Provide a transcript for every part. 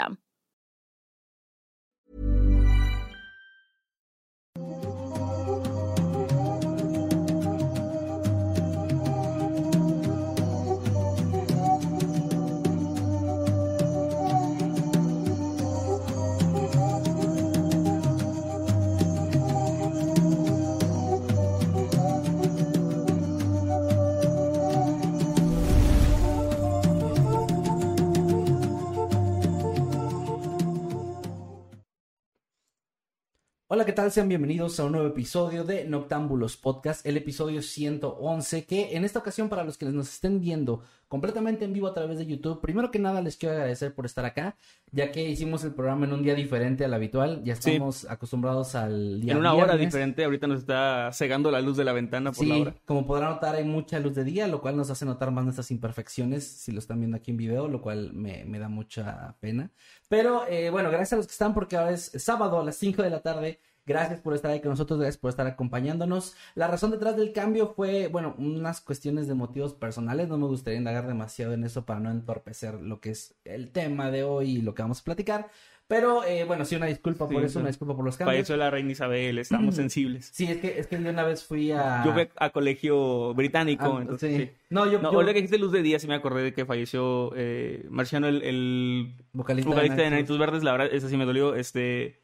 system. Hola, ¿qué tal? Sean bienvenidos a un nuevo episodio de Noctámbulos Podcast, el episodio 111, que en esta ocasión para los que nos estén viendo completamente en vivo a través de YouTube, primero que nada les quiero agradecer por estar acá, ya que hicimos el programa en un día diferente al habitual, ya estamos acostumbrados al día En una hora diferente, ahorita nos está cegando la luz de la ventana por sí, la hora. como podrán notar hay mucha luz de día, lo cual nos hace notar más nuestras imperfecciones, si lo están viendo aquí en video, lo cual me, me da mucha pena. Pero eh, bueno, gracias a los que están porque ahora es sábado a las 5 de la tarde. Gracias por estar ahí con nosotros, gracias por estar acompañándonos. La razón detrás del cambio fue, bueno, unas cuestiones de motivos personales. No me gustaría indagar demasiado en eso para no entorpecer lo que es el tema de hoy y lo que vamos a platicar. Pero eh, bueno, sí, una disculpa por eso, sí. una disculpa por los Para cambios. eso la reina Isabel, estamos sensibles. Sí, es que, es que yo una vez fui a. Yo fui a colegio británico, Ah, entonces sí. sí. No, yo. No, yo- que dijiste luz de día, sí me acordé de que falleció eh, Marciano, el, el vocalista, vocalista de Nanitos. Verdes. La verdad, eso sí me dolió. Este,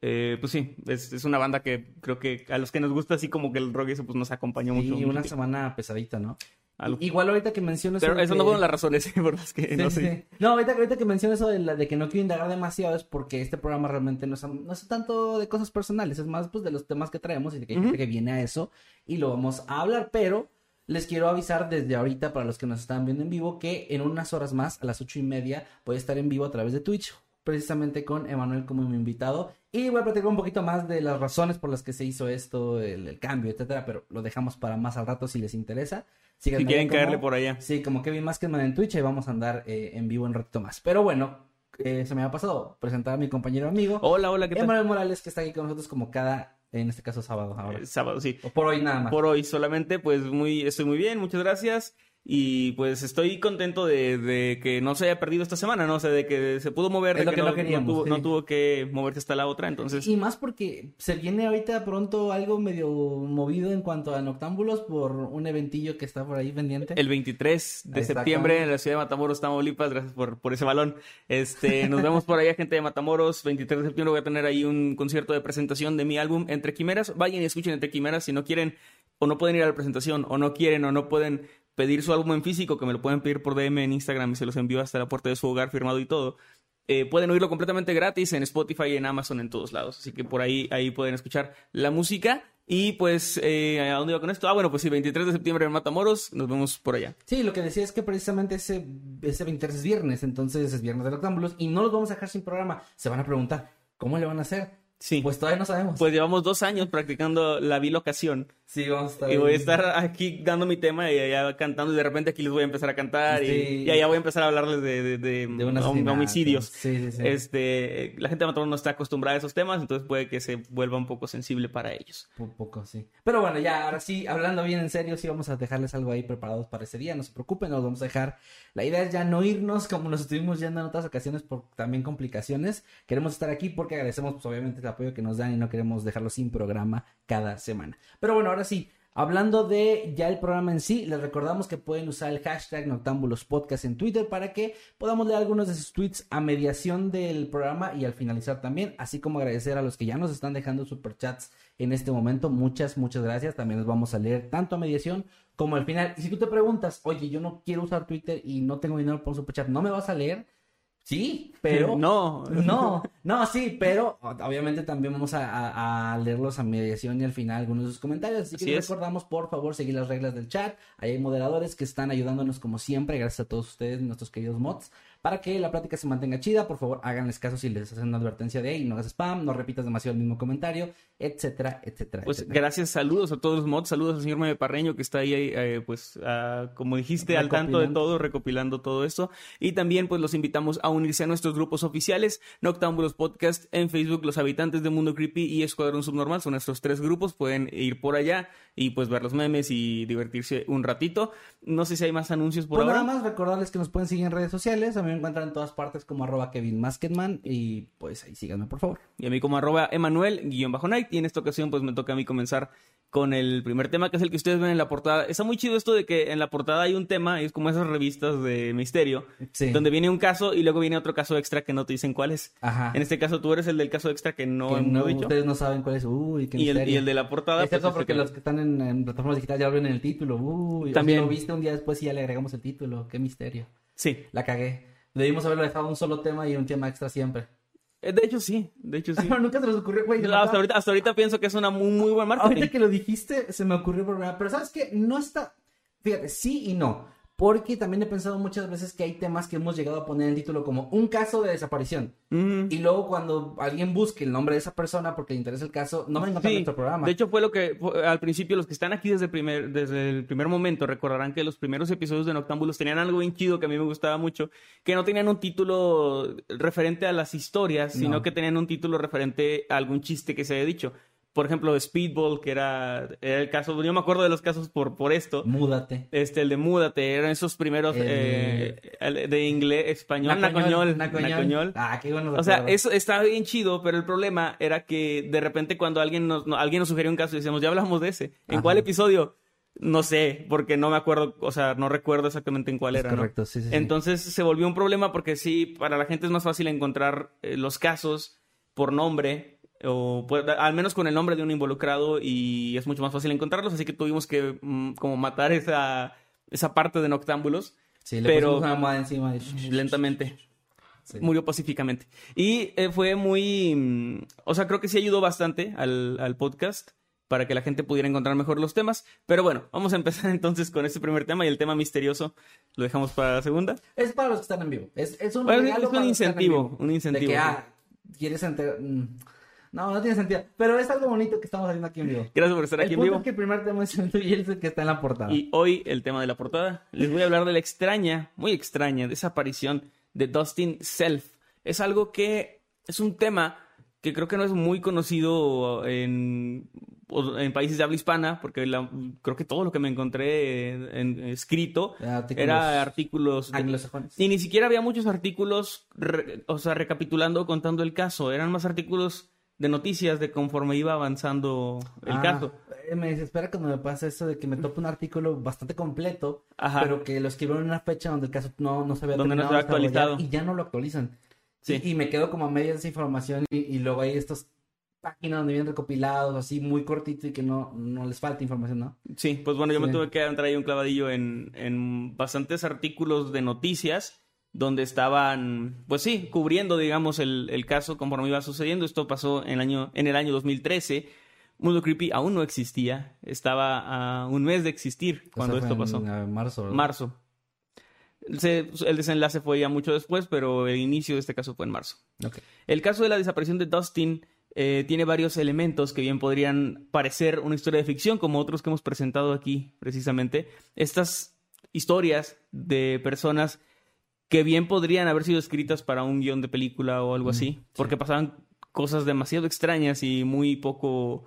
eh, pues sí, es, es una banda que creo que a los que nos gusta así como que el rock y eso pues nos acompañó mucho. mucho una semana pesadita, ¿no? Algo. Igual ahorita que menciono eso. Pero eso que- no fueron las razones por las que Sí, no sé. sí. No, ahorita, ahorita que menciono eso de, la- de que no quiero indagar demasiado es porque este programa realmente no es, no es tanto de cosas personales, es más pues de los temas que traemos y de que hay gente Ujú. que viene a eso y lo vamos a hablar, pero les quiero avisar desde ahorita para los que nos están viendo en vivo que en unas horas más, a las ocho y media, voy a estar en vivo a través de Twitch, precisamente con Emanuel como mi invitado y voy a platicar un poquito más de las razones por las que se hizo esto, el, el cambio, etcétera, pero lo dejamos para más al rato si les interesa. Si quieren como- caerle por allá. Sí, como Kevin Maskedman en Twitch, ahí vamos a andar eh, en vivo un ratito más. Pero bueno, eh, se me ha pasado presentar a mi compañero amigo, Hola, hola, ¿qué tal? Emanuel Morales, que está aquí con nosotros como cada, en este caso sábado ahora. Eh, sábado, sí. O por hoy nada más. por hoy solamente, pues muy, estoy muy bien, muchas gracias. Y pues estoy contento de, de que no se haya perdido esta semana, ¿no? O sea, de que se pudo mover, de que, que no, no queríamos, tuvo, sí. no tuvo que moverse hasta la otra, entonces... Y más porque se viene ahorita pronto algo medio movido en cuanto a noctámbulos por un eventillo que está por ahí pendiente. El 23 de septiembre en la ciudad de Matamoros, Tamaulipas, gracias por, por ese balón. Este, nos vemos por allá, gente de Matamoros. 23 de septiembre voy a tener ahí un concierto de presentación de mi álbum Entre Quimeras. Vayan y escuchen Entre Quimeras si no quieren o no pueden ir a la presentación o no quieren o no pueden pedir su álbum en físico, que me lo pueden pedir por DM en Instagram y se los envío hasta la puerta de su hogar firmado y todo. Eh, pueden oírlo completamente gratis en Spotify, en Amazon, en todos lados. Así que por ahí, ahí pueden escuchar la música. Y pues, eh, ¿a dónde iba con esto? Ah, bueno, pues sí, 23 de septiembre en Matamoros. Nos vemos por allá. Sí, lo que decía es que precisamente ese, ese 23 es viernes, entonces es viernes de noctámbulos y no los vamos a dejar sin programa. Se van a preguntar, ¿cómo le van a hacer? Sí. Pues todavía no sabemos. Pues llevamos dos años practicando la bilocación. Sí, vamos a estar Y voy a estar aquí dando mi tema y allá cantando. Y de repente aquí les voy a empezar a cantar. y- Sí. Y, allá voy a empezar a hablarles de, de, de- de hom- homicidios. Sí, sí, sí. Este, la gente no está acostumbrada a esos temas, entonces puede que se vuelva un poco sensible para ellos. Un poco, sí. Pero bueno, ya, ahora sí, hablando bien en serio, sí vamos a dejarles algo ahí preparados para ese día. No se preocupen, nos vamos a dejar. La idea es ya no irnos como nos estuvimos yendo en otras ocasiones por también complicaciones. Queremos estar aquí porque agradecemos, pues, obviamente, el apoyo que nos dan y no queremos dejarlo sin programa cada semana. Pero bueno, ahora sí. Hablando de ya el programa en sí, les recordamos que pueden usar el hashtag Noctámbulos Podcast en Twitter para que podamos leer algunos de sus tweets a mediación del programa y al finalizar también, así como agradecer a los que ya nos están dejando superchats en este momento. Muchas, muchas gracias. También los vamos a leer tanto a mediación como al final. Y si tú te preguntas, oye, yo no quiero usar Twitter y no tengo dinero para un superchat, ¿no me vas a leer? Sí, pero... No. No, no, sí, pero obviamente también vamos a, a- a leerlos a mediación y al final algunos de sus comentarios. Así que les recordamos, por favor, seguir las reglas del chat. Ahí hay moderadores que están ayudándonos como siempre, gracias a todos ustedes, nuestros queridos mods. Para que la plática se mantenga chida, por favor, háganles caso si les hacen una advertencia de ahí, no hagas spam, no repitas demasiado el mismo comentario, etcétera, etcétera, Pues etcétera. gracias, saludos a todos los mods, saludos al señor Meme Parreño que está ahí, eh, pues, ah, como dijiste, al tanto de todo, recopilando todo esto. Y también, pues, los invitamos a unirse a nuestros grupos oficiales, Noctámbulos Podcast en Facebook, Los Habitantes de Mundo Creepy y Escuadrón Subnormal, son nuestros tres grupos, pueden ir por allá y, pues, ver los memes y divertirse un ratito. No sé si hay más anuncios por Pues ahora. nada más recordarles que nos pueden seguir en redes sociales, a mí me encuentran en todas partes como arroba Kevin Masketman y pues ahí síganme por favor. Y a mí como arroba Emanuel guion bajo night. Y en esta ocasión pues me toca a mí comenzar con el primer tema, que es el que ustedes ven en la portada. Está muy chido esto de que en la portada hay un tema, y es como esas revistas de misterio, Sí. donde viene un caso y luego viene otro caso extra que no te dicen cuál es. Ajá. En este caso tú eres el del caso extra que no que no, dicho. ustedes no saben cuál es. Uy, qué Y el, y el de la portada. Es pues, porque que- los que están en, en plataformas digitales ya lo ven en el título. Uy, También. También. lo viste un día después y ya le agregamos el título. Qué misterio. Sí. La cagué. Debimos haberlo dejado un solo tema y un tema extra siempre. Eh, De hecho sí, de hecho sí. Pero nunca se nos ocurrió, güey. me hasta, ahorita, hasta ahorita pienso que es una muy, muy buen marketing. Ahorita que lo dijiste, se me ocurrió por Pero sabes que no está. Fíjate, sí y no. Porque también he pensado muchas veces que hay temas que hemos llegado a poner en el título como un caso de desaparición. Y luego cuando alguien busque el nombre de esa persona porque le interesa el caso, no va a encontrar Sí, nuestro programa. De hecho, fue lo que al principio los que están aquí desde el primer, desde el primer momento recordarán que los primeros episodios de Noctámbulos tenían algo bien chido que a mí me gustaba mucho, que no tenían un título referente a las historias, sino No. que tenían un título referente a algún chiste que se haya dicho. Por ejemplo, Speedball, que era, era el caso, yo me acuerdo de los casos por, por esto. Múdate. Este, el de Múdate, eran esos primeros El- eh, el de inglés, español, nacoñol, Nacoñol. nacoñol. Ah, qué bueno. O sea, eso estaba bien chido, pero el problema era que de repente cuando alguien nos, no, alguien nos sugería un caso decíamos, ya hablamos de ese. ¿En Ajá. cuál episodio? No sé, porque no me acuerdo, o sea, no recuerdo exactamente en cuál Es era, correcto, sí, sí, sí. Entonces se volvió un problema porque sí, para la gente es más fácil encontrar eh, los casos por nombre o pues, al menos con el nombre de un involucrado y es mucho más fácil encontrarlos, así que tuvimos que mm, como matar esa, esa parte de Noctámbulos Sí, le pero- una almohada encima. lentamente Sí. murió pacíficamente. Y eh, fue muy... mm, O sea, creo que sí ayudó bastante al, al podcast para que la gente pudiera encontrar mejor los temas. Pero bueno, vamos a empezar entonces con este primer tema y el tema misterioso lo dejamos para la segunda. Es para los que están en vivo. Es, es un, Bueno, es un incentivo, un incentivo, De que, ah, quieres enterar. mm, No, no tiene sentido. Pero es algo bonito que estamos haciendo aquí en vivo. Gracias por estar el aquí en punto vivo. es que el primer tema es el y el que está en la portada. Y hoy el tema de la portada. Les voy a hablar de la extraña, muy extraña, desaparición de Dustin Self. Es algo que es un tema que creo que no es muy conocido en, en países de habla hispana, porque la- creo que todo lo que me encontré en, en escrito Artículos era artículos anglosajones. y ni siquiera había muchos artículos, re- o sea, recapitulando, contando el caso. Eran más artículos de noticias de conforme iba avanzando el Ah, caso. eh, Me desespera cuando me pasa eso de que me topo un artículo bastante completo, Ajá. pero que lo escribieron en una fecha donde el caso no, no se había Donde no se había actualizado. Y ya no lo actualizan. Sí. Y, y me quedo como a medias de esa información y, y luego hay estas páginas donde vienen recopilados así muy cortito y que no, no les falta información, ¿no? Sí, pues bueno, yo me tuve que entrar ahí un clavadillo en, en bastantes artículos de noticias donde estaban, pues sí, cubriendo, digamos, el, el caso conforme iba sucediendo. Esto pasó en el año, en el año 2013. Mundo Creepy aún no existía, estaba a un mes de existir cuando esto fue pasó. en, marzo. ¿verdad? Marzo. Se- el desenlace fue ya mucho después, pero el inicio de este caso fue en marzo. El caso de la desaparición de Dustin eh, tiene varios elementos que bien podrían parecer una historia de ficción, como otros que hemos presentado aquí precisamente. Estas historias de personas que bien podrían haber sido escritas para un guion de película o algo así, porque pasaban cosas demasiado extrañas y muy poco,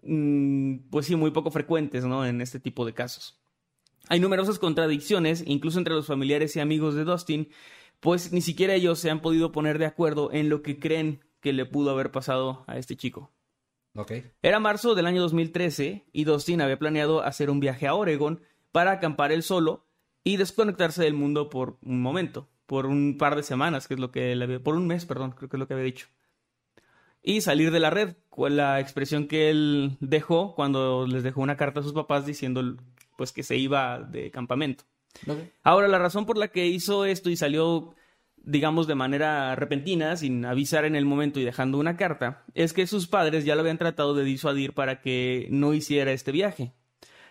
mm, pues sí, muy poco frecuentes, ¿no? En este tipo de casos. Hay numerosas contradicciones, incluso entre los familiares y amigos de Dustin, pues ni siquiera ellos se han podido poner de acuerdo en lo que creen que le pudo haber pasado a este chico. Era marzo del año 2013 y Dustin había planeado hacer un viaje a Oregon para acampar él solo y desconectarse del mundo por un momento, por un par de semanas, que es lo que él había, por un mes, perdón, creo que es lo que había dicho. Y salir de la red, con la expresión que él dejó cuando les dejó una carta a sus papás diciendo pues que se iba de campamento. Ahora, la razón por la que hizo esto y salió digamos de manera repentina, sin avisar en el momento y dejando una carta, es que sus padres ya lo habían tratado de disuadir para que no hiciera este viaje.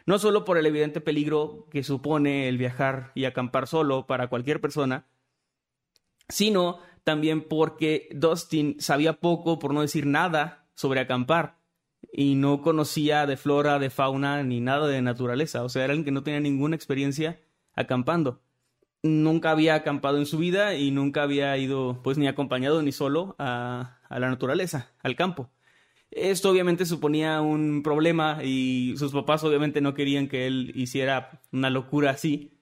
No solo por el evidente peligro que supone el viajar y acampar solo para cualquier persona, sino también porque Dustin sabía poco, por no decir nada, sobre acampar y no conocía de flora, de fauna, ni nada de naturaleza. O sea, era alguien que no tenía ninguna experiencia acampando. Nunca había acampado en su vida y nunca había ido, pues, ni acompañado ni solo a, a la naturaleza, al campo. Esto obviamente suponía un problema y sus papás obviamente no querían que él hiciera una locura así.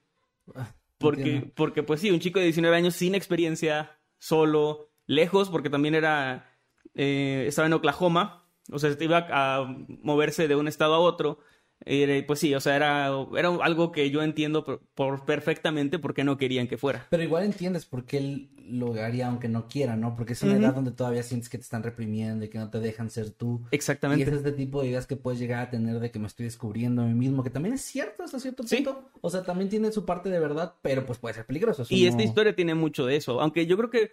Ah, Porque, entiendo. porque pues sí, un chico de 19 años sin experiencia, solo, lejos, porque también era, eh, estaba en Oklahoma, o sea, iba a moverse de un estado a otro. Pues sí, o sea, era, era algo que yo entiendo por, por perfectamente porque no querían que fuera. Pero igual entiendes por qué él lo haría aunque no quiera, ¿no? Porque es una edad donde todavía sientes que te están reprimiendo y que no te dejan ser tú. Y Exactamente. es este tipo de ideas que puedes llegar a tener de que me estoy descubriendo a mí mismo, que también es cierto hasta cierto Sí. punto. O sea, también tiene su parte de verdad, pero pues puede ser peligroso. Y esta historia tiene mucho de eso. Aunque yo creo que,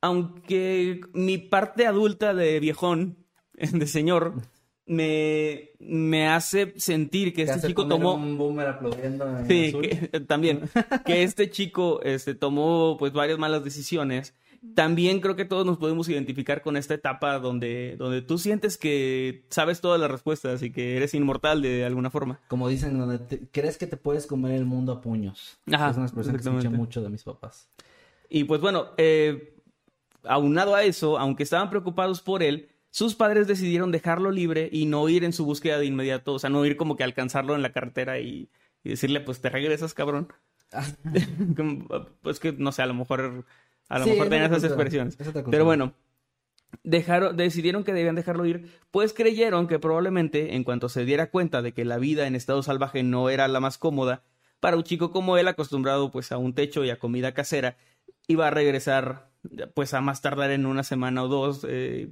aunque mi parte adulta de viejón, de señor, me, me hace sentir que te este chico tomó... un boomer aplaudiendo en Sí, que- también. Que este chico este, tomó pues varias malas decisiones. También creo que todos nos podemos identificar con esta etapa donde, donde tú sientes que sabes todas las respuestas y que eres inmortal de alguna forma. Como dicen, donde te- crees que te puedes comer el mundo a puños. Ajá, es una expresión que escuché mucho de mis papás. Y pues bueno, eh, aunado a eso, aunque estaban preocupados por él, sus padres decidieron dejarlo libre y no ir en su búsqueda de inmediato, o sea, no ir como que alcanzarlo en la carretera y, y decirle, pues te regresas, cabrón. Como, pues que, no sé, a lo mejor, a lo Sí, mejor tenían esas expresiones. Pero bueno, dejaron, decidieron que debían dejarlo ir, pues creyeron que probablemente en cuanto se diera cuenta de que la vida en estado salvaje no era la más cómoda, para un chico como él, acostumbrado pues a un techo y a comida casera, iba a regresar pues a más tardar en una semana o dos eh,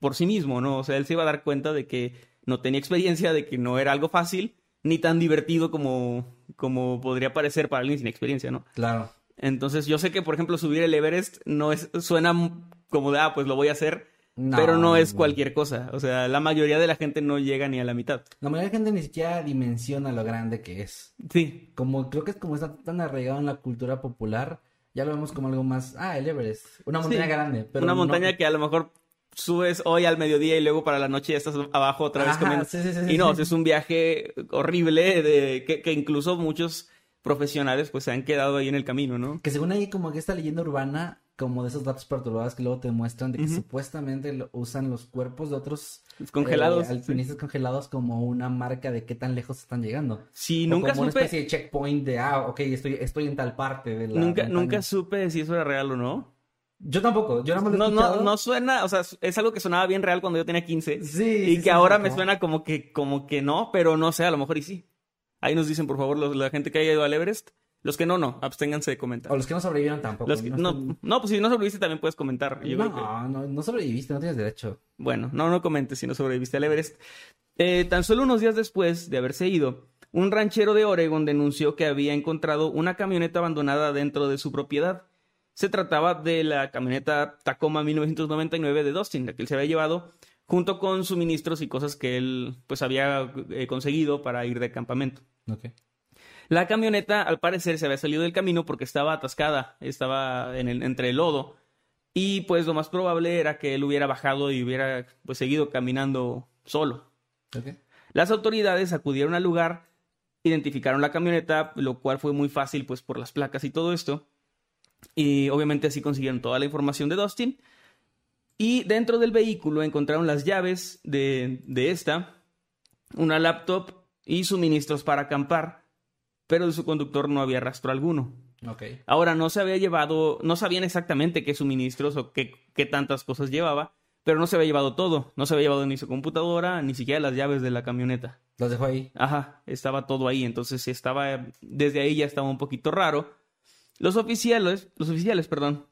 por sí mismo, ¿no? O sea, él se iba a dar cuenta de que no tenía experiencia, de que no era algo fácil, ni tan divertido como, como podría parecer para alguien sin experiencia, ¿no? Claro. Entonces yo sé que, por ejemplo, subir el Everest no es, suena como de, ah, pues lo voy a hacer, No, pero no es no. cualquier cosa. O sea, la mayoría de la gente no llega ni a la mitad. La mayoría de gente ni siquiera dimensiona lo grande que es. Sí, Como creo que es como está tan arraigado en la cultura popular, ya lo vemos como algo más, ah, el Everest, una montaña Sí. grande, pero una no- montaña que a lo mejor subes hoy al mediodía y luego para la noche ya estás abajo otra vez Ajá, comiendo. sí, sí, sí, y no, es un viaje horrible de, que, que incluso muchos profesionales pues se han quedado ahí en el camino, ¿no? Que según hay como que esta leyenda urbana, como de esos datos perturbados que luego te muestran de que supuestamente lo- usan los cuerpos de otros Congelados. eh, alpinistas congelados como una marca de qué tan lejos están llegando. Sí, O nunca como una supe, especie de checkpoint de, ah, ok, estoy, estoy en tal parte de la nunca, montaña. nunca supe si eso era real o no. Yo tampoco, yo nada más lo he No, no, no suena, o sea, es algo que sonaba bien real cuando yo tenía 15. Sí, y sí, que sí, ahora sí, me no. suena como que, como que no, pero no sé, a lo mejor y sí. Ahí nos dicen, por favor, los- la gente que haya ido al Everest. Los que no, no, absténganse de comentar. O los que no sobrevivieron tampoco. Los que- no, están- no, pues si no sobreviviste también puedes comentar. Yo que- no, no, no sobreviviste, no tienes derecho. Bueno, no, no comentes si no sobreviviste al Everest. Eh, tan solo unos días después de haberse ido, un ranchero de Oregon denunció que había encontrado una camioneta abandonada dentro de su propiedad. Se trataba de la camioneta Tacoma 1999 de Dustin, la que él se había llevado, junto con suministros y cosas que él pues había eh, conseguido para ir de campamento. La camioneta, al parecer, se había salido del camino porque estaba atascada, estaba en el- entre el lodo. Y pues lo más probable era que él hubiera bajado y hubiera pues seguido caminando solo. Las autoridades acudieron al lugar, identificaron la camioneta, lo cual fue muy fácil pues por las placas y todo esto. Y obviamente así consiguieron toda la información de Dustin. Y dentro del vehículo encontraron las llaves de, de esta, una laptop y suministros para acampar, pero de su conductor no había rastro alguno. Ahora no se había llevado, no sabían exactamente qué suministros o qué, qué tantas cosas llevaba, pero no se había llevado todo. No se había llevado ni su computadora, ni siquiera las llaves de la camioneta. Los dejo ahí. Ajá, estaba todo ahí, entonces estaba, desde ahí ya estaba un poquito raro. Los oficiales, los oficiales, perdón,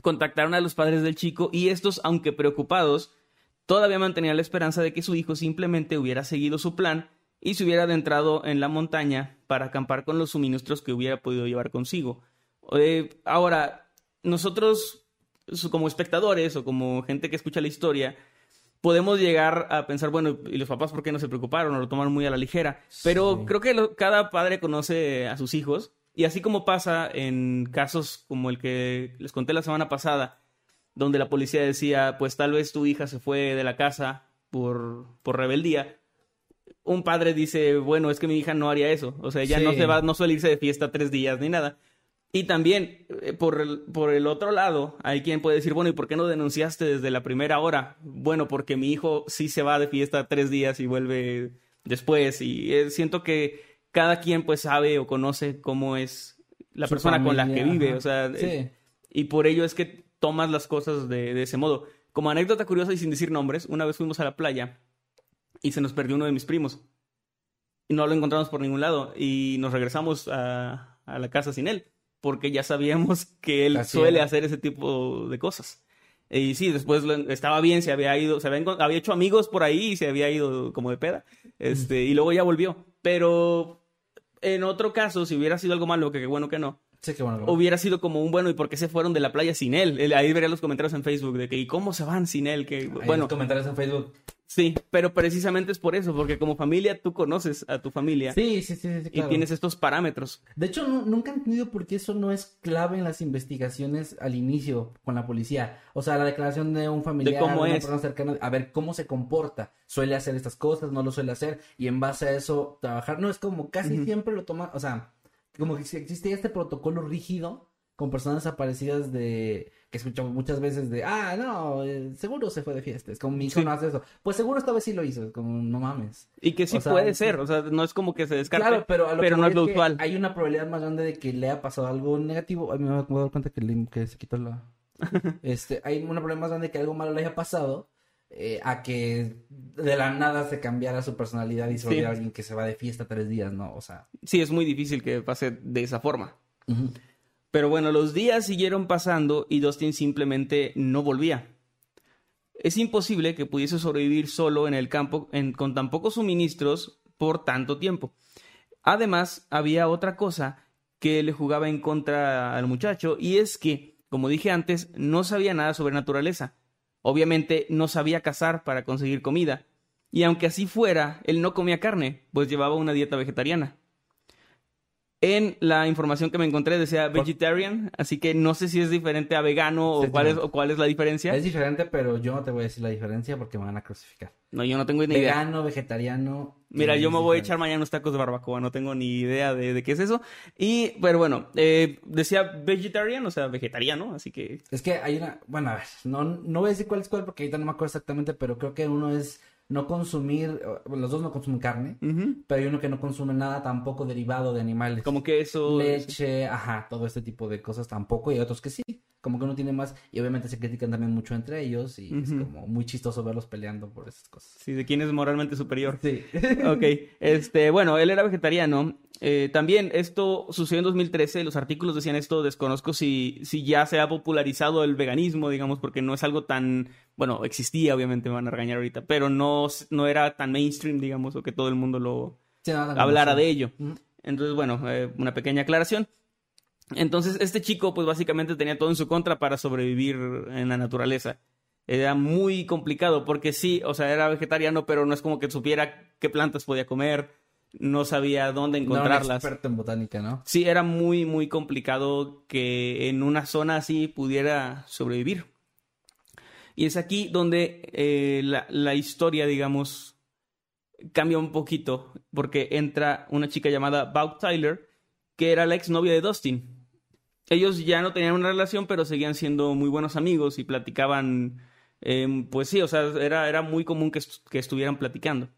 contactaron a los padres del chico y estos, aunque preocupados, todavía mantenían la esperanza de que su hijo simplemente hubiera seguido su plan y se hubiera adentrado en la montaña para acampar con los suministros que hubiera podido llevar consigo. Eh, ahora, nosotros, como espectadores o como gente que escucha la historia, podemos llegar a pensar, bueno, ¿y los papás por qué no se preocuparon o lo tomaron muy a la ligera? Pero creo que cada padre conoce a sus hijos y así como pasa en casos como el que les conté la semana pasada, donde la policía decía, pues tal vez tu hija se fue de la casa por, por rebeldía, un padre dice, bueno, es que mi hija no haría eso. O sea, ella no se va, no suele irse de fiesta tres días ni nada. Y también, eh, por el, por el otro lado, hay quien puede decir, bueno, ¿y por qué no denunciaste desde la primera hora? Bueno, porque mi hijo sí se va de fiesta tres días y vuelve después. Y eh, siento que cada quien pues sabe o conoce cómo es la persona con la que vive. O sea, eh, y por ello es que tomas las cosas de, de ese modo. Como anécdota curiosa y sin decir nombres, una vez fuimos a la playa y se nos perdió uno de mis primos. Y no lo encontramos por ningún lado. Y nos regresamos a, a la casa sin él, porque ya sabíamos que él suele hacer ese tipo de cosas. Y sí, después estaba bien, se había ido, se había, había, hecho amigos por ahí y se había ido como de peda. Este, y luego ya volvió. Pero en otro caso, si hubiera sido algo malo, que qué bueno que no, Sí, qué bueno, Hubiera sido como un bueno, ¿y por qué se fueron de la playa sin él? Ahí vería los comentarios en Facebook de que, ¿y cómo se van sin él? Que, bueno, los comentarios en Facebook. Sí, pero precisamente es por eso, porque como familia tú conoces a tu familia. Sí, sí, sí. sí Y tienes estos parámetros. De hecho, nunca he entendido por qué eso no es clave en las investigaciones al inicio con la policía. O sea, la declaración de un familiar, de cómo una es. persona cercana, a ver cómo se comporta. Suele hacer estas cosas, no lo suele hacer, y en base a eso trabajar. No, es como casi siempre lo toma, o sea, como que existe este protocolo rígido con personas desaparecidas de que escuchamos muchas veces de ah no eh, seguro se fue de fiesta es como mi hijo no hace eso pues seguro esta vez sí lo hizo como no mames y que sí puede ser o sea no es como que se descarte claro pero, pero no es lo usual. hay una probabilidad más grande de que le haya pasado algo negativo. A mí me a dar cuenta que, que se quitó la este hay una probabilidad más grande de que algo malo le haya pasado eh, a que de la nada se cambiara su personalidad y se volviera alguien que se va de fiesta tres días, ¿no? O sea. Sí, es muy difícil que pase de esa forma. Pero bueno, los días siguieron pasando y Dustin simplemente no volvía. Es imposible que pudiese sobrevivir solo en el campo con tan pocos suministros por tanto tiempo. Además, había otra cosa que le jugaba en contra al muchacho y es que, como dije antes, no sabía nada sobre naturaleza. Obviamente no sabía cazar para conseguir comida, y aunque así fuera, él no comía carne, pues llevaba una dieta vegetariana. En la información que me encontré decía vegetarian, así que no sé si es diferente a vegano o, cuál es, o cuál es la diferencia. Es diferente, pero yo no te voy a decir la diferencia porque me van a crucificar. No, yo no tengo ni idea. Vegano, vegetariano. Mira, yo me voy a echar mañana unos tacos de barbacoa, no tengo ni idea de, qué es eso. Y, pero bueno, eh, decía vegetarian, o sea, vegetariano, así que... Es que hay una, bueno, a ver, no, no voy a decir cuál es cuál porque ahorita no me acuerdo exactamente, pero creo que uno es no consumir, los dos no consumen carne, pero hay uno que no consume nada tampoco derivado de animales. Como que eso... Leche, ajá, todo este tipo de cosas tampoco, y otros que sí, como que uno tiene más, y obviamente se critican también mucho entre ellos, y es como muy chistoso verlos peleando por esas cosas. Sí, de quién es moralmente superior. Sí. ok, este, bueno, él era vegetariano, eh, también esto sucedió en 2013, los artículos decían esto, desconozco si, si ya se ha popularizado el veganismo, digamos, porque no es algo tan, bueno, existía obviamente, me van a regañar ahorita, pero no, no era tan mainstream, digamos, o que todo el mundo lo hablara de ello. Entonces, bueno, eh, una pequeña aclaración. Entonces, este chico, pues básicamente tenía todo en su contra para sobrevivir en la naturaleza. Era muy complicado porque sí, o sea, era vegetariano, pero no es como que supiera qué plantas podía comer, no sabía dónde encontrarlas. No experto en botánica, ¿no? Sí, era muy, muy complicado que en una zona así pudiera sobrevivir. Y es aquí donde eh, la, la, historia, digamos, cambia un poquito, porque entra una chica llamada Bob Tyler, que era la exnovia de Dustin. Ellos ya no tenían una relación, pero seguían siendo muy buenos amigos y platicaban, eh, pues sí, o sea, era, era muy común que, que estuvieran platicando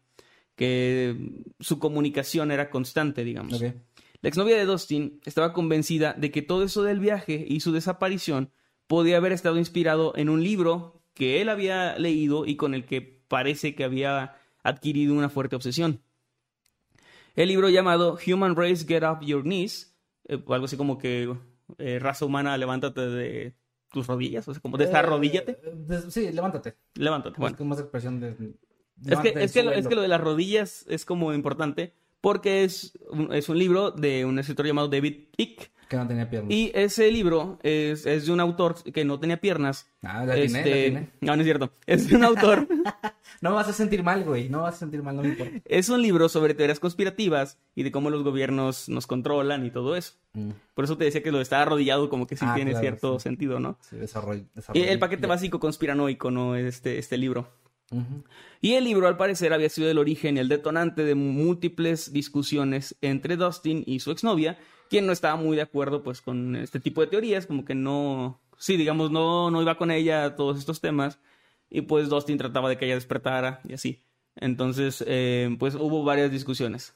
que su comunicación era constante, digamos. La exnovia de Dustin estaba convencida de que todo eso del viaje y su desaparición podía haber estado inspirado en un libro que él había leído y con el que parece que había adquirido una fuerte obsesión. El libro llamado Human Race Get Up Your Knees, eh, algo así como que eh, raza humana, levántate de tus rodillas, o sea, como desarrodíllate. Eh, sí, levántate. Levántate. Bueno. Es más expresión de es que, es, que lo, es que, lo, de las rodillas es como importante porque es un, es un libro de un escritor llamado David Icke. Que no tenía piernas. Y ese libro es, es de un autor que no tenía piernas. Ah, la la Este, atiné. no, no es cierto. Es de un autor. No me vas a sentir mal, güey. No vas a sentir mal, no me importa. es un libro sobre teorías conspirativas y de cómo los gobiernos nos controlan y todo eso. Mm, Por eso te decía que lo estar arrodillado como que sí Ah, tiene claro, cierto sí. sentido, ¿no? Sí, desarrollo, Y el paquete básico conspiranoico, ¿no? Este, este libro. Y el libro, al parecer, había sido el origen y el detonante de múltiples discusiones entre Dustin y su exnovia, quien no estaba muy de acuerdo, pues, con este tipo de teorías, como que no, sí, digamos, no, no iba con ella a todos estos temas, y pues Dustin trataba de que ella despertara y así. Entonces, eh, pues, hubo varias discusiones.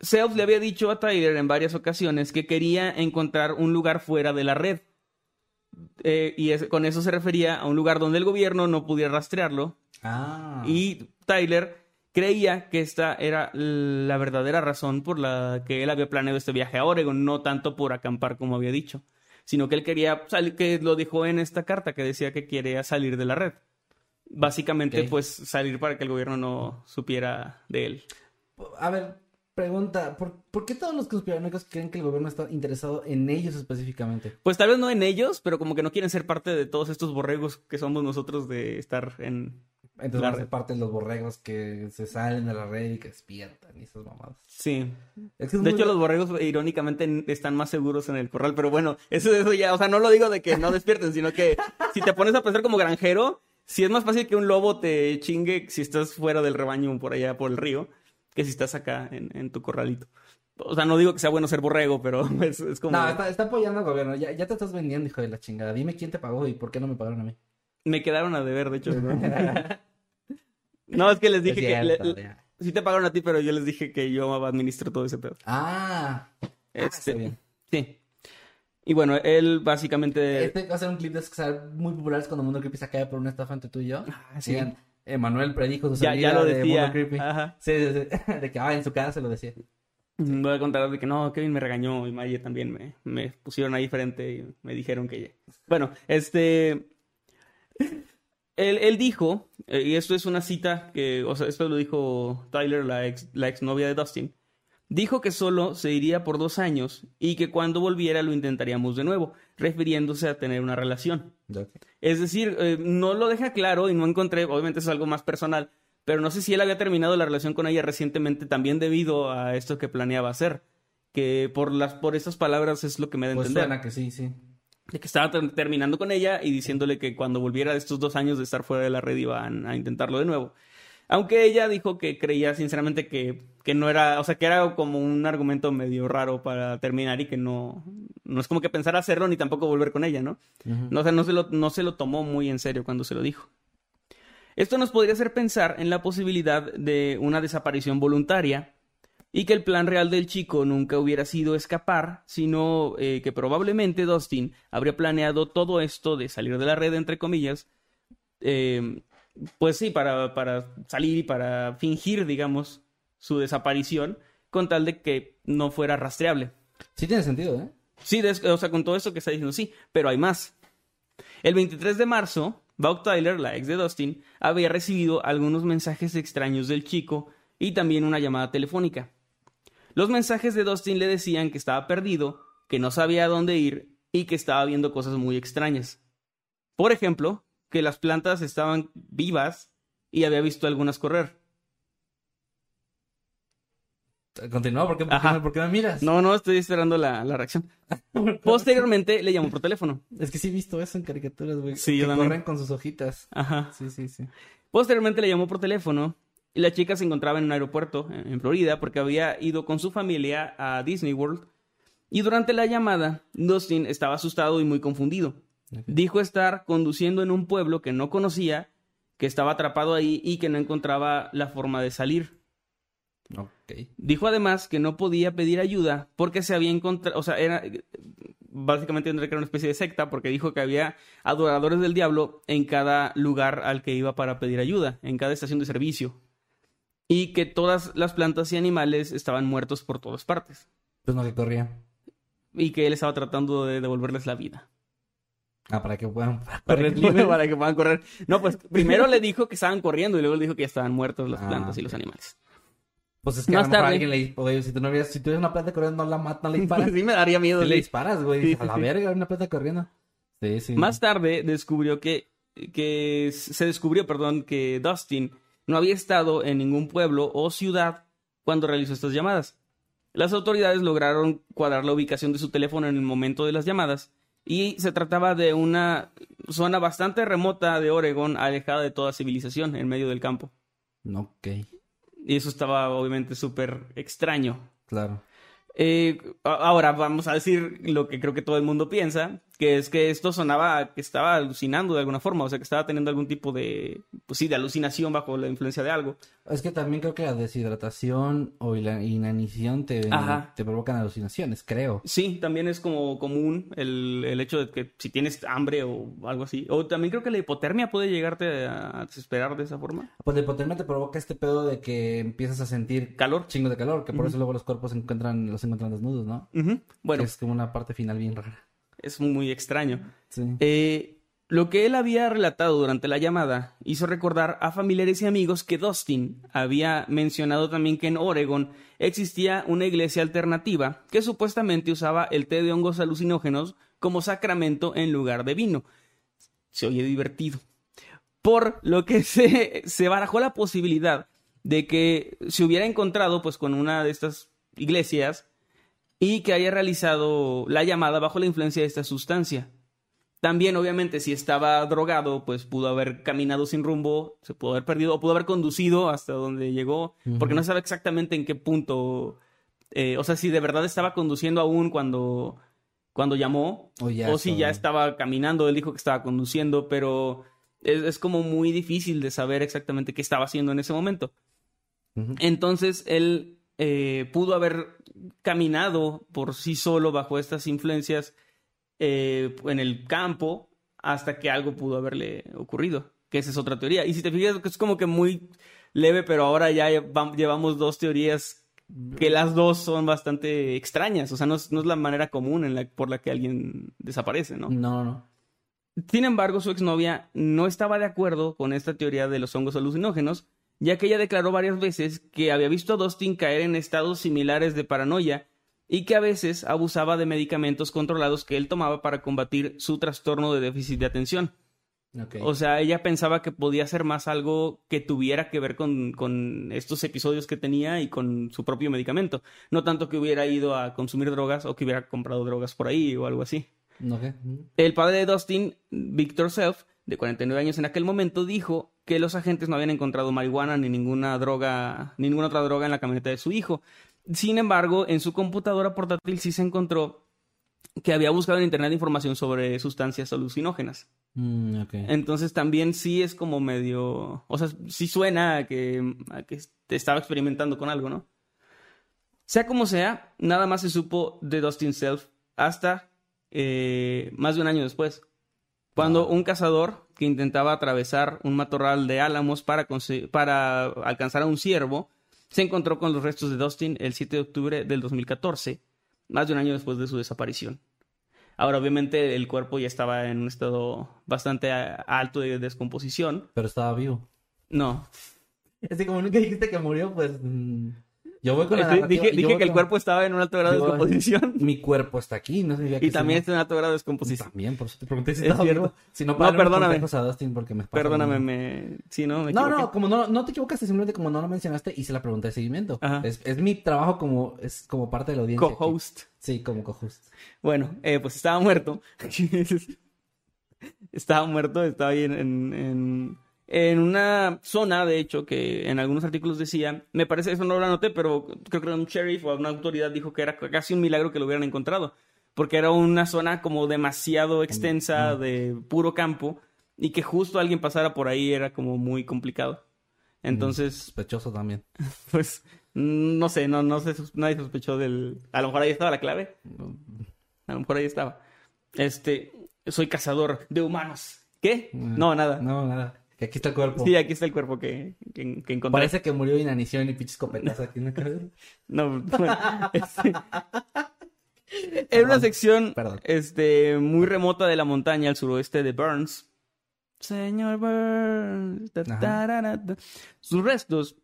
Self le había dicho a Tyler en varias ocasiones que quería encontrar un lugar fuera de la red. Eh, y es- con eso se refería a un lugar donde el gobierno no pudiera rastrearlo Ah. y Tyler creía que esta era la verdadera razón por la que él había planeado este viaje a Oregon, no tanto por acampar como había dicho, sino que él quería salir, que lo dijo en esta carta que decía que quería salir de la red. Básicamente, pues salir para que el gobierno no supiera de él. A ver, pregunta. ¿por, por qué todos los conspiranoicos creen que el gobierno está interesado en ellos específicamente? Pues tal vez no en ellos, pero como que no quieren ser parte de todos estos borregos que somos nosotros de estar en... Entonces La van a ser red. parte de los borregos que se salen de la red y que despiertan y esas mamadas. Sí. Es que es De muy- hecho, los borregos irónicamente están más seguros en el corral, pero bueno, eso, eso ya, o sea, no lo digo de que no despierten, sino que si te pones a pensar como granjero, si es más fácil que un lobo te chingue si estás fuera del rebaño por allá por el río, que si estás acá en, en tu corralito. O sea, no digo que sea bueno ser borrego, pero es, es como... No, está, está apoyando al gobierno. Ya, ya te estás vendiendo, hijo de la chingada. Dime quién te pagó y por qué no me pagaron a mí. Me quedaron a deber, de hecho. no, es que les dije que... le- sí te pagaron a ti, pero yo les dije que yo administro todo ese pedo. Ah. Ah, Este, bien. Sí. Y bueno, él básicamente... Este va a ser un clip de esos que serán muy populares cuando Mundo Creepy se cae por una estafa entre tú y yo. Ah, sí. Digan, Emanuel predijo su salida ya lo de decía. Mundo Creepy. Ajá. Sí, sí, sí. De que, ah, en su cara se lo decía. Voy a contar de que no, Kevin me regañó y Maye también me, me pusieron ahí frente y me dijeron que... Bueno, este... Él, él dijo, eh, y esto es una cita que, o sea, esto lo dijo Tyler, la ex, la exnovia de Dustin, dijo que solo se iría por dos años y que cuando volviera lo intentaríamos de nuevo, refiriéndose a tener una relación. Es decir, eh, no lo deja claro y no encontré, obviamente es algo más personal, pero no sé si él había terminado la relación con ella recientemente también debido a esto que planeaba hacer. Que por las por estas palabras es lo que me da Pues entender. suena que sí, sí. De que estaba ter- terminando con ella y diciéndole que cuando volviera de estos dos años de estar fuera de la red iban a intentarlo de nuevo. Aunque ella dijo que creía sinceramente que, que no era, o sea, que era como un argumento medio raro para terminar y que no, no es como que pensar hacerlo ni tampoco volver con ella, ¿no? No, o sea, no se, lo, no se lo tomó muy en serio cuando se lo dijo. Esto nos podría hacer pensar en la posibilidad de una desaparición voluntaria y que el plan real del chico nunca hubiera sido escapar, sino eh, que probablemente Dustin habría planeado todo esto de salir de la red, entre comillas, eh, pues sí, para, para salir y para fingir, digamos, su desaparición, con tal de que no fuera rastreable. Sí tiene sentido, ¿eh? Sí, o sea, con todo esto que está diciendo, sí, pero hay más. El 23 de marzo, Bob Tyler, la ex de Dustin, había recibido algunos mensajes extraños del chico y también una llamada telefónica. Los mensajes de Dustin le decían que estaba perdido, que no sabía a dónde ir y que estaba viendo cosas muy extrañas. Por ejemplo, que las plantas estaban vivas y había visto algunas correr. Continúa, ¿por qué, por qué Ajá. me, por qué me miras? No, no, estoy esperando la, la reacción. Posteriormente le llamó por teléfono. Es que sí he visto eso en caricaturas, güey. Sí, que corren con sus hojitas. Ajá. Sí, sí, sí. Posteriormente le llamó por teléfono y la chica se encontraba en un aeropuerto en en Florida porque había ido con su familia a Disney World. Y durante la llamada, Dustin estaba asustado y muy confundido. Dijo estar conduciendo en un pueblo que no conocía, que estaba atrapado ahí y que no encontraba la forma de salir. Dijo además que no podía pedir ayuda porque se había encontrado, o sea, era básicamente tendría que era una especie de secta porque dijo que había adoradores del diablo en cada lugar al que iba para pedir ayuda, en cada estación de servicio. Y que todas las plantas y animales estaban muertos por todas partes. Pues no que corría. Y que él estaba tratando de devolverles la vida. Ah, para que puedan Para que, para que puedan correr. No, pues primero le dijo que estaban corriendo y luego le dijo que ya estaban muertos las Ah, plantas y los animales. Pues es que Más a tarde. alguien le oye, si tú no si tú una plata corriendo, no la matas, no le disparas. sí me daría miedo. Le disparas, güey. Sí, a la verga, una plata corriendo. Sí, sí. Más tarde descubrió que, que se descubrió, perdón, que Dustin no había estado en ningún pueblo o ciudad cuando realizó estas llamadas. Las autoridades lograron cuadrar la ubicación de su teléfono en el momento de las llamadas y se trataba de una zona bastante remota de Oregon, alejada de toda civilización, en medio del campo. No, ok, Y eso estaba obviamente súper extraño. claro. Eh, ahora vamos a decir lo que creo que todo el mundo piensa, que es que esto sonaba que estaba alucinando de alguna forma, o sea, que estaba teniendo algún tipo de, pues sí, de alucinación bajo la influencia de algo. Es que también creo que la deshidratación o la inanición te, te provocan alucinaciones, creo. Sí, también es como común el, el hecho de que si tienes hambre o algo así, o también creo que la hipotermia puede llegarte a desesperar de esa forma. Pues la hipotermia te provoca este pedo de que empiezas a sentir Calor. chingos de calor, que por eso luego los cuerpos se encuentran, los encuentran desnudos, ¿no? Bueno, Que es como una parte final bien rara. Es muy extraño. Sí. Eh, lo que él había relatado durante la llamada hizo recordar a familiares y amigos que Dustin había mencionado también que en Oregon existía una iglesia alternativa que supuestamente usaba el té de hongos alucinógenos como sacramento en lugar de vino. Se oye divertido. Por lo que se, se barajó la posibilidad de que se hubiera encontrado pues con una de estas iglesias y que haya realizado la llamada bajo la influencia de esta sustancia. También, obviamente, si estaba drogado, pues pudo haber caminado sin rumbo, se pudo haber perdido o pudo haber conducido hasta donde llegó, porque no sabe exactamente en qué punto, eh, o sea, si de verdad estaba conduciendo aún cuando, cuando llamó, O ya o si ya estaba- caminando, él dijo que estaba conduciendo, pero es, es como muy difícil de saber exactamente qué estaba haciendo en ese momento. Entonces él eh, pudo haber caminado por sí solo bajo estas influencias eh, en el campo hasta que algo pudo haberle ocurrido, que esa es otra teoría. Y si te fijas, es como que muy leve, pero ahora ya lleva- llevamos dos teorías que las dos son bastante extrañas, o sea, no es, no es la manera común en la, por la que alguien desaparece, ¿no? No, no. Sin embargo, su exnovia no estaba de acuerdo con esta teoría de los hongos alucinógenos, ya que ella declaró varias veces que había visto a Dustin caer en estados similares de paranoia y que a veces abusaba de medicamentos controlados que él tomaba para combatir su trastorno de déficit de atención. Ok. O sea, ella pensaba que podía ser más algo que tuviera que ver con, con estos episodios que tenía y con su propio medicamento. No tanto que hubiera ido a consumir drogas o que hubiera comprado drogas por ahí o algo así. El padre de Dustin, Victor Self, de 49 años en aquel momento, dijo que los agentes no habían encontrado marihuana ni ninguna droga, ni ninguna otra droga en la camioneta de su hijo. Sin embargo, en su computadora portátil sí se encontró que había buscado en internet información sobre sustancias alucinógenas. Mm. Entonces también sí es como medio, o sea, sí suena a que, a que te estaba experimentando con algo, ¿no? Sea como sea, nada más se supo de Dustin Self hasta eh, más de un año después, cuando un cazador que intentaba atravesar un matorral de álamos para, alcanzar a un ciervo, se encontró con los restos de Dustin el 7 de octubre del 2014, más de un año después de su desaparición. Ahora, obviamente, el cuerpo ya estaba en un estado bastante alto de descomposición. Pero estaba vivo. No, Es que como nunca dijiste que murió, pues... Yo voy con la narrativa- dije, que el cuerpo estaba en un alto grado de descomposición. Mi cuerpo está aquí, no sé Y también está en un alto grado de descomposición. También, por eso te pregunté si Es cierto. vivo. Si no, No, perdóname. a Dustin porque me Perdóname, me... Sí, ¿no? Me No, equivoqué. no, como no, no te equivocaste, simplemente como no lo mencionaste, hice la pregunta de seguimiento. Es, es mi trabajo como, es como parte de la audiencia. Co-host. Sí, como co-host. Bueno, eh, pues estaba muerto. estaba muerto, estaba ahí en, en, en- en una zona, de hecho, que en algunos artículos decía, me parece, eso no lo anoté, pero creo que un sheriff o una autoridad dijo que era casi un milagro que lo hubieran encontrado, porque era una zona como demasiado extensa de puro campo y que justo alguien pasara por ahí era como muy complicado. Entonces, Sospechoso también. pues, mm, no sé, no, no sé, nadie sospechó del... A lo mejor ahí estaba la clave. A lo mejor ahí estaba. Este, soy cazador de humanos. ¿Qué? No, nada. No, nada. Que aquí está el cuerpo. Sí, aquí está el cuerpo que, que, que encontré. Parece que murió de inanición y pinches copetas aquí en la cabeza. No, bueno, este- En una sección Perdón. este, muy remota de la montaña al suroeste de Burns. Señor Burns. ta, ta. Sus restos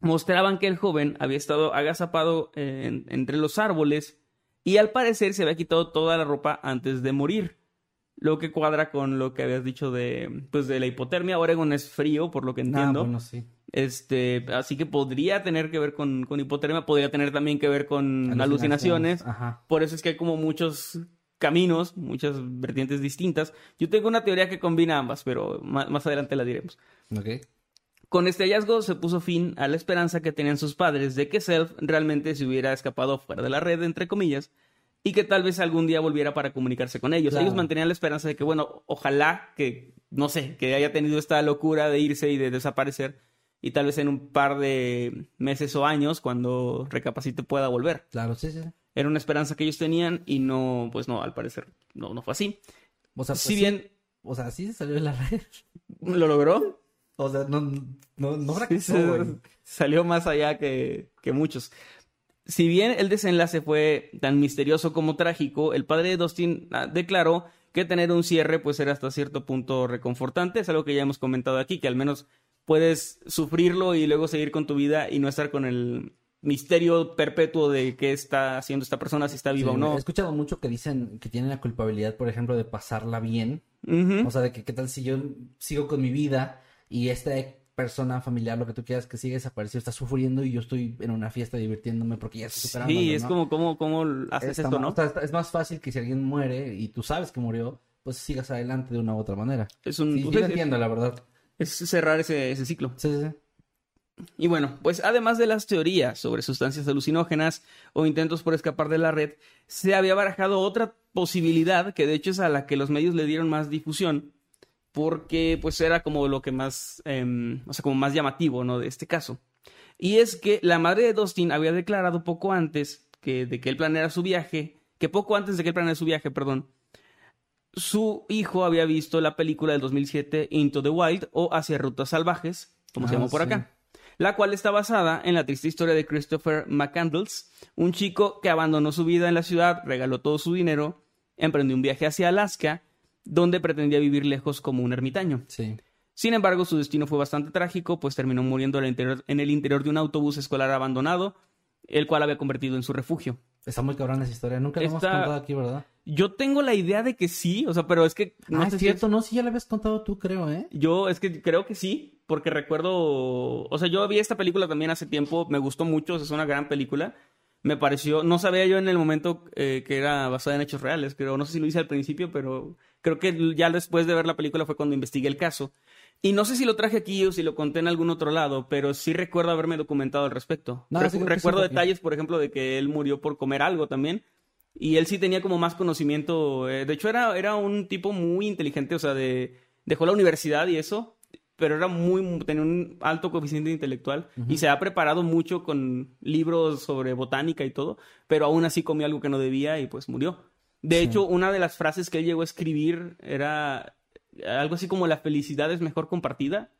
mostraban que el joven había estado agazapado eh, en- entre los árboles y al parecer se había quitado toda la ropa antes de morir. Lo que cuadra con lo que habías dicho de, pues, de la hipotermia. Oregon es frío, por lo que Ah, entiendo. bueno, sí. Este, así que podría tener que ver con, con hipotermia, podría tener también que ver con alucinaciones. Ajá. Por eso es que hay como muchos caminos, muchas vertientes distintas. Yo tengo una teoría que combina ambas, pero más, más adelante la diremos. Ok. Con este hallazgo se puso fin a la esperanza que tenían sus padres de que Self realmente se hubiera escapado fuera de la red, entre comillas, y que tal vez algún día volviera para comunicarse con ellos. Claro. Ellos mantenían la esperanza de que, bueno, ojalá que, no sé, que haya tenido esta locura de irse y de desaparecer, y tal vez en un par de meses o años, cuando recapacite, pueda volver. Claro, sí, sí. Era una esperanza que ellos tenían y no, pues no, al parecer no, no fue así. O sea, pues si sí, bien O sea, sí se salió de la red. lo logró, O sea, no, no, no fracasó, salió más allá que, que muchos. Si bien el desenlace fue tan misterioso como trágico, el padre de Dustin ah, declaró que tener un cierre pues era hasta cierto punto reconfortante. Es algo que ya hemos comentado aquí, que al menos puedes sufrirlo y luego seguir con tu vida y no estar con el misterio perpetuo de qué está haciendo esta persona, si está viva Sí, o no. He escuchado mucho que dicen que tienen la culpabilidad, por ejemplo, de pasarla bien. O sea, de que qué tal si yo sigo con mi vida y esta persona familiar, lo que tú quieras, que sigue desaparecido, está sufriendo y yo estoy en una fiesta divirtiéndome porque ya estoy superando. Sí, es como, como, como haces esto, ¿no? o sea, está- es más fácil que si alguien muere y tú sabes que murió, pues sigas adelante de una u otra manera. Es un Sí, es- entiendo, la verdad. es cerrar ese, ese ciclo. Sí, sí, sí. Y bueno, pues además de las teorías sobre sustancias alucinógenas o intentos por escapar de la red, se había barajado otra posibilidad que de hecho es a la que los medios le dieron más difusión porque pues era como lo que más, em, o sea, como más llamativo, ¿no? De este caso. Y es que la madre de Dustin había declarado poco antes que de que él planeara su viaje, que poco antes de que él planeara su viaje, perdón, su hijo había visto la película del 2007 Into the Wild o Hacia Rutas Salvajes, como se Ah, llamó por sí. acá, la cual está basada en la triste historia de Christopher McCandles, un chico que abandonó su vida en la ciudad, regaló todo su dinero, emprendió un viaje hacia Alaska, donde pretendía vivir lejos como un ermitaño. Sí. Sin embargo, su destino fue bastante trágico, pues terminó muriendo en el interior, de un autobús escolar abandonado, el cual había convertido en su refugio. Está muy cabrón esa historia. Nunca la hemos contado aquí, ¿verdad? Yo tengo la idea de que sí, o sea, pero es que no ah, sé es si cierto. No, sí, ya la habías contado tú, creo, ¿eh? Yo es que creo que sí, porque recuerdo, o sea, yo vi esta película también hace tiempo, me gustó mucho, o sea, es una gran película. Me pareció, no sabía yo en el momento eh, que era basada en hechos reales, creo, no sé si lo hice al principio, pero creo que ya después de ver la película fue cuando investigué el caso. Y no sé si lo traje aquí o si lo conté en algún otro lado, pero sí recuerdo haberme documentado al respecto. No, Recu- sí sí, recuerdo porque- detalles, por ejemplo, de que él murió por comer algo también. Y él sí tenía como más conocimiento. eh, de hecho, era, era un tipo muy inteligente, o sea, de, dejó la universidad y eso, pero era muy, tenía un alto coeficiente intelectual y se ha preparado mucho con libros sobre botánica y todo, pero aún así comió algo que no debía y pues murió. De Sí. hecho, una de las frases que él llegó a escribir era algo así como la felicidad es mejor compartida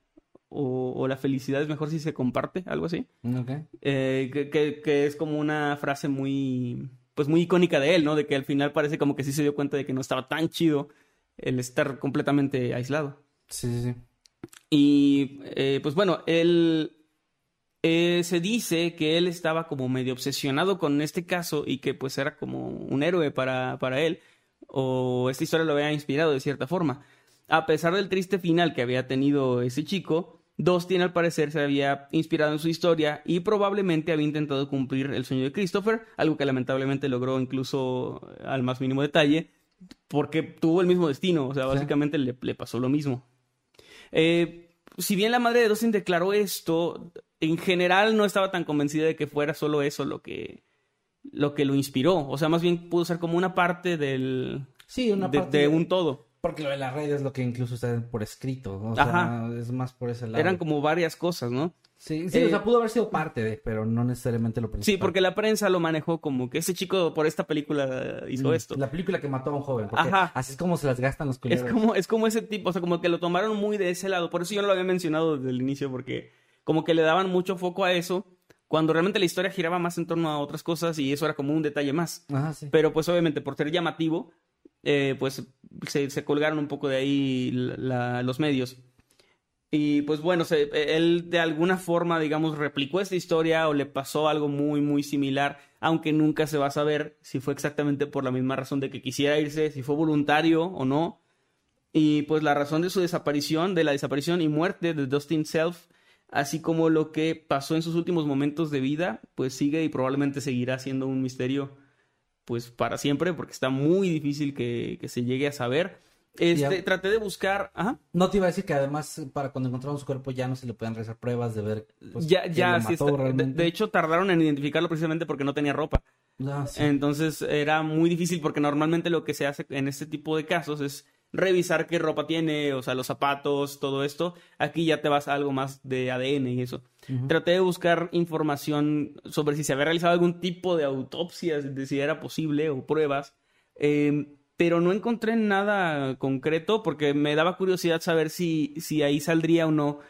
o, o la felicidad es mejor si se comparte, algo así. Ok. Eh, que, que- que es como una frase muy, pues muy icónica de él, ¿no? De que al final parece como que sí se dio cuenta de que no estaba tan chido el estar completamente aislado. Sí, sí, sí. Y eh, pues bueno, él eh, se dice que él estaba como medio obsesionado con este caso y que pues era como un héroe para, para él, o esta historia lo había inspirado de cierta forma. A pesar del triste final que había tenido ese chico, Dustin al parecer se había inspirado en su historia y probablemente había intentado cumplir el sueño de Christopher, algo que lamentablemente logró incluso al más mínimo detalle, porque tuvo el mismo destino, o sea, Sí. básicamente le, le pasó lo mismo. Eh, si bien la madre de Dustin declaró esto, en general no estaba tan convencida de que fuera solo eso lo que, lo que lo inspiró. O sea, más bien pudo ser como una parte del, Sí, una de, parte de un todo. Porque lo de las redes es lo que incluso está por escrito. ¿no? O sea, es más por ese lado. Eran como varias cosas, ¿no? Sí, sí, Eh, o sea, pudo haber sido parte de, pero no necesariamente lo principal. Sí, porque la prensa lo manejó como que ese chico por esta película hizo Mm, esto. La película que mató a un joven. Porque Ajá. así es como se las gastan los Es culeros. como, es como ese tipo, o sea, como que lo tomaron muy de ese lado. Por eso yo no lo había mencionado desde el inicio, porque como que le daban mucho foco a eso, cuando realmente la historia giraba más en torno a otras cosas y eso era como un detalle más. Ajá, sí. Pero pues obviamente por ser llamativo, eh, pues se, colgaron un poco de ahí los medios. Y pues bueno, él de alguna forma, digamos, replicó esta historia o le pasó algo muy, muy similar, aunque nunca se va a saber si fue exactamente por la misma razón de que quisiera irse, si fue voluntario o no. Y pues la razón de su desaparición, de la desaparición y muerte de Dustin Self, así como lo que pasó en sus últimos momentos de vida, pues sigue y probablemente seguirá siendo un misterio pues para siempre, porque está muy difícil que, que se llegue a saber. Este, Ya. traté de buscar, ajá, No te iba a decir que además para cuando encontraron su cuerpo ya no se le pueden realizar pruebas de ver pues, ya, ya, sí mató está- de, hecho tardaron en identificarlo precisamente porque no tenía ropa. Ah, sí. Entonces era muy difícil porque normalmente lo que se hace en este tipo de casos es revisar qué ropa tiene, o sea, los zapatos, todo esto. Aquí ya te vas a algo más de ADN y eso. Traté de buscar información sobre si se había realizado algún tipo de autopsia, de si era posible o pruebas, eh, pero no encontré nada concreto porque me daba curiosidad saber si, si ahí saldría o no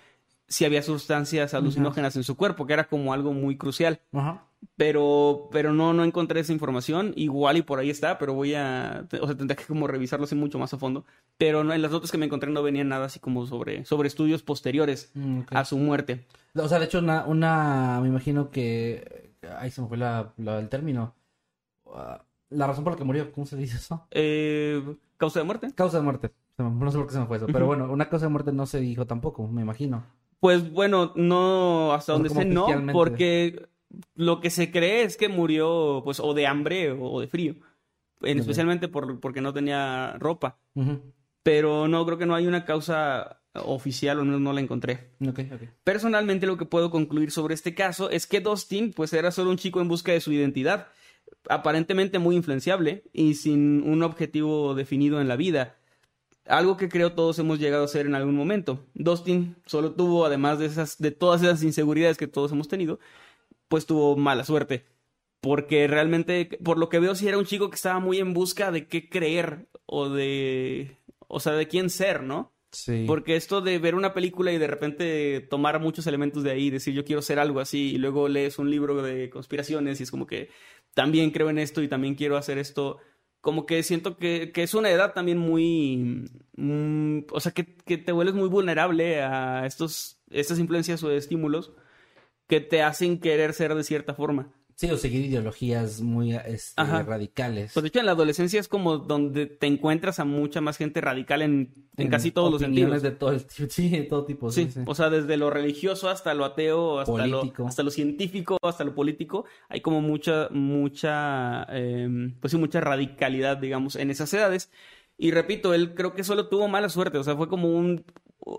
si había sustancias alucinógenas en su cuerpo, que era como algo muy crucial Ajá. Pero pero no no encontré esa información igual y por ahí está pero voy a o sea tendré que como revisarlo así mucho más a fondo pero no, en las notas que me encontré no venían nada así como sobre sobre estudios posteriores Mm, a su muerte O sea, de hecho, una, una, me imagino que, ahí se me fue la, la- el término. Ah, la razón por la que murió, ¿cómo se dice eso? Eh, causa de muerte Causa de muerte. No sé por qué se me fue eso, pero bueno, una causa de muerte no se dijo tampoco, me imagino. pues bueno no hasta donde sé no porque lo que se cree es que murió pues o de hambre o de frío en- especialmente por, porque no tenía ropa pero no creo que no hay una causa oficial o no, no la encontré. Personalmente lo que puedo concluir sobre este caso es que Dustin pues era solo un chico en busca de su identidad, aparentemente muy influenciable y sin un objetivo definido en la vida. Algo que creo todos hemos llegado a ser en algún momento. Dustin solo tuvo, además de esas, de todas esas inseguridades que todos hemos tenido, pues tuvo mala suerte. Porque realmente, por lo que veo, sí era un chico que estaba muy en busca de qué creer o de, o sea, de quién ser, ¿no? Sí. Porque esto de ver una película y de repente tomar muchos elementos de ahí decir yo quiero ser algo así y luego lees un libro de conspiraciones y es como que también creo en esto y también quiero hacer esto, como que siento que, que es una edad también muy, mm, o sea, que, que te vuelves muy vulnerable a estos, estas influencias o estímulos que te hacen querer ser de cierta forma. Sí, o seguir ideologías muy este, radicales. Pues de hecho en la adolescencia es como donde te encuentras a mucha más gente radical en, en casi todos los sentidos. de todo el tipo, sí, de todo tipo. Sí, Sí, sí. o sea, desde lo religioso hasta lo ateo, hasta Político. lo, hasta lo científico, hasta lo político, hay como mucha, mucha, eh, pues sí, mucha radicalidad, digamos, en esas edades. Y repito, él creo que solo tuvo mala suerte, o sea, fue como un,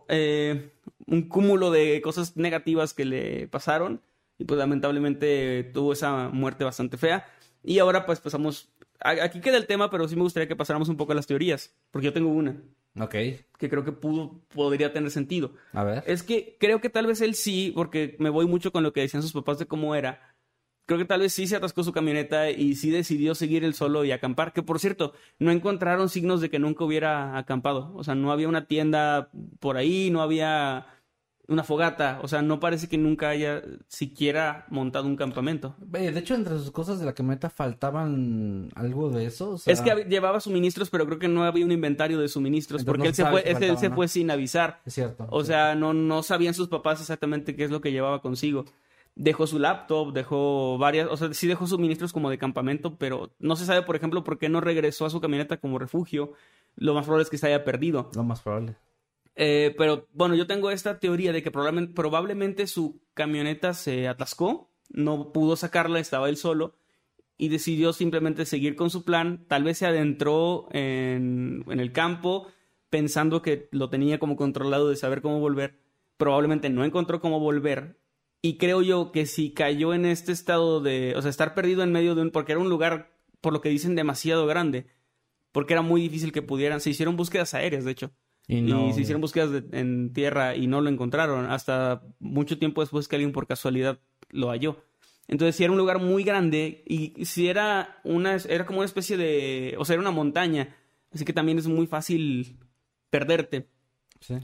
eh, un cúmulo de cosas negativas que le pasaron y pues lamentablemente tuvo esa muerte bastante fea. Y ahora pues pasamos, aquí queda el tema, pero sí me gustaría que pasáramos un poco a las teorías, porque yo tengo una Ok, que creo que pudo, podría tener sentido. a ver. Es que creo que tal vez él sí, porque me voy mucho con lo que decían sus papás de cómo era. Creo que tal vez sí se atascó su camioneta y sí decidió seguir él solo y acampar. Que por cierto, no encontraron signos de que nunca hubiera acampado. O sea, no había una tienda por ahí, no había una fogata. O sea, no parece que nunca haya siquiera montado un campamento. De hecho, entre sus cosas de la camioneta faltaban algo de eso. o sea, Es que llevaba suministros, pero creo que no había un inventario de suministros. Entonces porque no él se fue, él se- fue sin avisar. Es cierto. O sí. sea, no, no sabían sus papás exactamente qué es lo que llevaba consigo. Dejó su laptop, dejó varias, o sea, sí dejó suministros como de campamento, pero no se sabe, por ejemplo, por qué no regresó a su camioneta como refugio. Lo más probable es que se haya perdido. Lo más probable. Eh, pero bueno, yo tengo esta teoría de que probablemente, probablemente su camioneta se atascó, no pudo sacarla, estaba él solo y decidió simplemente seguir con su plan. Tal vez se adentró en, en el campo pensando que lo tenía como controlado de saber cómo volver. Probablemente no encontró cómo volver. Y creo yo que si cayó en este estado de, o sea, estar perdido en medio de un, porque era un lugar, por lo que dicen, demasiado grande, porque era muy difícil que pudieran, se hicieron búsquedas aéreas, de hecho. Y, Y no, se hicieron búsquedas de- en tierra y no lo encontraron hasta mucho tiempo después que alguien por casualidad lo halló. Entonces, si era un lugar muy grande y si era una era como una especie de, o sea, era una montaña, así que también es muy fácil perderte. Sí.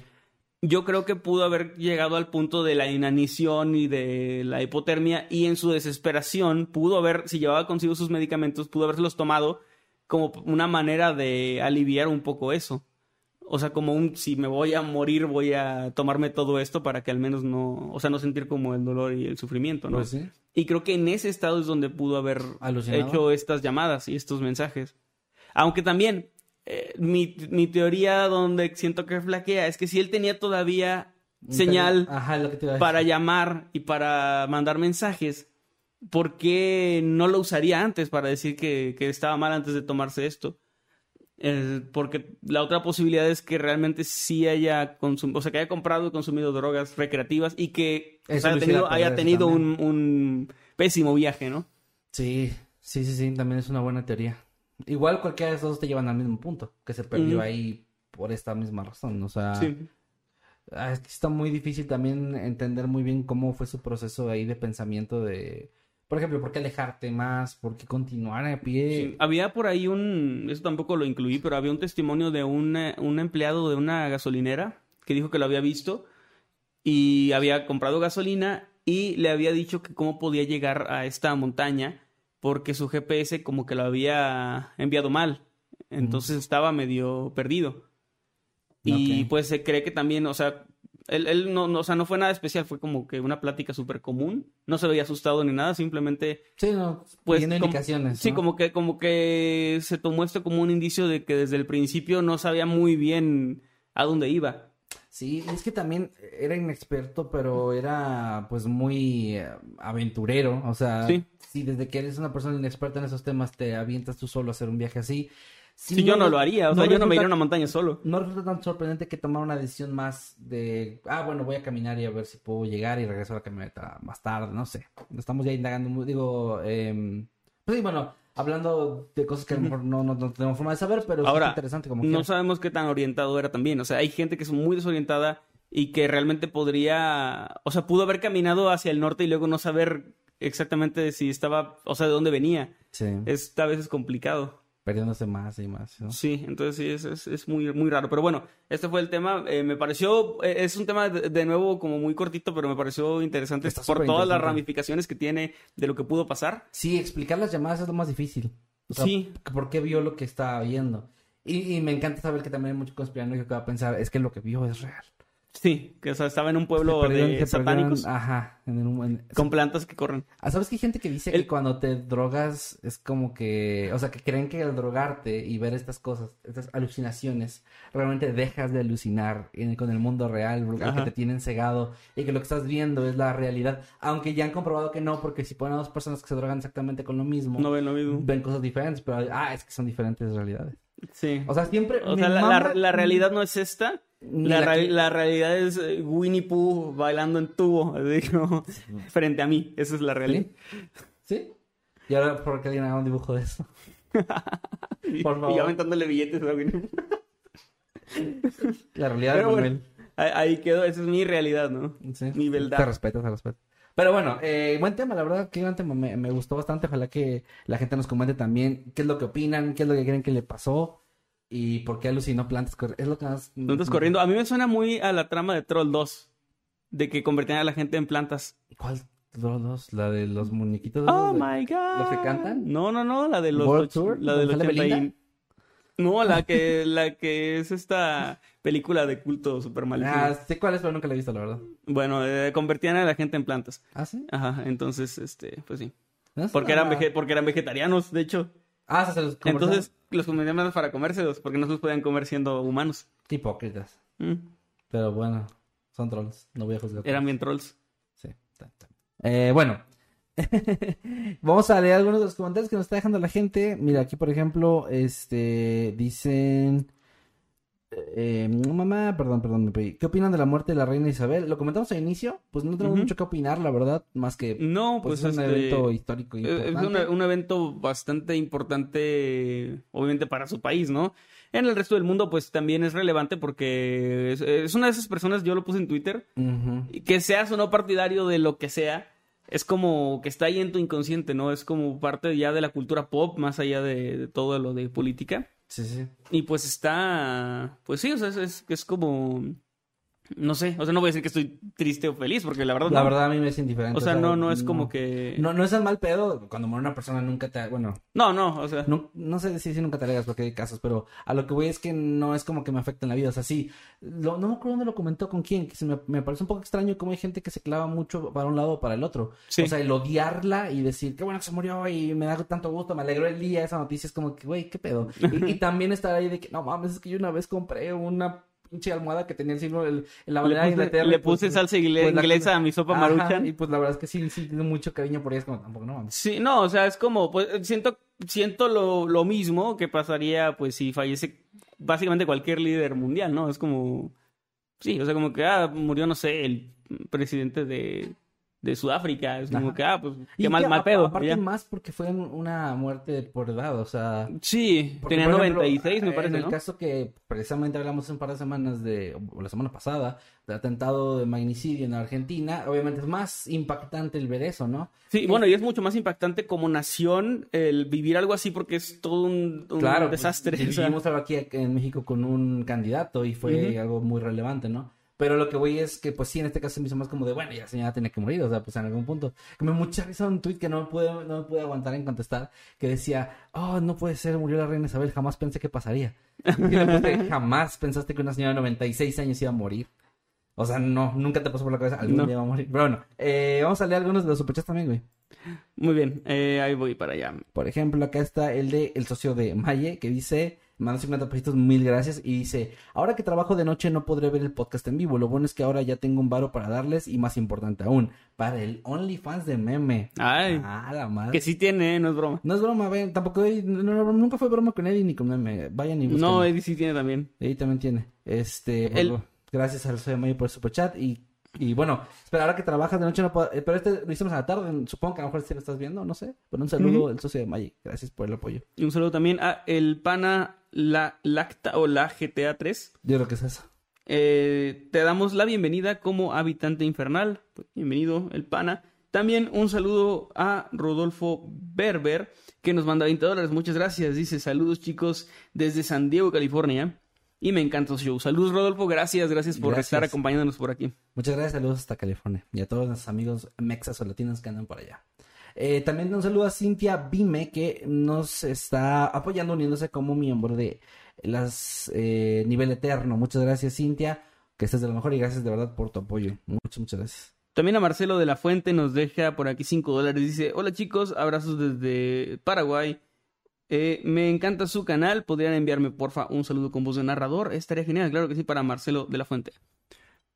Yo creo que pudo haber llegado al punto de la inanición y de la hipotermia y en su desesperación pudo haber, si llevaba consigo sus medicamentos, pudo haberlos tomado como una manera de aliviar un poco eso. O sea, como un, si me voy a morir, voy a tomarme todo esto para que al menos no, o sea, no sentir como el dolor y el sufrimiento, ¿no? Pues sí. Y creo que en ese estado es donde pudo haber Alucinado. hecho estas llamadas y estos mensajes. Aunque también, eh, mi, mi teoría donde siento que flaquea es que si él tenía todavía señal Ajá, lo que te iba a decir. para llamar y para mandar mensajes, ¿por qué no lo usaría antes para decir que, que estaba mal antes de tomarse esto? Eh, porque la otra posibilidad es que realmente sí haya consumido, o sea, que haya comprado y consumido drogas recreativas y que o sea, tenido, haya tenido un, un pésimo viaje, ¿no? Sí, sí, sí, sí, también es una buena teoría. Igual cualquiera de esos dos te llevan al mismo punto, que se perdió ahí por esta misma razón, o sea... Sí. Ah, está muy difícil también entender muy bien cómo fue su proceso ahí de pensamiento de, por ejemplo, por qué alejarte más, por qué continuar a pie. Sí, Había por ahí un, eso tampoco lo incluí, pero había un testimonio de un, eh, un empleado de una gasolinera que dijo que lo había visto y había comprado gasolina y le había dicho que cómo podía llegar a esta montaña porque su GPS como que lo había enviado mal. Entonces estaba medio perdido. Y pues se cree que también, o sea, él, él no, no, o sea, no fue nada especial, fue como que una plática súper común. No se veía asustado ni nada, simplemente Sí, no, pues como- indicaciones. Sí, ¿no? como que, como que se tomó esto como un indicio de que desde el principio no sabía muy bien a dónde iba. Sí, es que también era inexperto, pero era pues muy eh, aventurero, o sea, Sí. si desde que eres una persona inexperta en esos temas te avientas tú solo a hacer un viaje así. sí Si yo no lo haría, o sea, yo no me iría a una montaña solo. No resulta tan sorprendente que tomar una decisión más de, ah, bueno, voy a caminar y a ver si puedo llegar y regreso a la camioneta más tarde, no sé. Estamos ya indagando, digo, eh, pues sí, bueno, hablando de cosas que a lo mejor no, no, no tenemos forma de saber, pero Ahora, está interesante como No quiera. sabemos qué tan orientado era también. O sea, hay gente que es muy desorientada y que realmente podría, o sea, pudo haber caminado hacia el norte y luego no saber exactamente si estaba, o sea, de dónde venía. Sí, Esta vez es complicado. Perdiéndose más y más, ¿no? Sí, entonces sí, es, es, es muy, muy raro. Pero bueno, este fue el tema. Eh, me pareció, eh, es un tema de, de nuevo como muy cortito, pero me pareció interesante Está por todas las ramificaciones que tiene de lo que pudo pasar. Sí, explicar las llamadas es lo más difícil. O sea, Sí. ¿Por qué vio lo que estaba viendo? Y, y me encanta saber que también hay mucho conspiranoico que va a pensar, es que lo que vio es real. Sí, que o sea, estaba en un pueblo perdieron- de perdieron- satánicos ajá. En el- en- con plantas que corren. Ah, ¿Sabes que hay gente que dice El- que cuando te drogas es como que, o sea, que creen que al drogarte y ver estas cosas, estas alucinaciones, realmente dejas de alucinar en- con el mundo real, porque te tienen cegado y que lo que estás viendo es la realidad, aunque ya han comprobado que no, porque si ponen a dos personas que se drogan exactamente con lo mismo, No ven lo mismo. ven cosas diferentes, pero ah, es que son diferentes realidades. Sí. O sea, siempre O sea, la- la realidad no es esta. La, la que- la realidad es eh, Winnie Pooh bailando en tubo, como, frente a mí. Esa es la realidad. ¿Sí? ¿Sí? Y ahora, ¿por qué alguien haga un dibujo de eso? Y, Por y favor. aventándole billetes a Winnie Pooh. La realidad Pero de bueno, ahí, ahí quedó. Esa es mi realidad, ¿no? Sí. Mi verdad. Te respeto, te respeto. Pero bueno, eh, buen tema, la verdad que buen tema, me, me gustó bastante. Ojalá que la gente nos comente también qué es lo que opinan, qué es lo que creen que le pasó y por qué alucinó plantas. Es lo que más. Plantas corriendo. A mí me suena muy a la trama de Troll 2. De que convertían a la gente en plantas. ¿Cuál? Los dos, la de los muñequitos. Oh de- my god. ¿Los que cantan? No, no, no, la de los World Tour, la del ¿donde sale 80 y- Belinda? No, la que la que es esta película de culto super maligna. Ah, sé cuál es, pero nunca la he visto, la verdad. Bueno, eh, convertían a la gente en plantas. ¿Ah, sí? Ajá, entonces este, pues sí. Porque eran porque eran vegetarianos, de hecho. Ah, se los Entonces los convertían para comérselos porque no se los podían comer siendo humanos. Qué hipócritas. Mm, Pero bueno, son trolls. No voy a juzgar. eran bien trolls. Sí. Eh, bueno. Vamos a leer algunos de los comentarios que nos está dejando la gente. Mira, aquí por ejemplo, este dicen eh, mamá, perdón, perdón, me pedí. ¿Qué opinan de la muerte de la reina Isabel? Lo comentamos al inicio, pues no tenemos mucho que opinar, la verdad, más que No, pues, pues, es un este, evento histórico Eh, Es importante. un, evento bastante importante, obviamente, para su país, ¿no? En el resto del mundo, pues también es relevante porque es, es una de esas personas, yo lo puse en Twitter, que seas o no partidario de lo que sea, es como que está ahí en tu inconsciente, ¿no? Es como parte ya de la cultura pop, más allá de, de todo lo de política. Sí, sí. Y pues está, pues sí, o sea, es, es, es como no sé, o sea, no voy a decir que estoy triste o feliz, porque la verdad La no. verdad a mí me es indiferente. o sea, no, no es como que... No, no es el mal pedo. Cuando muere una persona nunca te... Bueno, No, no, o sea... no, no sé si, si nunca te alegas porque hay casos, pero a lo que voy es que no es como que me afecte en la vida. O sea, sí, lo- no me acuerdo dónde lo comentó con quién, que se me, me parece un poco extraño cómo hay gente que se clava mucho para un lado o para el otro. Sí. O sea, el odiarla y decir, qué bueno que se murió y me da tanto gusto, me alegró el día, esa noticia es como que, güey, qué pedo. Y, y también estar ahí de que, no mames, es que yo una vez compré una pinche almohada que tenía el signo, el, la bandera de Inglaterra. le pues, puse salsa ingle- pues, inglesa cosa- a mi sopa Ajá, maruchan. Y pues la verdad es que sí, sí, tengo mucho cariño por ella, es como tampoco, no. Sí, no, o sea, es como, pues, siento, siento lo, lo mismo que pasaría, pues, si fallece básicamente cualquier líder mundial, ¿no? Es como, sí, o sea, como que, ah, murió, no sé, el presidente de, de Sudáfrica, es como Ajá. que, ah, pues, Y qué mal, que mal pedo. Aparte ya. más porque fue un- una muerte por edad, o sea... Sí, porque, tenía ejemplo, 96, me En parece, el ¿no? caso que precisamente hablamos un par de semanas de, o la semana pasada, del atentado de magnicidio en Argentina, obviamente es más impactante el ver eso, ¿no? Sí, bueno, y es mucho más impactante como nación el vivir algo así porque es todo un, un Claro, pues, desastre. sea. Vivimos algo aquí en México con un candidato y fue algo muy relevante, ¿no? Pero lo que voy es que, pues sí, en este caso se me hizo más como de, bueno, ya la señora tiene que morir, o sea, pues en algún punto. Que me mucha risa un tweet que no me pude, no me pude aguantar en contestar, que decía, oh, no puede ser, murió la reina Isabel, jamás pensé que pasaría. Y le puse, jamás pensaste que una señora de 96 años iba a morir. O sea, no, nunca te pasó por la cabeza, algún No. día va a morir. Pero bueno, eh, vamos a leer algunos de los superchats también, güey. Muy bien, eh, ahí voy para allá. Por ejemplo, acá está el de el socio de Maye, que dice, manda 50 pesitos, mil gracias, y dice, ahora que trabajo de noche no podré ver el podcast en vivo, lo bueno es que ahora ya tengo un varo para darles, y más importante aún, para el OnlyFans de meme. Ay, Ah, la madre. que sí tiene, ¿eh? no es broma. No es broma, ven, tampoco, no, nunca fue broma con Eddie ni con meme, vayan y busquen. No, Eddie sí tiene también. Eddie también tiene, este, El- gracias al socio de Maye por el superchat, y... Y bueno, espera, ahora que trabajas de noche no puedo... eh, Pero este lo hicimos a la tarde, supongo que a lo mejor si lo estás viendo, no sé. Pero un saludo Ujú. al socio de Maye, gracias por el apoyo. Y un saludo también a el pana la, Lacta o la GTA 3. Yo creo que es eso. Eh, te damos la bienvenida como habitante infernal. Pues, bienvenido, el pana. También un saludo a Rodolfo Berber, que nos manda 20 dólares. Muchas gracias. Dice, saludos chicos desde San Diego, California. Y me encanta su show. Saludos, Rodolfo. Gracias, gracias por Gracias. estar acompañándonos por aquí. Muchas gracias, saludos hasta California y a todos nuestros amigos mexas o latinos que andan por allá. Eh, también un saludo a Cintia Bime que nos está apoyando uniéndose como miembro de las eh, Nivel Eterno. Muchas gracias Cintia, que estés de lo mejor y gracias de verdad por tu apoyo. Muchas, muchas gracias. También a Marcelo de la Fuente nos deja por aquí 5 dólares. Dice, hola chicos, abrazos desde Paraguay. Eh, me encanta su canal. ¿Podrían enviarme, porfa, un saludo con voz de narrador? Estaría genial, claro que sí, para Marcelo de la Fuente.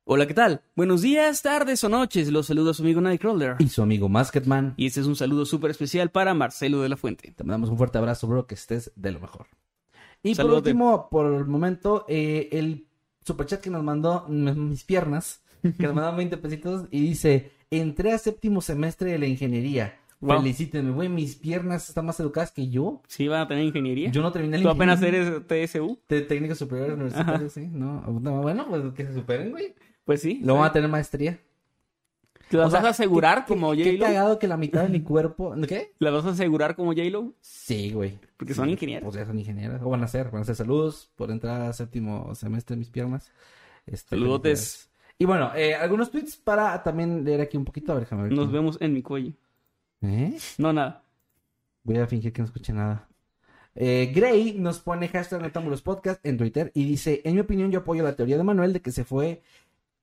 Hola, ¿qué tal? Buenos días, tardes o noches. Los saluda su amigo Nightcrawler. Y su amigo Masketman. Y este es un saludo súper especial para Marcelo de la Fuente. Te mandamos un fuerte abrazo, bro, que estés de lo mejor. Y Saludote. por último, por el momento, eh, el superchat que nos mandó mis piernas, que nos mandaron 20 pesitos, y dice, entré a séptimo semestre de la ingeniería. Wow. Felicítenme, güey, mis piernas están más educadas que yo. ¿Sí van a tener ingeniería? Yo no terminé la ¿Tú apenas ingeniería. eres TSU? Técnico superior universitario, sí, no, Bueno, pues que se superen, güey. Pues sí. Lo van a tener maestría. ¿Te las O sea, vas a asegurar qué- como qué- Qué J-Lo? cagado que la mitad de mi cuerpo... ¿Qué? ¿La vas a asegurar como J-Lo? Sí, güey. Porque Sí, son ingenieras. Pues ya son ingenieras. O van a ser, van a ser saludos por entrar a séptimo semestre de mis piernas. Este, Saludotes. Y bueno, eh, algunos tweets para también leer aquí un poquito. A ver, déjame ver. Nos cómo- vemos en mi cuello. ¿Eh? No, nada. Voy a fingir que no escuché nada. Eh, Gray nos pone hashtag Netámbulos Podcast en Twitter y dice, en mi opinión yo apoyo la teoría de Manuel de que se fue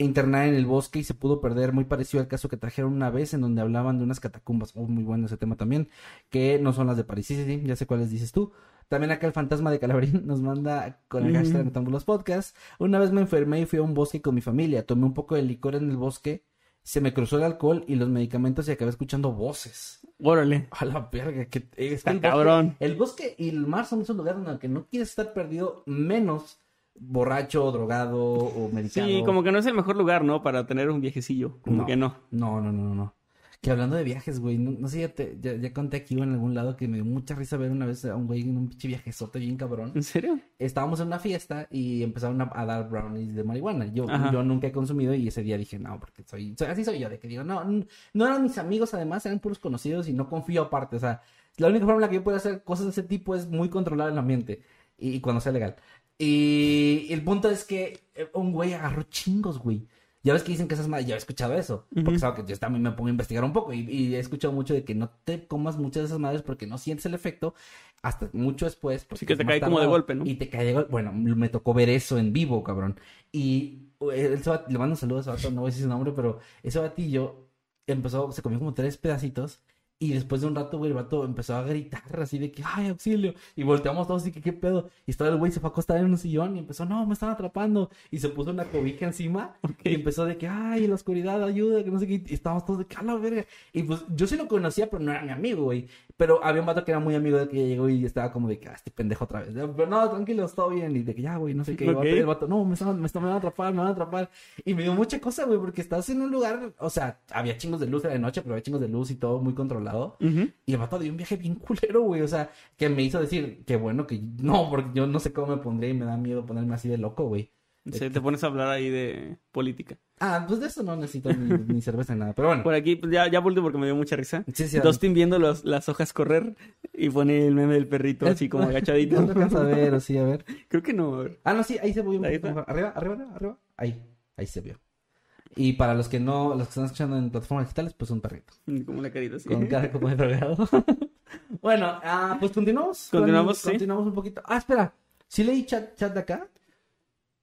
internar en el bosque y se pudo perder, muy parecido al caso que trajeron una vez en donde hablaban de unas catacumbas, oh, muy bueno ese tema también, que no son las de París, sí, sí, sí, ya sé cuáles dices tú. También acá el fantasma de Calabrín nos manda con el Mm. hashtag Netámbulos Podcast. Una vez me enfermé y fui a un bosque con mi familia, tomé un poco de licor en el bosque, se me cruzó el alcohol y los medicamentos y acabé escuchando voces. Órale. A la verga, que es que Está el bosque- cabrón. el bosque y el mar son esos lugares en los que no quieres estar perdido, menos borracho, drogado o medicado. Sí, como que no es el mejor lugar, ¿no? Para tener un viejecillo. Como No. que no. No, no, no, no. Que hablando de viajes, güey, no, no sé, ya, te- ya, ya conté aquí o en algún lado que me dio mucha risa ver una vez a un güey en un pinche viajezote bien cabrón. ¿En serio? Estábamos en una fiesta y empezaron a, a dar brownies de marihuana. Yo, Ajá. yo nunca he consumido y ese día dije, no, porque soy, soy- así soy yo, de que digo, no, no eran mis amigos, además eran puros conocidos y no confío aparte. O sea, la única forma en la que yo puedo hacer cosas de ese tipo es muy controlar el ambiente y, y cuando sea legal. Y el punto es que eh, un güey agarró chingos, güey. Ya ves que dicen que esas madres, ya he escuchado eso. Porque Ujú. sabe que yo también me pongo a investigar un poco. Y, y he escuchado mucho de que no te comas muchas de esas madres porque no sientes el efecto hasta mucho después. Sí, que te cae como de golpe, ¿no? Y te cae de golpe. Bueno, me tocó ver eso en vivo, cabrón. Y ese vato- le mando un saludo a ese vato, no voy a decir su nombre, pero ese batillo empezó, se comió como tres pedacitos. Y después de un rato, güey, el vato empezó a gritar así de que, ay, auxilio. Y volteamos todos y que, ¿qué pedo? Y estaba el güey, se fue a acostar en un sillón y empezó, no, me están atrapando. Y se puso una cobija encima y empezó de que, ay, la oscuridad, ayuda, que no sé qué. Y estábamos todos de que, a la verga. Y pues yo sí lo conocía, pero no era mi amigo, güey. Pero había un vato que era muy amigo de que llegó y estaba como de que, ah, este pendejo otra vez. Pero no, tranquilo, todo bien. Y de que ya, güey, no sé qué. Y el vato- Ok. el vato, no, me, están, me, están, me van a atrapar, me van a atrapar. Y me dio mucha cosa, güey, porque estás en un lugar, o sea, había chingos de luz, era de noche, pero había chingos de luz y todo muy controlado. Y el vato dio un viaje bien culero, güey. O sea, que me hizo decir que bueno que no, porque yo no sé cómo me pondría y me da miedo ponerme así de loco, güey. Sí, te pones a hablar ahí de política. Ah, pues de eso no necesito ni, ni cerveza ni nada. Pero bueno. Por aquí, pues ya, ya volteo porque me dio mucha risa. Sí, sí, Dustin viendo los- las hojas correr y pone el meme del perrito así como agachadito. No alcanza a ver, o sí, a ver. Creo que no. a ver. Ah, no, sí, ahí se vio. Arriba, arriba, arriba, arriba. Ahí, ahí se vio. Y para los que no, los que están escuchando en plataformas digitales, pues un perrito. Como la carita así. Con cara como de drogado. bueno, ah, pues continuamos. con- Continuamos, sí. Continuamos un poquito. Ah, espera. ¿Sí leí chat, chat de acá?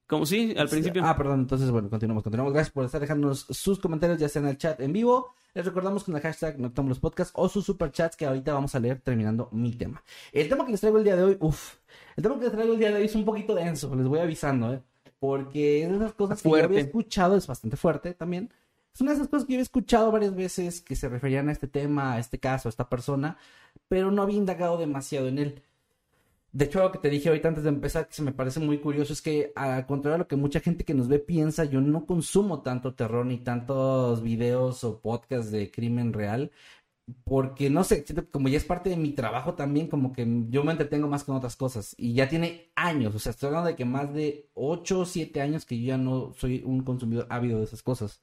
Como sí, al principio. Ah, perdón, entonces, bueno, continuamos, continuamos. Gracias por estar dejándonos sus comentarios, ya sea en el chat en vivo. Les recordamos con el hashtag Noctambulous los podcasts o sus superchats que ahorita vamos a leer terminando mi tema. El tema que les traigo el día de hoy, uff, el tema que les traigo el día de hoy es un poquito denso, les voy avisando, ¿eh? Porque es de esas cosas que yo había escuchado, es bastante fuerte también. Es una de esas cosas que yo había escuchado varias veces que se referían a este tema, a este caso, a esta persona, pero no había indagado demasiado en él. De hecho, algo que te dije ahorita antes de empezar, que se me parece muy curioso, es que al contrario a lo que mucha gente que nos ve piensa, yo no consumo tanto terror ni tantos videos o podcasts de crimen real, porque no sé, siento como ya es parte de mi trabajo también, como que yo me entretengo más con otras cosas. Y ya tiene años, o sea, estoy hablando de que más de 8 o 7 años que yo ya no soy un consumidor ávido de esas cosas.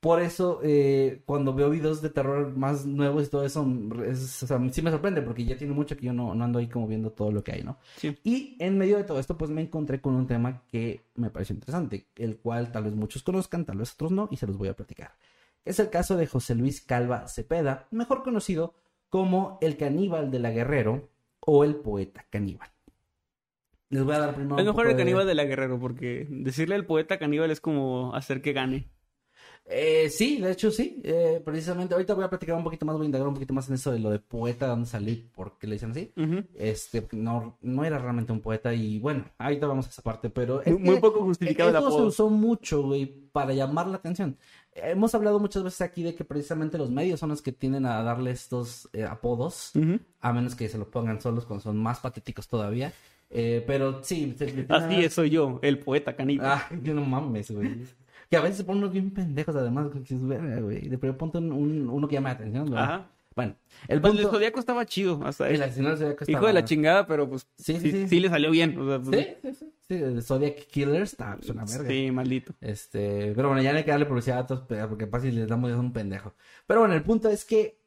Por eso, eh, cuando veo videos de terror más nuevos y todo eso, es- o sea, sí me sorprende porque ya tiene mucho que yo no, no ando ahí como viendo todo lo que hay, ¿no? Sí. Y en medio de todo esto, pues me encontré con un tema que me pareció interesante, el cual tal vez muchos conozcan, tal vez otros no, y se los voy a platicar. Es el caso de José Luis Calva Cepeda, mejor conocido como el caníbal de la Guerrero o el poeta caníbal. Les voy a dar primero. es mejor el caníbal de la Guerrero porque decirle al poeta caníbal es como hacer que gane. Eh, sí, de hecho sí. Eh, precisamente ahorita voy a platicar un poquito más, voy a indagar un poquito más en eso de lo de poeta, dónde salí, por qué le dicen así. Este, no, no era realmente un poeta y bueno, ahorita vamos a esa parte, pero... es Muy, muy que poco justificado el esto se apodo. usó mucho, güey, para llamar la atención. Hemos hablado muchas veces aquí de que precisamente los medios son los que tienden a darle estos eh, apodos, a menos que se lo pongan solos cuando son más patéticos todavía. Eh, pero sí, se- Así es, soy yo, el poeta caníbal. Ah, yo no mames, güey. Que a veces se ponen unos bien pendejos, además, que dices, "Verga, güey. De pero ponte un, un- uno que llame la atención, ¿verdad? Ajá. Bueno, el Pues el punto... Zodíaco estaba chido hasta el eso. asesino del Zodiaco Hijo de la estaba- chingada, pero pues Sí, sí, sí, sí. sí le salió bien. o sea, pues, Sí, sí, sí. Sí, el Zodiac Killer está, es una verga. Sí, maldito. Este, pero bueno, ya no hay que darle publicidad a todos, pero- porque pasa y les damos ya un pendejo. Pero bueno, el punto es que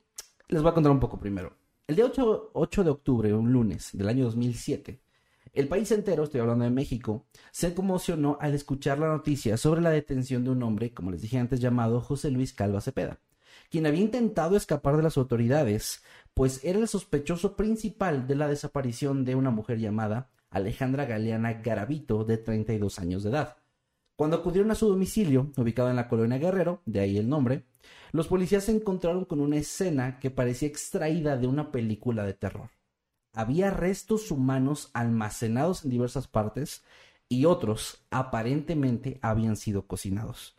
les voy a contar un poco primero. El día 8, 8 de octubre, un lunes del año 2007, el país entero, estoy hablando de México, se conmocionó al escuchar la noticia sobre la detención de un hombre, como les dije antes, llamado José Luis Calva Cepeda, quien había intentado escapar de las autoridades, pues era el sospechoso principal de la desaparición de una mujer llamada Alejandra Galeana Garavito, de 32 años de edad. Cuando acudieron a su domicilio, ubicado en la colonia Guerrero, de ahí el nombre, los policías se encontraron con una escena que parecía extraída de una película de terror. Había restos humanos almacenados en diversas partes y otros aparentemente habían sido cocinados.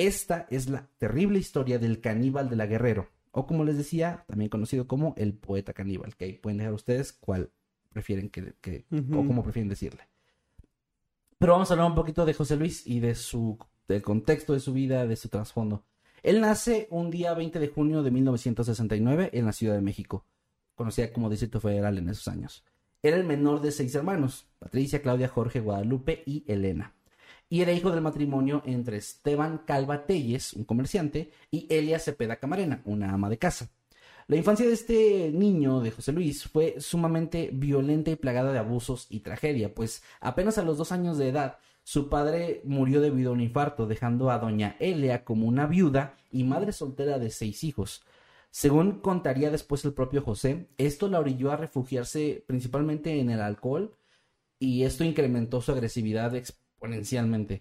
Esta es la terrible historia del caníbal de la Guerrero, o como les decía, también conocido como el poeta caníbal, que ahí pueden dejar ustedes cuál prefieren que, o cómo prefieren decirle. Pero vamos a hablar un poquito de José Luis y de su del contexto de su vida, de su trasfondo. Él nace un día 20 de junio de 1969 en la Ciudad de México, conocida como Distrito Federal en esos años. Era el menor de seis hermanos, Patricia, Claudia, Jorge, Guadalupe y Elena. Y era hijo del matrimonio entre Esteban Calva Telles, un comerciante, y Elia Cepeda Camarena, una ama de casa. La infancia de este niño, de José Luis, fue sumamente violenta y plagada de abusos y tragedia, pues apenas a los dos años de edad, su padre murió debido a un infarto, dejando a doña Elia como una viuda y madre soltera de seis hijos. Según contaría después el propio José, esto la orilló a refugiarse principalmente en el alcohol y esto incrementó su agresividad exponencialmente,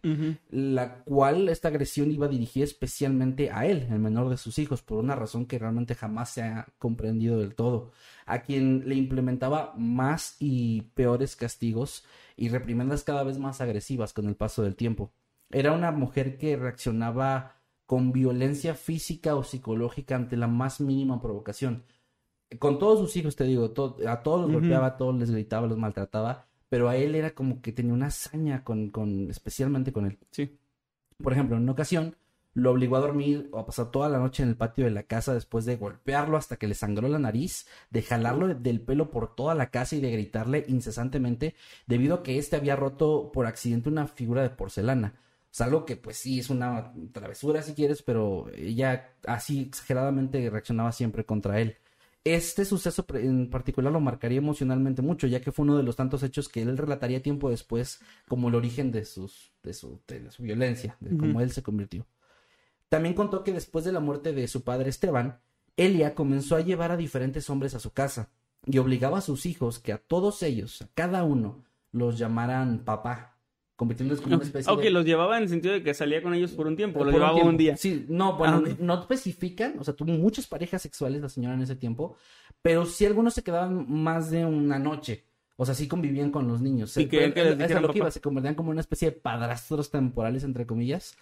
la cual esta agresión iba dirigida especialmente a él, el menor de sus hijos, por una razón que realmente jamás se ha comprendido del todo, a quien le implementaba más y peores castigos y reprimendas cada vez más agresivas con el paso del tiempo. Era una mujer que reaccionaba con violencia física o psicológica ante la más mínima provocación. Con todos sus hijos, te digo, a todos los golpeaba, a todos les gritaba, los maltrataba, pero a él era como que tenía una hazaña con, con, especialmente con él. Sí. Por ejemplo, en una ocasión lo obligó a dormir o a pasar toda la noche en el patio de la casa después de golpearlo hasta que le sangró la nariz, de jalarlo del pelo por toda la casa y de gritarle incesantemente debido a que éste había roto por accidente una figura de porcelana. Es algo que pues sí es una travesura si quieres, pero ella así exageradamente reaccionaba siempre contra él. Este suceso en particular lo marcaría emocionalmente mucho, ya que fue uno de los tantos hechos que él relataría tiempo después como el origen de, sus, de, su, de su violencia, de cómo él se convirtió. También contó que después de la muerte de su padre Esteban, Elia comenzó a llevar a diferentes hombres a su casa y obligaba a sus hijos que a todos ellos, a cada uno, los llamaran papá, convirtiéndolos como una especie okay, los llevaba en el sentido de que salía con ellos por un tiempo, los llevaba un, día. Sí, no, bueno, ah, no especifican, o sea, tuvo muchas parejas sexuales la señora en ese tiempo, pero sí algunos se quedaban más de una noche. O sea, sí convivían con los niños. Y que, que les lo que iba, se convertían como una especie de padrastros temporales, entre comillas.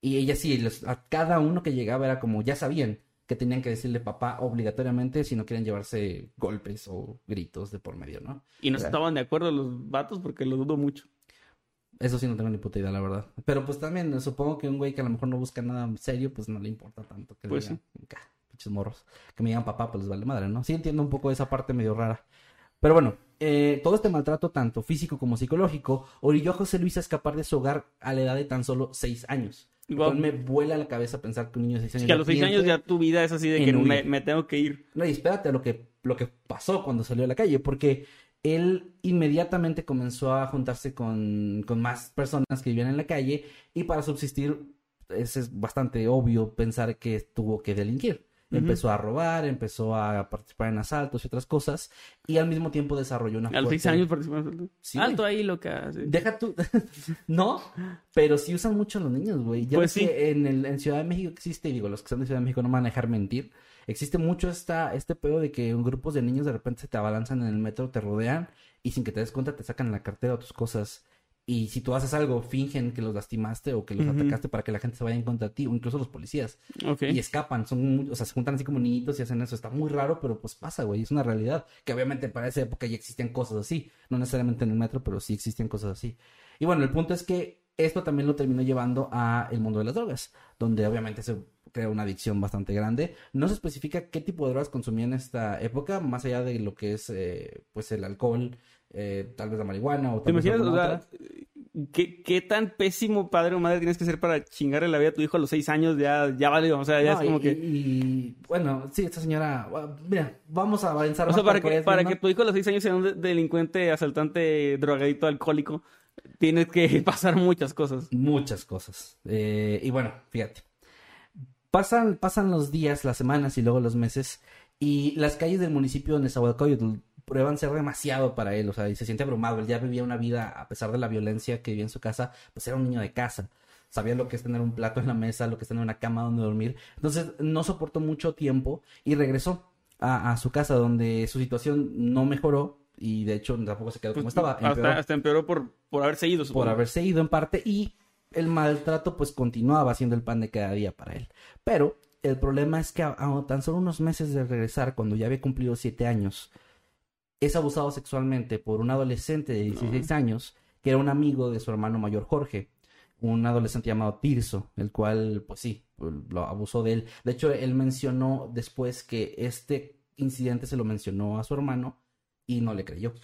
Y ella sí, a cada uno que llegaba era como, ya sabían que tenían que decirle papá obligatoriamente si no quieren llevarse golpes o gritos de por medio, ¿no? Y no estaban de acuerdo los vatos porque lo dudo mucho. Eso sí no tengo ni puta idea, la verdad. Pero pues también supongo que un güey que a lo mejor no busca nada serio, pues no le importa tanto que pues le digan, morros, que me digan papá, pues les vale madre, ¿no? Sí entiendo un poco esa parte medio rara. Pero bueno, eh, todo este maltrato, tanto físico como psicológico, orilló a José Luis a escapar de su hogar a la edad de tan solo seis años. Igual me vuela la cabeza pensar que un niño de 6 años. Es que a los 6 años ya tu vida es así de que me, tengo que ir. No, y espérate a lo que, lo que pasó cuando salió a la calle, porque él inmediatamente comenzó a juntarse con, con más personas que vivían en la calle y para subsistir es bastante obvio pensar que tuvo que delinquir. Empezó a robar, empezó a participar en asaltos y otras cosas. Y al mismo tiempo desarrolló una. A los seis años participó en sí, Alto ahí, lo que hace. Deja tú. no, pero sí usan mucho los niños, güey. Ya pues sí. que en, el, en Ciudad de México existe, y digo, los que están de Ciudad de México no me van a dejar mentir. Existe mucho esta, este pedo de que grupos de niños de repente se te abalanzan en el metro, te rodean y sin que te des cuenta te sacan la cartera o tus cosas. Y si tú haces algo, fingen que los lastimaste o que los atacaste para que la gente se vaya en contra de ti, o incluso los policías. Y escapan, son, o sea, se juntan así como niñitos y hacen eso. Está muy raro, pero pues pasa, güey, es una realidad. Que obviamente para esa época ya existían cosas así. No necesariamente en el metro, pero sí existían cosas así. Y bueno, el punto es que esto también lo terminó llevando a el mundo de las drogas, donde obviamente se crea una adicción bastante grande. No se especifica qué tipo de drogas consumía en esta época, más allá de lo que es eh, pues el alcohol, eh, tal vez la marihuana o tal ¿Te imaginas, ¿qué, ¿qué, tan pésimo padre o madre tienes que ser para chingarle la vida a tu hijo a los seis años? Ya, ya vale, o sea, ya es como que... Y, bueno, sí, esta señora, mira, vamos a avanzar O sea, para, que, para que tu hijo a los seis años sea un delincuente, asaltante, drogadito, alcohólico, tienes que pasar muchas cosas. Muchas cosas. Eh, y bueno, fíjate. Pasan, pasan los días, las semanas y luego los meses, y las calles del municipio de Nezahualcóyotl prueban ser demasiado para él, o sea, y se siente abrumado. Él ya vivía una vida, a pesar de la violencia que vivía en su casa, pues era un niño de casa. Sabía lo que es tener un plato en la mesa, lo que es tener una cama donde dormir. Entonces no soportó mucho tiempo y regresó a, su casa donde su situación no mejoró y de hecho tampoco se quedó como pues, estaba. Hasta, hasta, empeoró por, por haberse ido. Por haberse ido en parte y el maltrato pues continuaba siendo el pan de cada día para él. Pero el problema es que a, tan solo unos meses de regresar, cuando ya había cumplido siete años, es abusado sexualmente por un adolescente de 16 años que era un amigo de su hermano mayor Jorge, un adolescente llamado Tirso, el cual, pues sí, lo abusó de él. De hecho, él mencionó después que este incidente se lo mencionó a su hermano y no le creyó.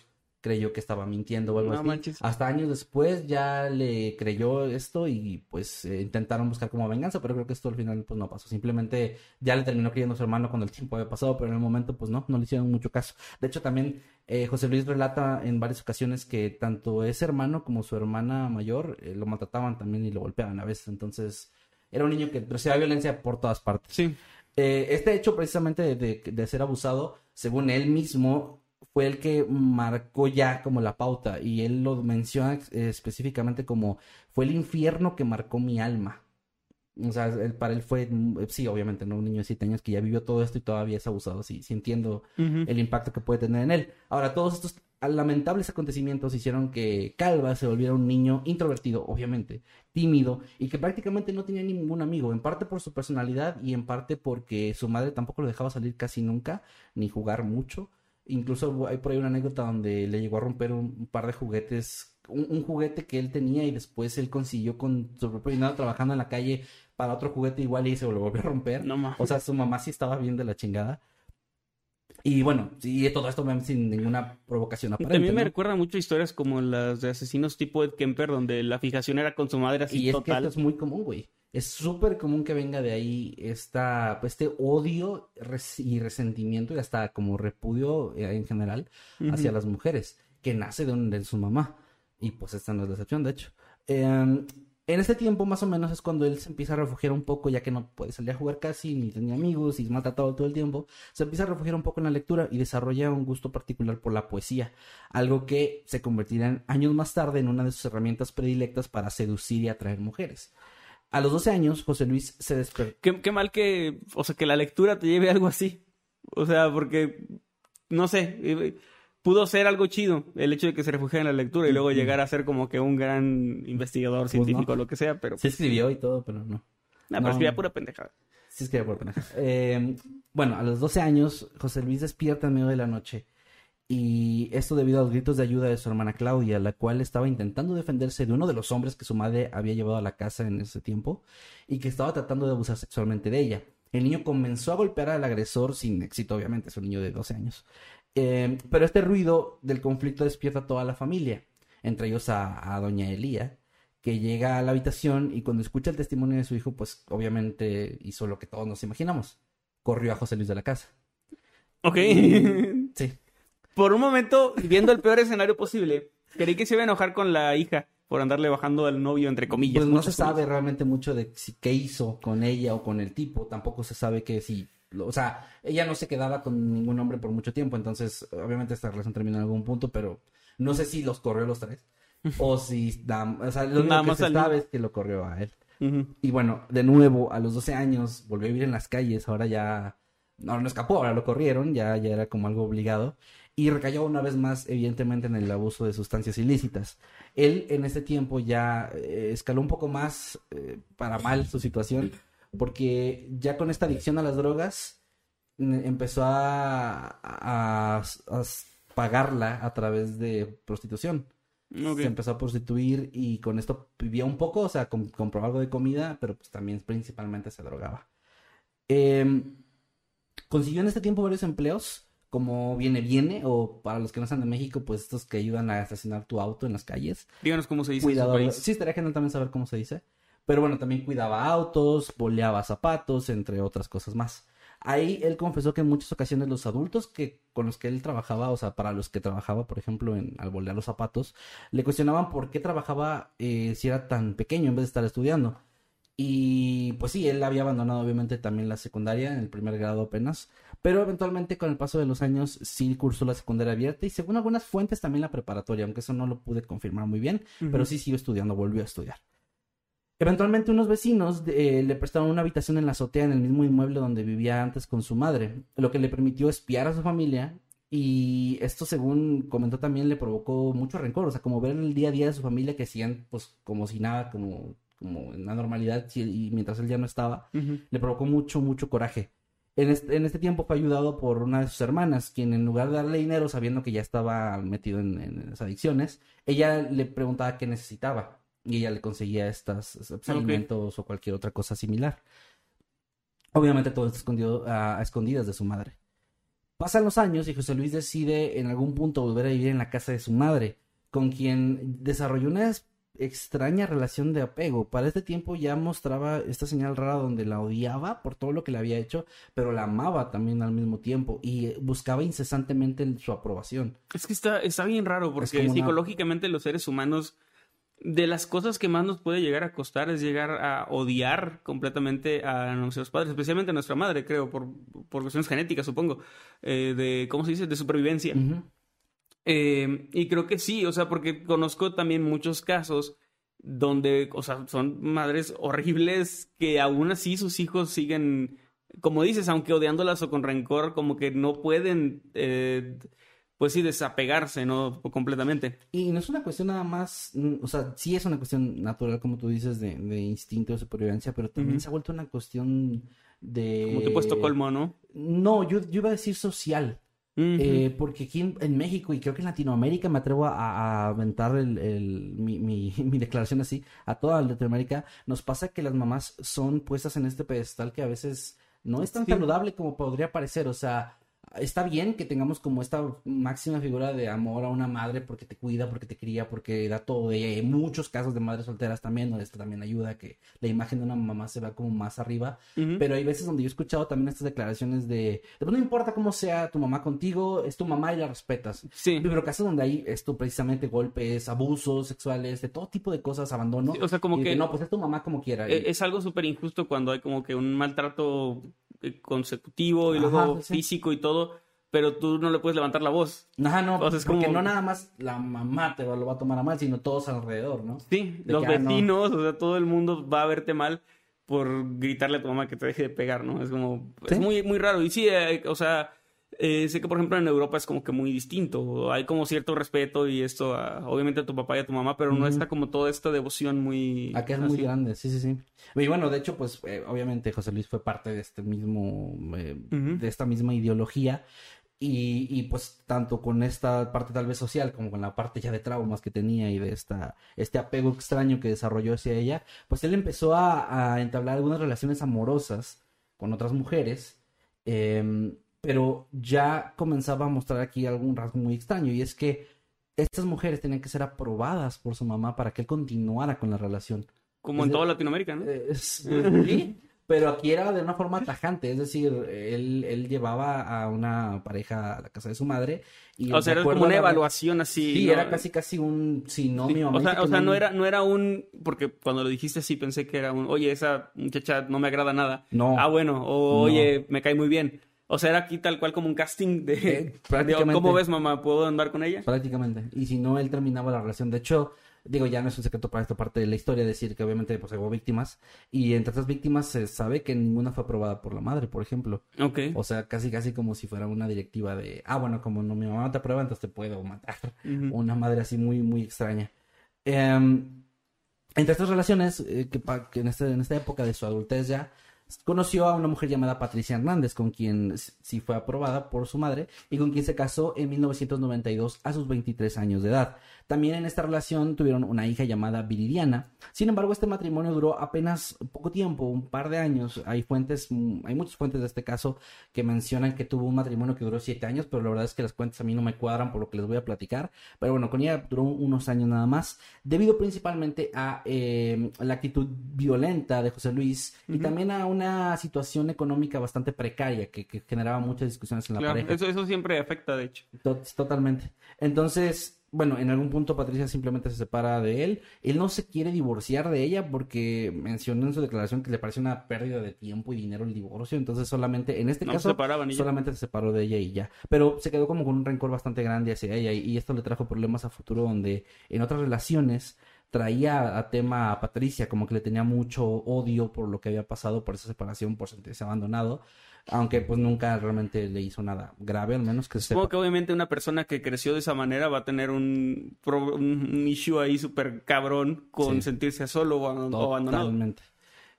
Creyó que estaba mintiendo o algo No así. manches. Hasta años después ya le creyó esto y pues eh, intentaron buscar como venganza, pero creo que esto al final pues no pasó. Simplemente ya le terminó creyendo a su hermano cuando el tiempo había pasado, pero en el momento pues no, no le hicieron mucho caso. De hecho también eh, José Luis relata en varias ocasiones que tanto ese hermano como su hermana mayor eh, lo maltrataban también y lo golpeaban a veces. Entonces era un niño que recibía violencia por todas partes. Sí. Eh, este hecho precisamente de, de- de ser abusado, según él mismo, fue el que marcó ya como la pauta y él lo menciona específicamente como fue el infierno que marcó mi alma. O sea, él- para él fue, mm, sí, obviamente, ¿no? Un niño de 7 años que ya vivió todo esto y todavía es abusado, sí, sí entiendo el impacto que puede tener en él. Ahora, todos estos lamentables acontecimientos hicieron que Calva se volviera un niño introvertido, obviamente, tímido y que prácticamente no tenía ningún amigo, en parte por su personalidad y en parte porque su madre tampoco lo dejaba salir casi nunca, ni jugar mucho. Incluso hay por ahí una anécdota donde le llegó a romper un, un par de juguetes, un, un juguete que él tenía y después él consiguió con su propio dinero trabajando en la calle para otro juguete igual y se lo volvió a romper. No ma. O sea, su mamá sí estaba bien de la chingada. Y bueno, sí, todo esto sin ninguna provocación aparente. También me ¿no? recuerda mucho historias como las de asesinos tipo Ed Kemper, donde la fijación era con su madre así Y es que total. esto es muy común, güey. Es súper común que venga de ahí esta, este odio y resentimiento y hasta como repudio eh, en general hacia las mujeres, que nace de, un- de su mamá. Y pues esta no es la excepción, de hecho. Eh, en este tiempo, más o menos, es cuando él se empieza a refugiar un poco, ya que no puede salir a jugar casi, ni tenía amigos, y es maltratado todo el tiempo. Se empieza a refugiar un poco en la lectura y desarrolla un gusto particular por la poesía, algo que se convertirá en años más tarde en una de sus herramientas predilectas para seducir y atraer mujeres. A los 12 años, José Luis se despertó. Qué, qué mal que, o sea, que la lectura te lleve a algo así. O sea, porque, no sé, eh, pudo ser algo chido el hecho de que se refugiara en la lectura y luego llegar a ser como que un gran investigador científico o lo que sea, pero... Se escribió y todo, pero no. Nah, pero no. escribía pura pendejada. Sí, es que por pendeja. Eh, bueno, a los 12 años, José Luis despierta en medio de la noche. Y esto debido a los gritos de ayuda de su hermana Claudia, la cual estaba intentando defenderse de uno de los hombres que su madre había llevado a la casa en ese tiempo y que estaba tratando de abusar sexualmente de ella. El niño comenzó a golpear al agresor sin éxito, obviamente, es un niño de 12 años. Eh, pero este ruido del conflicto despierta a toda la familia, entre ellos a, a doña Elía, que llega a la habitación y cuando escucha el testimonio de su hijo, pues obviamente hizo lo que todos nos imaginamos. Corrió a José Luis de la casa. Ok. Sí. Por un momento, viendo el peor escenario posible, creí que se iba a enojar con la hija por andarle bajando al novio, entre comillas. Pues no se sabe realmente mucho de si, qué hizo con ella o con el tipo. Tampoco se sabe que si... lo- O sea, ella no se quedaba con ningún hombre por mucho tiempo. Entonces, obviamente esta relación terminó en algún punto, pero no sé si los corrió los tres. o si... O sea, lo único Nada que se sabe es que lo corrió a él. Y bueno, de nuevo, a los 12 años, volvió a vivir en las calles, ahora ya, ahora no escapó, ahora lo corrieron, ya, ya era como algo obligado. Y recayó una vez más, evidentemente, en el abuso de sustancias ilícitas. Él, en este tiempo, ya eh, escaló un poco más eh, para mal su situación, porque ya con esta adicción a las drogas, empezó a, a- a pagarla a través de prostitución se empezó a prostituir y con esto vivía un poco, o sea, com- compró algo de comida, pero pues también principalmente se drogaba. Em, consiguió en este tiempo varios empleos, como Viene Viene, o para los que no están de México, pues estos que ayudan a estacionar tu auto en las calles. Díganos cómo se dice en su Cuidador, país. sí, estaría genial también saber cómo se dice. Pero bueno, también cuidaba autos, boleaba zapatos, entre otras cosas más. Ahí él confesó que en muchas ocasiones los adultos que con los que él trabajaba, o sea, para los que trabajaba, por ejemplo, en al bolear los zapatos, le cuestionaban por qué trabajaba eh, si era tan pequeño en vez de estar estudiando. Y pues sí, él había abandonado obviamente también la secundaria en el primer grado apenas, pero eventualmente con el paso de los años sí cursó la secundaria abierta. Y según algunas fuentes también la preparatoria, aunque eso no lo pude confirmar muy bien, pero sí siguió estudiando, volvió a estudiar. Eventualmente unos vecinos eh, le prestaron una habitación en la azotea en el mismo inmueble donde vivía antes con su madre, lo que le permitió espiar a su familia. Y esto según comentó también le provocó mucho rencor, o sea, como ver el día a día de su familia que hacían pues como si nada, como, como en la normalidad y mientras él ya no estaba, le provocó mucho, mucho coraje. En este, en este tiempo fue ayudado por una de sus hermanas, quien en lugar de darle dinero, sabiendo que ya estaba metido en, en esas adicciones, ella le preguntaba qué necesitaba y ella le conseguía estos alimentos o cualquier otra cosa similar. Obviamente todo esto escondido a, a escondidas de su madre. Pasan los años y José Luis decide en algún punto volver a vivir en la casa de su madre, con quien desarrolló una extraña relación de apego. Para este tiempo ya mostraba esta señal rara donde la odiaba por todo lo que le había hecho, pero la amaba también al mismo tiempo y buscaba incesantemente su aprobación. Es que está, está bien raro porque psicológicamente los seres humanos de las cosas que más nos puede llegar a costar es llegar a odiar completamente a nuestros padres, especialmente a nuestra madre, creo, por, por cuestiones genéticas, supongo, eh, de, ¿cómo se dice?, de supervivencia. Eh, y creo que sí, o sea, porque conozco también muchos casos donde, o sea, son madres horribles que aún así sus hijos siguen, como dices, aunque odiándolas o con rencor, como que no pueden, eh, pues sí, desapegarse, ¿no? Completamente. Y no es una cuestión nada más, o sea, sí es una cuestión natural, como tú dices, de, instinto de supervivencia, pero también se ha vuelto una cuestión de... Como te he puesto colmo, ¿no? No, yo, yo iba a decir social. Eh, porque aquí en, México y creo que en Latinoamérica me atrevo a, aventar el, mi, mi, mi, declaración así a toda Latinoamérica, nos pasa que las mamás son puestas en este pedestal que a veces no es tan saludable como podría parecer. O sea, está bien que tengamos como esta máxima figura de amor a una madre porque te cuida, porque te cría, porque da todo de ella. Hay muchos casos de madres solteras también, donde esto también ayuda a que la imagen de una mamá se vea como más arriba. Pero hay veces donde yo he escuchado también estas declaraciones de, no importa cómo sea tu mamá contigo, es tu mamá y la respetas. Sí. Pero casos donde hay esto precisamente golpes, abusos sexuales, de todo tipo de cosas, abandono. o sea, como que... No, pues es tu mamá como quiera. E, es, algo súper injusto cuando hay como que un maltrato consecutivo y luego físico y todo, pero tú no le puedes levantar la voz. Ajá, no, porque como... no nada más la mamá te lo va a tomar a mal, sino todos alrededor, ¿no? Sí, los ah, vecinos, o sea, todo el mundo va a verte mal por gritarle a tu mamá que te deje de pegar, ¿no? Es como, es muy, muy raro. Y sí, eh, o sea, eh, sé que, por ejemplo, en Europa es como que muy distinto. Hay como cierto respeto y esto, obviamente, a tu papá y a tu mamá, pero no está como toda esta devoción muy... Acá es muy grande, sí, sí, sí. Y bueno, de hecho, pues, eh, obviamente, José Luis fue parte de este mismo... Eh, de esta misma ideología. Y, y, pues tanto con esta parte tal vez social como con la parte ya de traumas que tenía y de esta este apego extraño que desarrolló hacia ella, pues él empezó a, a entablar algunas relaciones amorosas con otras mujeres. Eh, pero ya comenzaba a mostrar aquí algún rasgo muy extraño y es que estas mujeres tenían que ser aprobadas por su mamá para que él continuara con la relación. Como en toda Latinoamérica, ¿no? sí, pero aquí era de una forma tajante, es decir, él, él llevaba a una pareja a la casa de su madre y o sea, era como una evaluación así. Sí, era casi casi un si no mi mamá. O sea, o sea no era no era un porque cuando lo dijiste así pensé que era un, oye, esa muchacha no me agrada nada. No. Ah, bueno, o oye, me cae muy bien. O sea, era aquí tal cual como un casting de, eh, ¿cómo ves, mamá? ¿Puedo andar con ella? Prácticamente. Y si no, él terminaba la relación. De hecho, digo, ya no es un secreto para esta parte de la historia decir que obviamente pues hubo víctimas. Y entre estas víctimas se sabe que ninguna fue aprobada por la madre, por ejemplo. Ok. O sea, casi casi como si fuera una directiva de, ah, bueno, como no mi mamá te aprueba, entonces te puedo matar. Una madre así muy, muy extraña. Em, entre estas relaciones, eh, que, que en, este, en esta época de su adultez ya, conoció a una mujer llamada Patricia Hernández, con quien sí fue aprobada por su madre y con quien se casó en 1992 a sus 23 años de edad. También en esta relación tuvieron una hija llamada Viridiana. Sin embargo, este matrimonio duró apenas poco tiempo, un par de años. Hay fuentes, hay muchas fuentes de este caso que mencionan que tuvo un matrimonio que duró siete años, pero la verdad es que las cuentas a mí no me cuadran por lo que les voy a platicar. Pero bueno, con ella duró unos años nada más, debido principalmente a eh, la actitud violenta de José Luis y también a una situación económica bastante precaria que, generaba muchas discusiones en la pareja. Eso, eso siempre afecta, de hecho. Totalmente. Entonces, bueno, en algún punto Patricia simplemente se separa de él. Él no se quiere divorciar de ella porque mencionó en su declaración que le parece una pérdida de tiempo y dinero el divorcio. Entonces solamente, en este caso, solamente se separó de ella y ya. Pero se quedó como con un rencor bastante grande hacia ella y, esto le trajo problemas a futuro donde en otras relaciones traía a tema a Patricia como que le tenía mucho odio por lo que había pasado por esa separación, por sentirse abandonado aunque pues nunca realmente le hizo nada grave, al menos que Supongo que obviamente una persona que creció de esa manera va a tener un, un issue ahí súper cabrón con sentirse solo o, abandonado. Totalmente.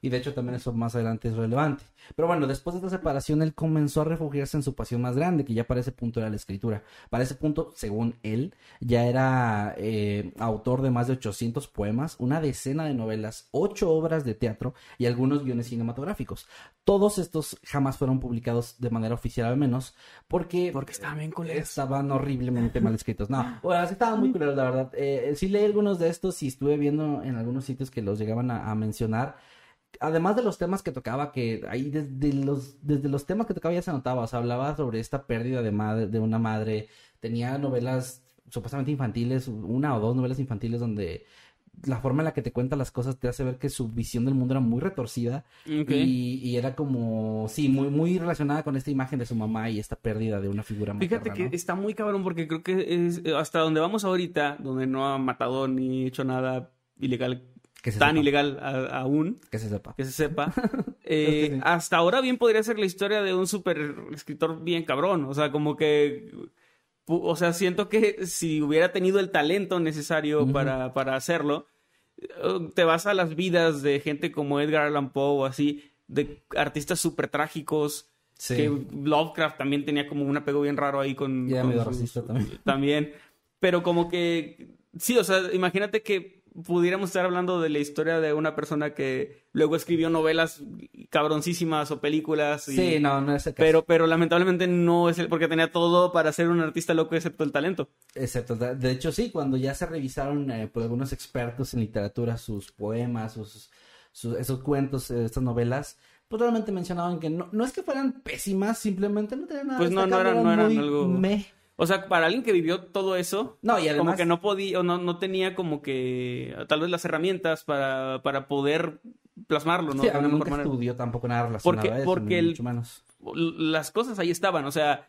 Y de hecho también eso más adelante es relevante. Pero bueno, después de esta separación, él comenzó a refugiarse en su pasión más grande, que ya para ese punto era la escritura. Para ese punto, según él, ya era eh, autor de más de 800 poemas, una decena de novelas, ocho obras de teatro y algunos guiones cinematográficos. Todos estos jamás fueron publicados de manera oficial al menos, porque, Porque estaban bien culeros. estaban horriblemente mal escritos. No, bueno, estaban muy culeros, la verdad. Eh, sí leí algunos de estos y estuve viendo en algunos sitios que los llegaban a, a mencionar. Además de los temas que tocaba, que ahí desde los, desde los temas que tocaba ya se notaba, o sea, hablaba sobre esta pérdida de, madre, de una madre, tenía novelas supuestamente infantiles, una o dos novelas infantiles donde la forma en la que te cuenta las cosas te hace ver que su visión del mundo era muy retorcida y, y era como, sí, muy, muy relacionada con esta imagen de su mamá y esta pérdida de una figura Fíjate materna, que ¿no? está muy cabrón porque creo que es hasta donde vamos ahorita, donde no ha matado ni hecho nada ilegal, Que se tan sepa. ilegal a- aún, Que se sepa. que se sepa. eh, Sí. Hasta ahora bien podría ser la historia de un super escritor bien cabrón. O sea, como que... O sea, siento que si hubiera tenido el talento necesario para, para hacerlo, eh, te vas a las vidas de gente como Edgar Allan Poe o así, de artistas súper trágicos, Sí. que Lovecraft también tenía como un apego bien raro ahí con... Y era con medio sus- racista también. también. Pero como que, sí, o sea, imagínate que pudiéramos estar hablando de la historia de una persona que luego escribió novelas cabroncísimas o películas. y- Sí, no, no es el caso. Pero, pero lamentablemente no es el, porque tenía todo para ser un artista loco excepto el talento. Excepto, de hecho sí, cuando ya se revisaron eh, por algunos expertos en literatura sus poemas, sus, sus- esos cuentos, eh, estas novelas, pues realmente mencionaban que no, no es que fueran pésimas, simplemente no tenían nada Pues no, no eran- no eran algo- meh. O sea, para alguien que vivió todo eso, No, y como que no podía, o no, no tenía como que tal vez las herramientas para, para poder plasmarlo, ¿no? sí, De una nunca estudió tampoco nada relacionado Porque- a eso, porque el- mucho menos. las cosas ahí estaban, o sea,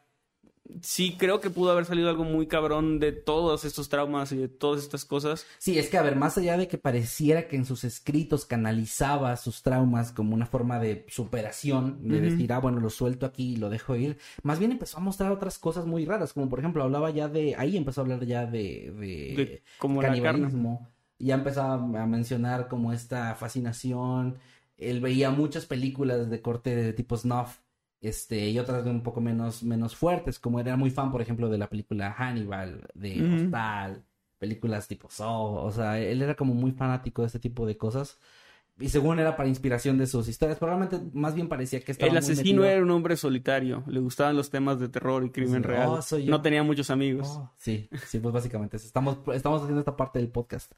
sí creo que pudo haber salido algo muy cabrón de todos estos traumas y de todas estas cosas. Sí, es que a ver, más allá de que pareciera que en sus escritos canalizaba sus traumas como una forma de superación, de Ujú. decir, ah, bueno, lo suelto aquí y lo dejo ir, más bien empezó a mostrar otras cosas muy raras, como por ejemplo, hablaba ya de, ahí empezó a hablar ya de, de, De como la carne. canibalismo, ya empezaba a mencionar como esta fascinación, él veía muchas películas de corte de tipo snuff, este, y otras un poco menos, menos fuertes, como era muy fan, por ejemplo, de la película Hannibal, de Ujú. Hostal, películas tipo Saw, o sea, él era como muy fanático de este tipo de cosas. Y según era para inspiración de sus historias, probablemente más bien parecía que estaba El asesino era un hombre solitario, le gustaban los temas de terror y crimen Sí, real. oh, soy yo. No tenía muchos amigos. Oh, sí, sí, pues básicamente eso. estamos, estamos haciendo esta parte del podcast.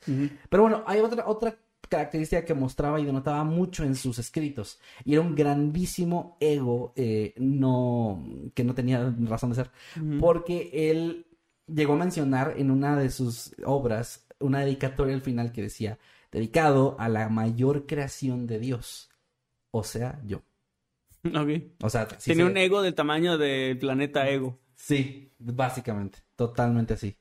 Pero bueno, hay otra, otra característica que mostraba y denotaba mucho en sus escritos. Y era un grandísimo ego eh, no, que no tenía razón de ser. Porque él llegó a mencionar en una de sus obras una dedicatoria al final que decía, dedicado a la mayor creación de Dios. O sea, yo. Ok. O sea, sí Tenía se- un ego del tamaño del planeta Ego. Sí, básicamente, totalmente así.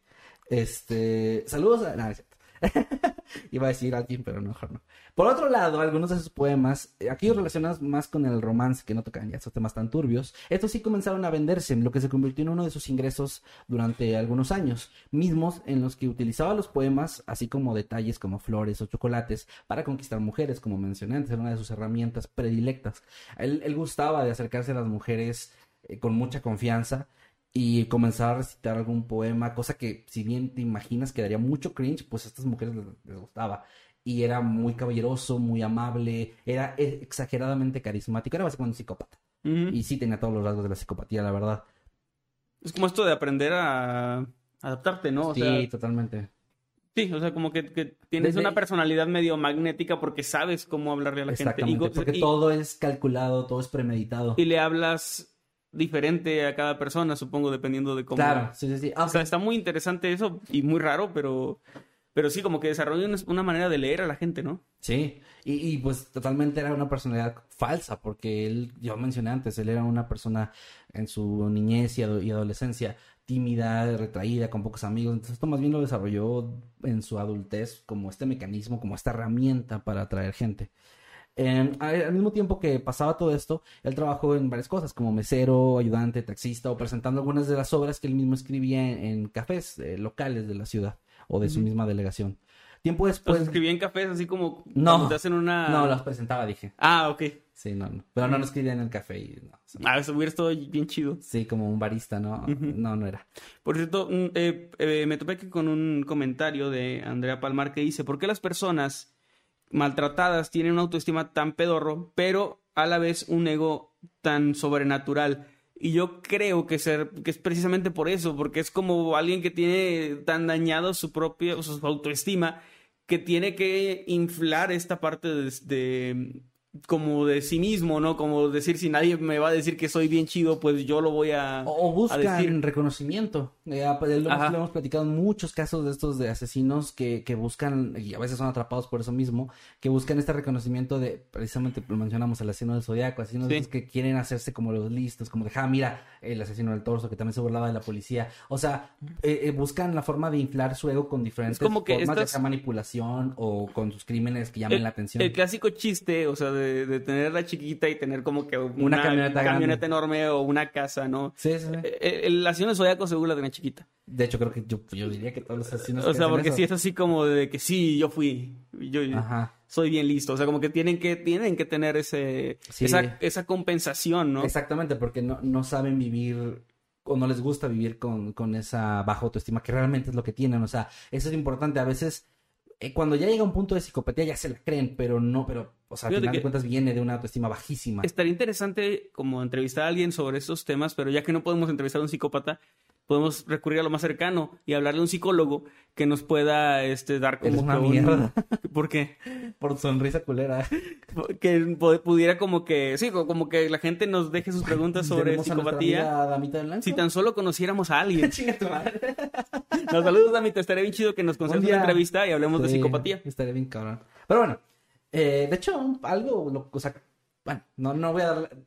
Este, saludos a... Iba a decir alguien, pero mejor no. Por otro lado, algunos de sus poemas, eh, aquellos relacionados más con el romance, que no tocan ya estos temas tan turbios, estos sí comenzaron a venderse, lo que se convirtió en uno de sus ingresos durante algunos años, mismos en los que utilizaba los poemas, así como detalles como flores o chocolates, para conquistar mujeres, como mencioné antes, era una de sus herramientas predilectas. Él, él gustaba de acercarse a las mujeres eh, con mucha confianza y comenzar a recitar algún poema, cosa que si bien te imaginas que daría mucho cringe, pues a estas mujeres les, les gustaba. Y era muy caballeroso, muy amable, era eh, exageradamente carismático, era básicamente un psicópata. Y sí tenía todos los rasgos de la psicopatía, la verdad. Es como esto de aprender a adaptarte, ¿no? O sí, sea, totalmente. sí, o sea, como que, que tienes Desde- una personalidad medio magnética porque sabes cómo hablarle a la gente. Y, porque todo es calculado, todo es premeditado. y le hablas diferente a cada persona, supongo, dependiendo de cómo. Claro, sí, sí, sí. O sea, está muy interesante eso y muy raro, pero, pero sí, como que desarrolla una, una manera de leer a la gente, ¿no? Sí, y, y, pues totalmente era una personalidad falsa, porque él, yo mencioné antes, él era una persona en su niñez y, ado- y adolescencia tímida, retraída, con pocos amigos, entonces esto más bien lo desarrolló en su adultez como este mecanismo, como esta herramienta para atraer gente. Eh, al mismo tiempo que pasaba todo esto, él trabajó en varias cosas, como mesero, ayudante, taxista, o presentando algunas de las obras que él mismo escribía en, en cafés eh, locales de la ciudad o de su misma delegación. Tiempo Los después... escribía en cafés así como No. te hacen una... No, los presentaba, dije. Ah, ok. Sí, no, no. Pero no lo escribía en el café. y no, o sea, Ah, eso hubiera estado bien chido. Sí, como un barista, ¿no? No, no era. Por cierto, mm, eh, eh, me topé con un comentario de Andrea Palmar que dice, ¿por qué las personas maltratadas tienen una autoestima tan pedorro, pero a la vez un ego tan sobrenatural? Y yo creo que, ser, que es precisamente por eso, porque es como alguien que tiene tan dañado su propia, su autoestima, que tiene que inflar esta parte de, de- como de sí mismo, ¿no? Como decir, si nadie me va a decir que soy bien chido, pues yo lo voy a... O, o buscan a decir. reconocimiento. Eh, ah, pues, lo, hemos, Ajá. lo hemos platicado en muchos casos de estos de asesinos que, que buscan, y a veces son atrapados por eso mismo, que buscan este reconocimiento de, precisamente lo mencionamos, el asesino del zodiaco, asesinos Sí. de que quieren hacerse como los listos, como de, ah, mira, el asesino del torso, que también se burlaba de la policía. O sea, eh, eh, buscan la forma de inflar su ego con diferentes como que formas, estas- sea manipulación o con sus crímenes que llamen el, la atención. el clásico chiste, o sea, de, de tenerla chiquita y tener como que una, camioneta grande. enorme o una casa, ¿no? Sí, sí, sí. Eh, El, asesino zodiaco seguro la tenía chiquita. De hecho, creo que yo, yo diría que todos los asesinos O sea, porque eso- sí es así como de que sí, yo fui, yo Ajá. soy bien listo. O sea, como que tienen que, tienen que tener ese, Sí. esa, esa compensación, ¿no? Exactamente, porque no, no saben vivir o no les gusta vivir con, con esa baja autoestima, que realmente es lo que tienen. O sea, eso es importante. A veces, eh, cuando ya llega un punto de psicopatía, ya se la creen, pero no, pero, o sea, al Fíjate final de que- cuentas viene de una autoestima bajísima. Estaría interesante como entrevistar a alguien sobre estos temas, pero ya que no podemos entrevistar a un psicópata, podemos recurrir a lo más cercano y hablarle a un psicólogo que nos pueda este, dar como Eres una un- mierda. ¿Por qué? Por sonrisa culera. Que pu- pudiera como que, sí, co- como que la gente nos deje sus preguntas sobre psicopatía. amiga. Si tan solo conociéramos a alguien. Chinga tu madre. Nos saludos, Damita. Estaría bien chido que nos concedas Un una entrevista y hablemos de psicopatía. Estaría bien cabrón. Pero bueno, eh, de hecho, algo, lo- o sea, bueno, no, no voy a dar...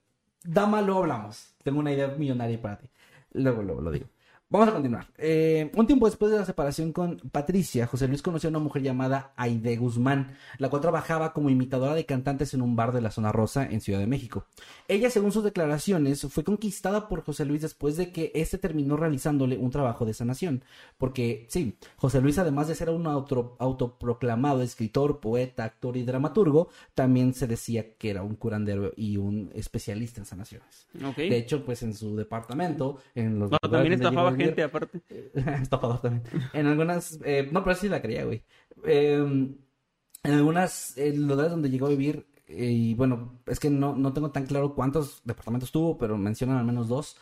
Dama, luego hablamos. Tengo una idea millonaria para ti. Luego, luego lo digo. Vamos a continuar. Eh, un tiempo después de la separación con Patricia, José Luis conoció a una mujer llamada Aide Guzmán, la cual trabajaba como imitadora de cantantes en un bar de la zona rosa en Ciudad de México. Ella, según sus declaraciones, fue conquistada por José Luis después de que éste terminó realizándole un trabajo de sanación. Porque, sí, José Luis, además de ser un auto- autoproclamado escritor, poeta, actor y dramaturgo, también se decía que era un curandero y un especialista en sanaciones. De hecho, pues en su departamento, en los No, también estafaba gente aparte. Estafador también. En algunas, eh, no, pero sí la creía, güey. Eh, en algunas eh, lugares donde llegó a vivir, eh, y bueno, es que no, no tengo tan claro cuántos departamentos tuvo, pero mencionan al menos dos.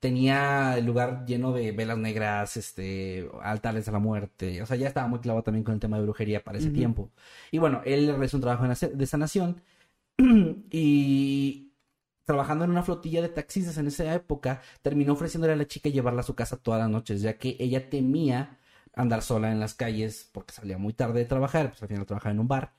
Tenía el lugar lleno de velas negras, este, altares a la muerte. O sea, ya estaba muy clavado también con el tema de brujería para ese tiempo. Y bueno, él realizó un trabajo de sanación y trabajando en una flotilla de taxistas en esa época, terminó ofreciéndole a la chica llevarla a su casa todas las noches, ya que ella temía andar sola en las calles porque salía muy tarde de trabajar, pues al final trabajaba en un bar.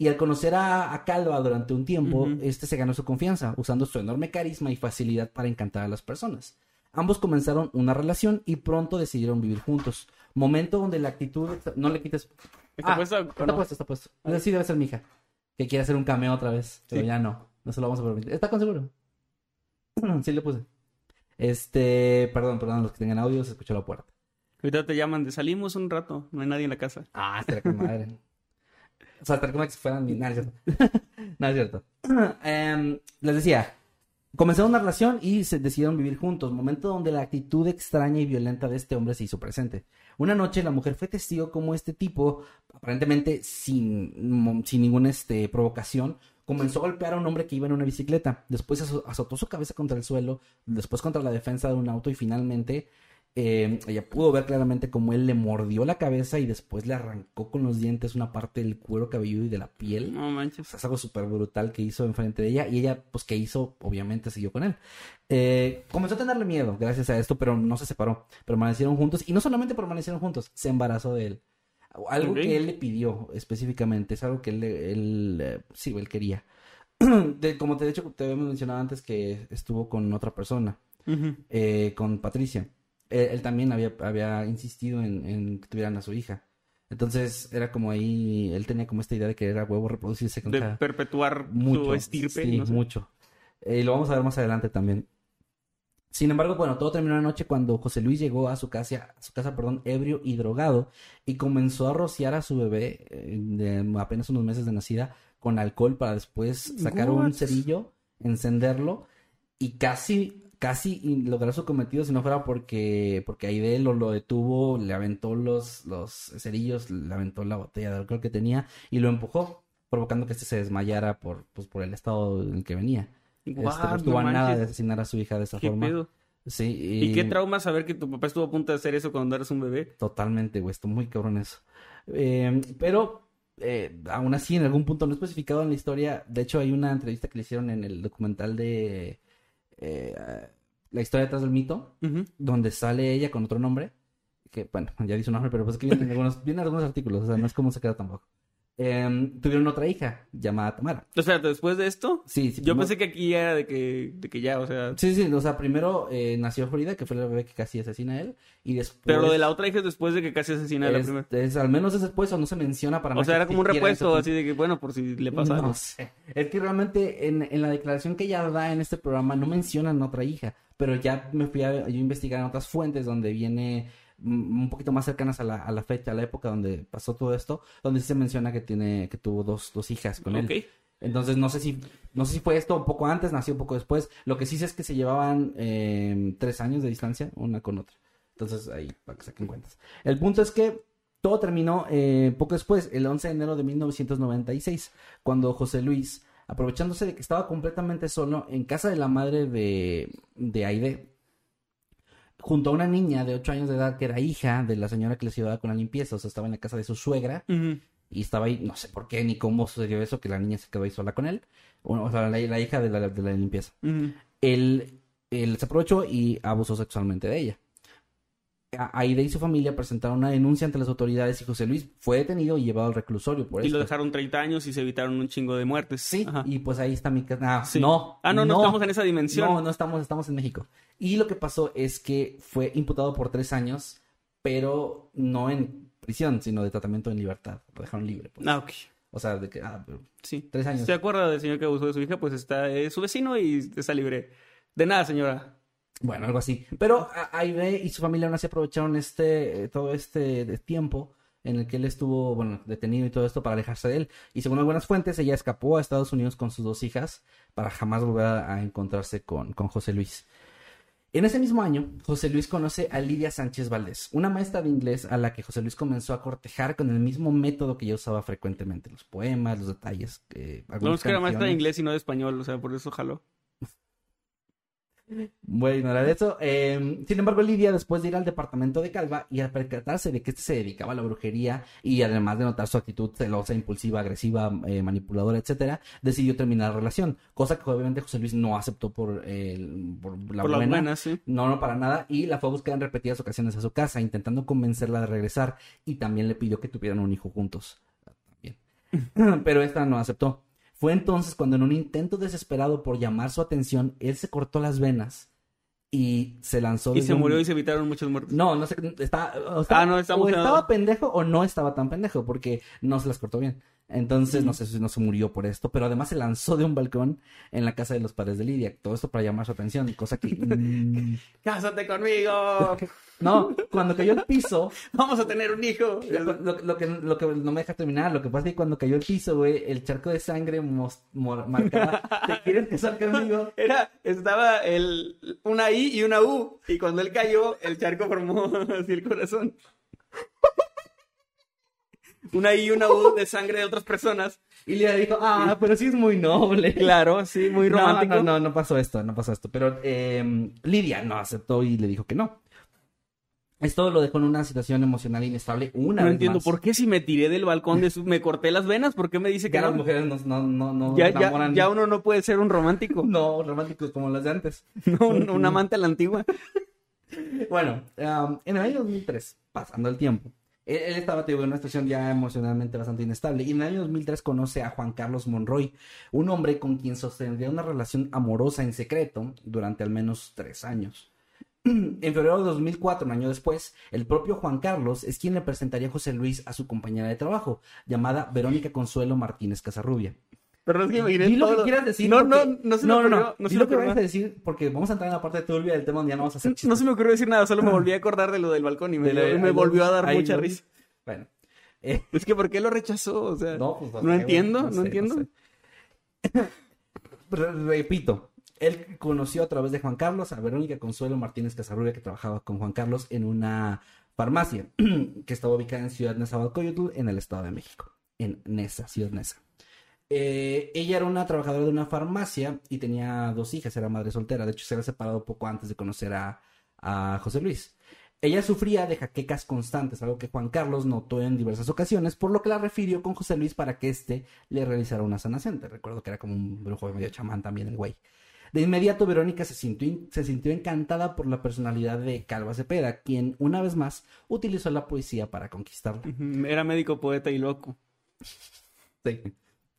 Y al conocer a, a Calva durante un tiempo, este se ganó su confianza, usando su enorme carisma y facilidad para encantar a las personas. Ambos comenzaron una relación y pronto decidieron vivir juntos. Momento donde la actitud... No le quites... ¿Está Ah, puesto Está no? puesto, está puesto. Sí debe ser mi hija. Que quiere hacer un cameo otra vez. Pero Sí. ya no. No se lo vamos a permitir. ¿Está con seguro? sí le puse. Este... Perdón, perdón. Los que tengan audio se escuchó la puerta. Ahorita te llaman de salimos un rato, no hay nadie en la casa. Ah, estará con madre. O sea, estará como que si fueran mi... No, es cierto. no, es cierto. Em, les decía... Comenzaron una relación y se decidieron vivir juntos, momento donde la actitud extraña y violenta de este hombre se hizo presente. Una noche la mujer fue testigo como este tipo, aparentemente sin, sin ninguna este, provocación, comenzó a golpear a un hombre que iba en una bicicleta. Después azo- azotó su cabeza contra el suelo, después contra la defensa de un auto y finalmente eh, ella pudo ver claramente cómo él le mordió la cabeza y después le arrancó con los dientes una parte del cuero cabelludo y de la piel. No O manches. sea, es algo súper brutal que hizo enfrente de ella. Y ella, pues, que hizo? Obviamente siguió con él. Eh, comenzó a tenerle miedo gracias a esto, pero no se separó. Permanecieron juntos. Y no solamente permanecieron juntos, se embarazó de él. Algo que él le pidió específicamente. Es algo que él, él, eh, sí, él quería. De- como te he dicho, te había mencionado antes que estuvo con otra persona, eh, con Patricia. Él, él también había, había insistido en, en que tuvieran a su hija. Entonces era como ahí, él tenía como esta idea de querer a huevo reproducirse con De cada- perpetuar mucho, su estirpe. sí, no sé. mucho. Eh, y lo vamos a ver más adelante también. Sin embargo, bueno, todo terminó anoche cuando José Luis llegó a su casa, a su casa, perdón, ebrio y drogado y comenzó a rociar a su bebé eh, de apenas unos meses de nacida con alcohol para después sacar un cerillo, encenderlo y casi casi lograr su cometido si no fuera porque porque Aide lo, lo detuvo, le aventó los los cerillos, le aventó la botella de alcohol que tenía y lo empujó, provocando que este se desmayara por pues por el estado en el que venía. Este, What, pues, no a nada de asesinar a su hija de esa ¿Qué forma. pedo? Sí, ¿Y qué trauma saber que tu papá estuvo a punto de hacer eso cuando eras un bebé? Totalmente, güey, está muy cabrón eso. Eh, pero eh, aún así, en algún punto no especificado en la historia, de hecho hay una entrevista que le hicieron en el documental de eh, La historia detrás del mito, donde sale ella con otro nombre, que bueno, ya dice un nombre, pero pues es que vienen algunos, vienen algunos artículos, o sea, no es como se queda tampoco. Eh, tuvieron otra hija llamada Tamara. O sea, después de esto, Sí, sí, yo primero- pensé que aquí era de que, de que ya, o sea... Sí, sí, o sea, primero eh, nació Frida, que fue la bebé que casi asesina a él, y después... Pero lo de la otra hija es después de que casi asesina a la es, primera. es- al menos es después o no se menciona para O nada sea, que era como un repuesto, así de que, bueno, por si le pasa No sé. Es que realmente en, en la declaración que ella da en este programa no mencionan otra hija, pero ya me fui a yo investigar en otras fuentes donde viene un poquito más cercanas a la, a la fecha, a la época donde pasó todo esto, donde sí se menciona que tiene, que tuvo dos, dos hijas con él. Entonces no sé si, no sé si fue esto un poco antes, nació un poco después. Lo que sí sé es que se llevaban eh, tres años de distancia una con otra. Entonces ahí para que saquen cuentas. El punto es que todo terminó eh, poco después, el 11 de enero de 1996, cuando José Luis, aprovechándose de que estaba completamente solo en casa de la madre de, de Aide, junto a una niña de 8 años de edad que era hija de la señora que les ayudaba con la limpieza, o sea, estaba en la casa de su suegra, y estaba ahí, no sé por qué ni cómo sucedió eso, que la niña se quedó ahí sola con él, o, sea, la, la hija de la, de la limpieza. Él, él se aprovechó y abusó sexualmente de ella. A- Aide y su familia presentaron una denuncia ante las autoridades y José Luis fue detenido y llevado al reclusorio por Y esto. lo dejaron 30 años y se evitaron un chingo de muertes. Sí, Ajá. y pues ahí está mi casa. Ah, Sí. no. Ah, no, no, estamos en esa dimensión. No, no estamos, estamos en México. Y lo que pasó es que fue imputado por tres años, pero no en prisión, sino de tratamiento en libertad. Lo dejaron libre. pues. Ah, ok. O sea, de que, ah, pero Sí. tres años. ¿Se acuerda del señor que abusó de su hija? Pues está es su vecino y está libre. De nada, señora. Bueno, algo así. Pero Aide y su familia aún así aprovecharon este, eh, todo este de tiempo en el que él estuvo, bueno, detenido y todo esto para alejarse de él. Y según algunas fuentes, ella escapó a Estados Unidos con sus dos hijas para jamás volver a, encontrarse con, con José Luis. En ese mismo año, José Luis conoce a Lidia Sánchez Valdés, una maestra de inglés a la que José Luis comenzó a cortejar con el mismo método que ella usaba frecuentemente, los poemas, los detalles. Eh, No es que era maestra de inglés y no de español, o sea, por eso jaló. Voy a ignorar eso. Eh, sin embargo, Lidia, después de ir al departamento de Calva y al percatarse de que este se dedicaba a la brujería y además de notar su actitud celosa, impulsiva, agresiva, eh, manipuladora, etcétera, decidió terminar la relación. Cosa que obviamente José Luis no aceptó por, el- por la por buena. las buenas, sí. No, no, para nada. Y la fue a buscar en repetidas ocasiones a su casa, intentando convencerla de regresar. Y también le pidió que tuvieran un hijo juntos. También. Pero esta no aceptó. Fue entonces cuando en un intento desesperado por llamar su atención, él se cortó las venas y se lanzó Y se un- murió y se evitaron muchas muertes. No, no sé, está, o Ah, no, o estaba pendejo o no estaba tan pendejo porque no se las cortó bien. Entonces, no sé si no se murió por esto, pero además se lanzó de un balcón en la casa de los padres de Lidia. Todo esto para llamar su atención, cosa que... mm, ¡Cásate conmigo! no, cuando cayó al piso, ¡Vamos a tener un hijo! lo, lo- lo que, lo que no me deja terminar, lo que pasa es que cuando cayó al piso, güey, el charco de sangre mos- mor- marcaba, ¿te quieres casar conmigo? Era, estaba el, una I y una U. Y cuando él cayó, el charco formó así el corazón. Una I y una U de sangre de otras personas. Y Lidia dijo, ah, pero sí es muy noble. Claro, sí, muy No, romántico. No, no, no pasó esto, no pasó esto. Pero eh, Lidia no aceptó y le dijo que no. Esto lo dejó en una situación emocional inestable una No vez entiendo más. por qué si me tiré del balcón de su... me corté las venas, ¿por qué me dice que Ya las no? mujeres no, no, no, no Ya, ya, ya uno no puede ser un romántico, No, románticos como las de antes. no, un, un amante a la antigua. Bueno, um, en el año 2003, pasando el tiempo, él, estaba en una situación ya emocionalmente bastante inestable. Y en el año 2003 conoce a Juan Carlos Monroy, un hombre con quien sostendría una relación amorosa en secreto durante al menos tres años. En febrero de 2004, un año después, el propio Juan Carlos es quien le presentaría a José Luis a su compañera de trabajo, llamada Verónica Consuelo Martínez Casarrubia. Pero es que Di lo todo. que quieras decir. No, porque- no, no se me no, no, ocurrió. no. No, se Di me lo que vayas a decir porque vamos a entrar en la parte turbia del tema donde ya no vamos a hacer No chistes. se me ocurrió decir nada, solo me volví a acordar de lo del balcón y me, lo de- me volvió lo- a dar ahí mucha lo- risa. Bueno. Eh, Es que ¿por qué lo rechazó? O sea, no, pues, no, entiendo, no, sé, entiendo. sé. Re- Repito, él conoció a través de Juan Carlos a Verónica Consuelo Martínez Casarrubia, que trabajaba con Juan Carlos en una farmacia que estaba ubicada en Ciudad Nezahualcóyotl, en el Estado de México. En Nesa, Ciudad Nesa. Eh, ella era una trabajadora de una farmacia y tenía dos hijas, era madre soltera. De hecho, se había separado poco antes de conocer a, a José Luis. Ella sufría de jaquecas constantes, algo que Juan Carlos notó en diversas ocasiones, por lo que la refirió con José Luis para que éste le realizara una sanación. Te recuerdo que era como un brujo medio chamán también el güey. De inmediato Verónica se sintió, se sintió encantada por la personalidad de Calva Cepeda, quien una vez más utilizó la poesía para conquistarla. Era médico, poeta y loco. Sí.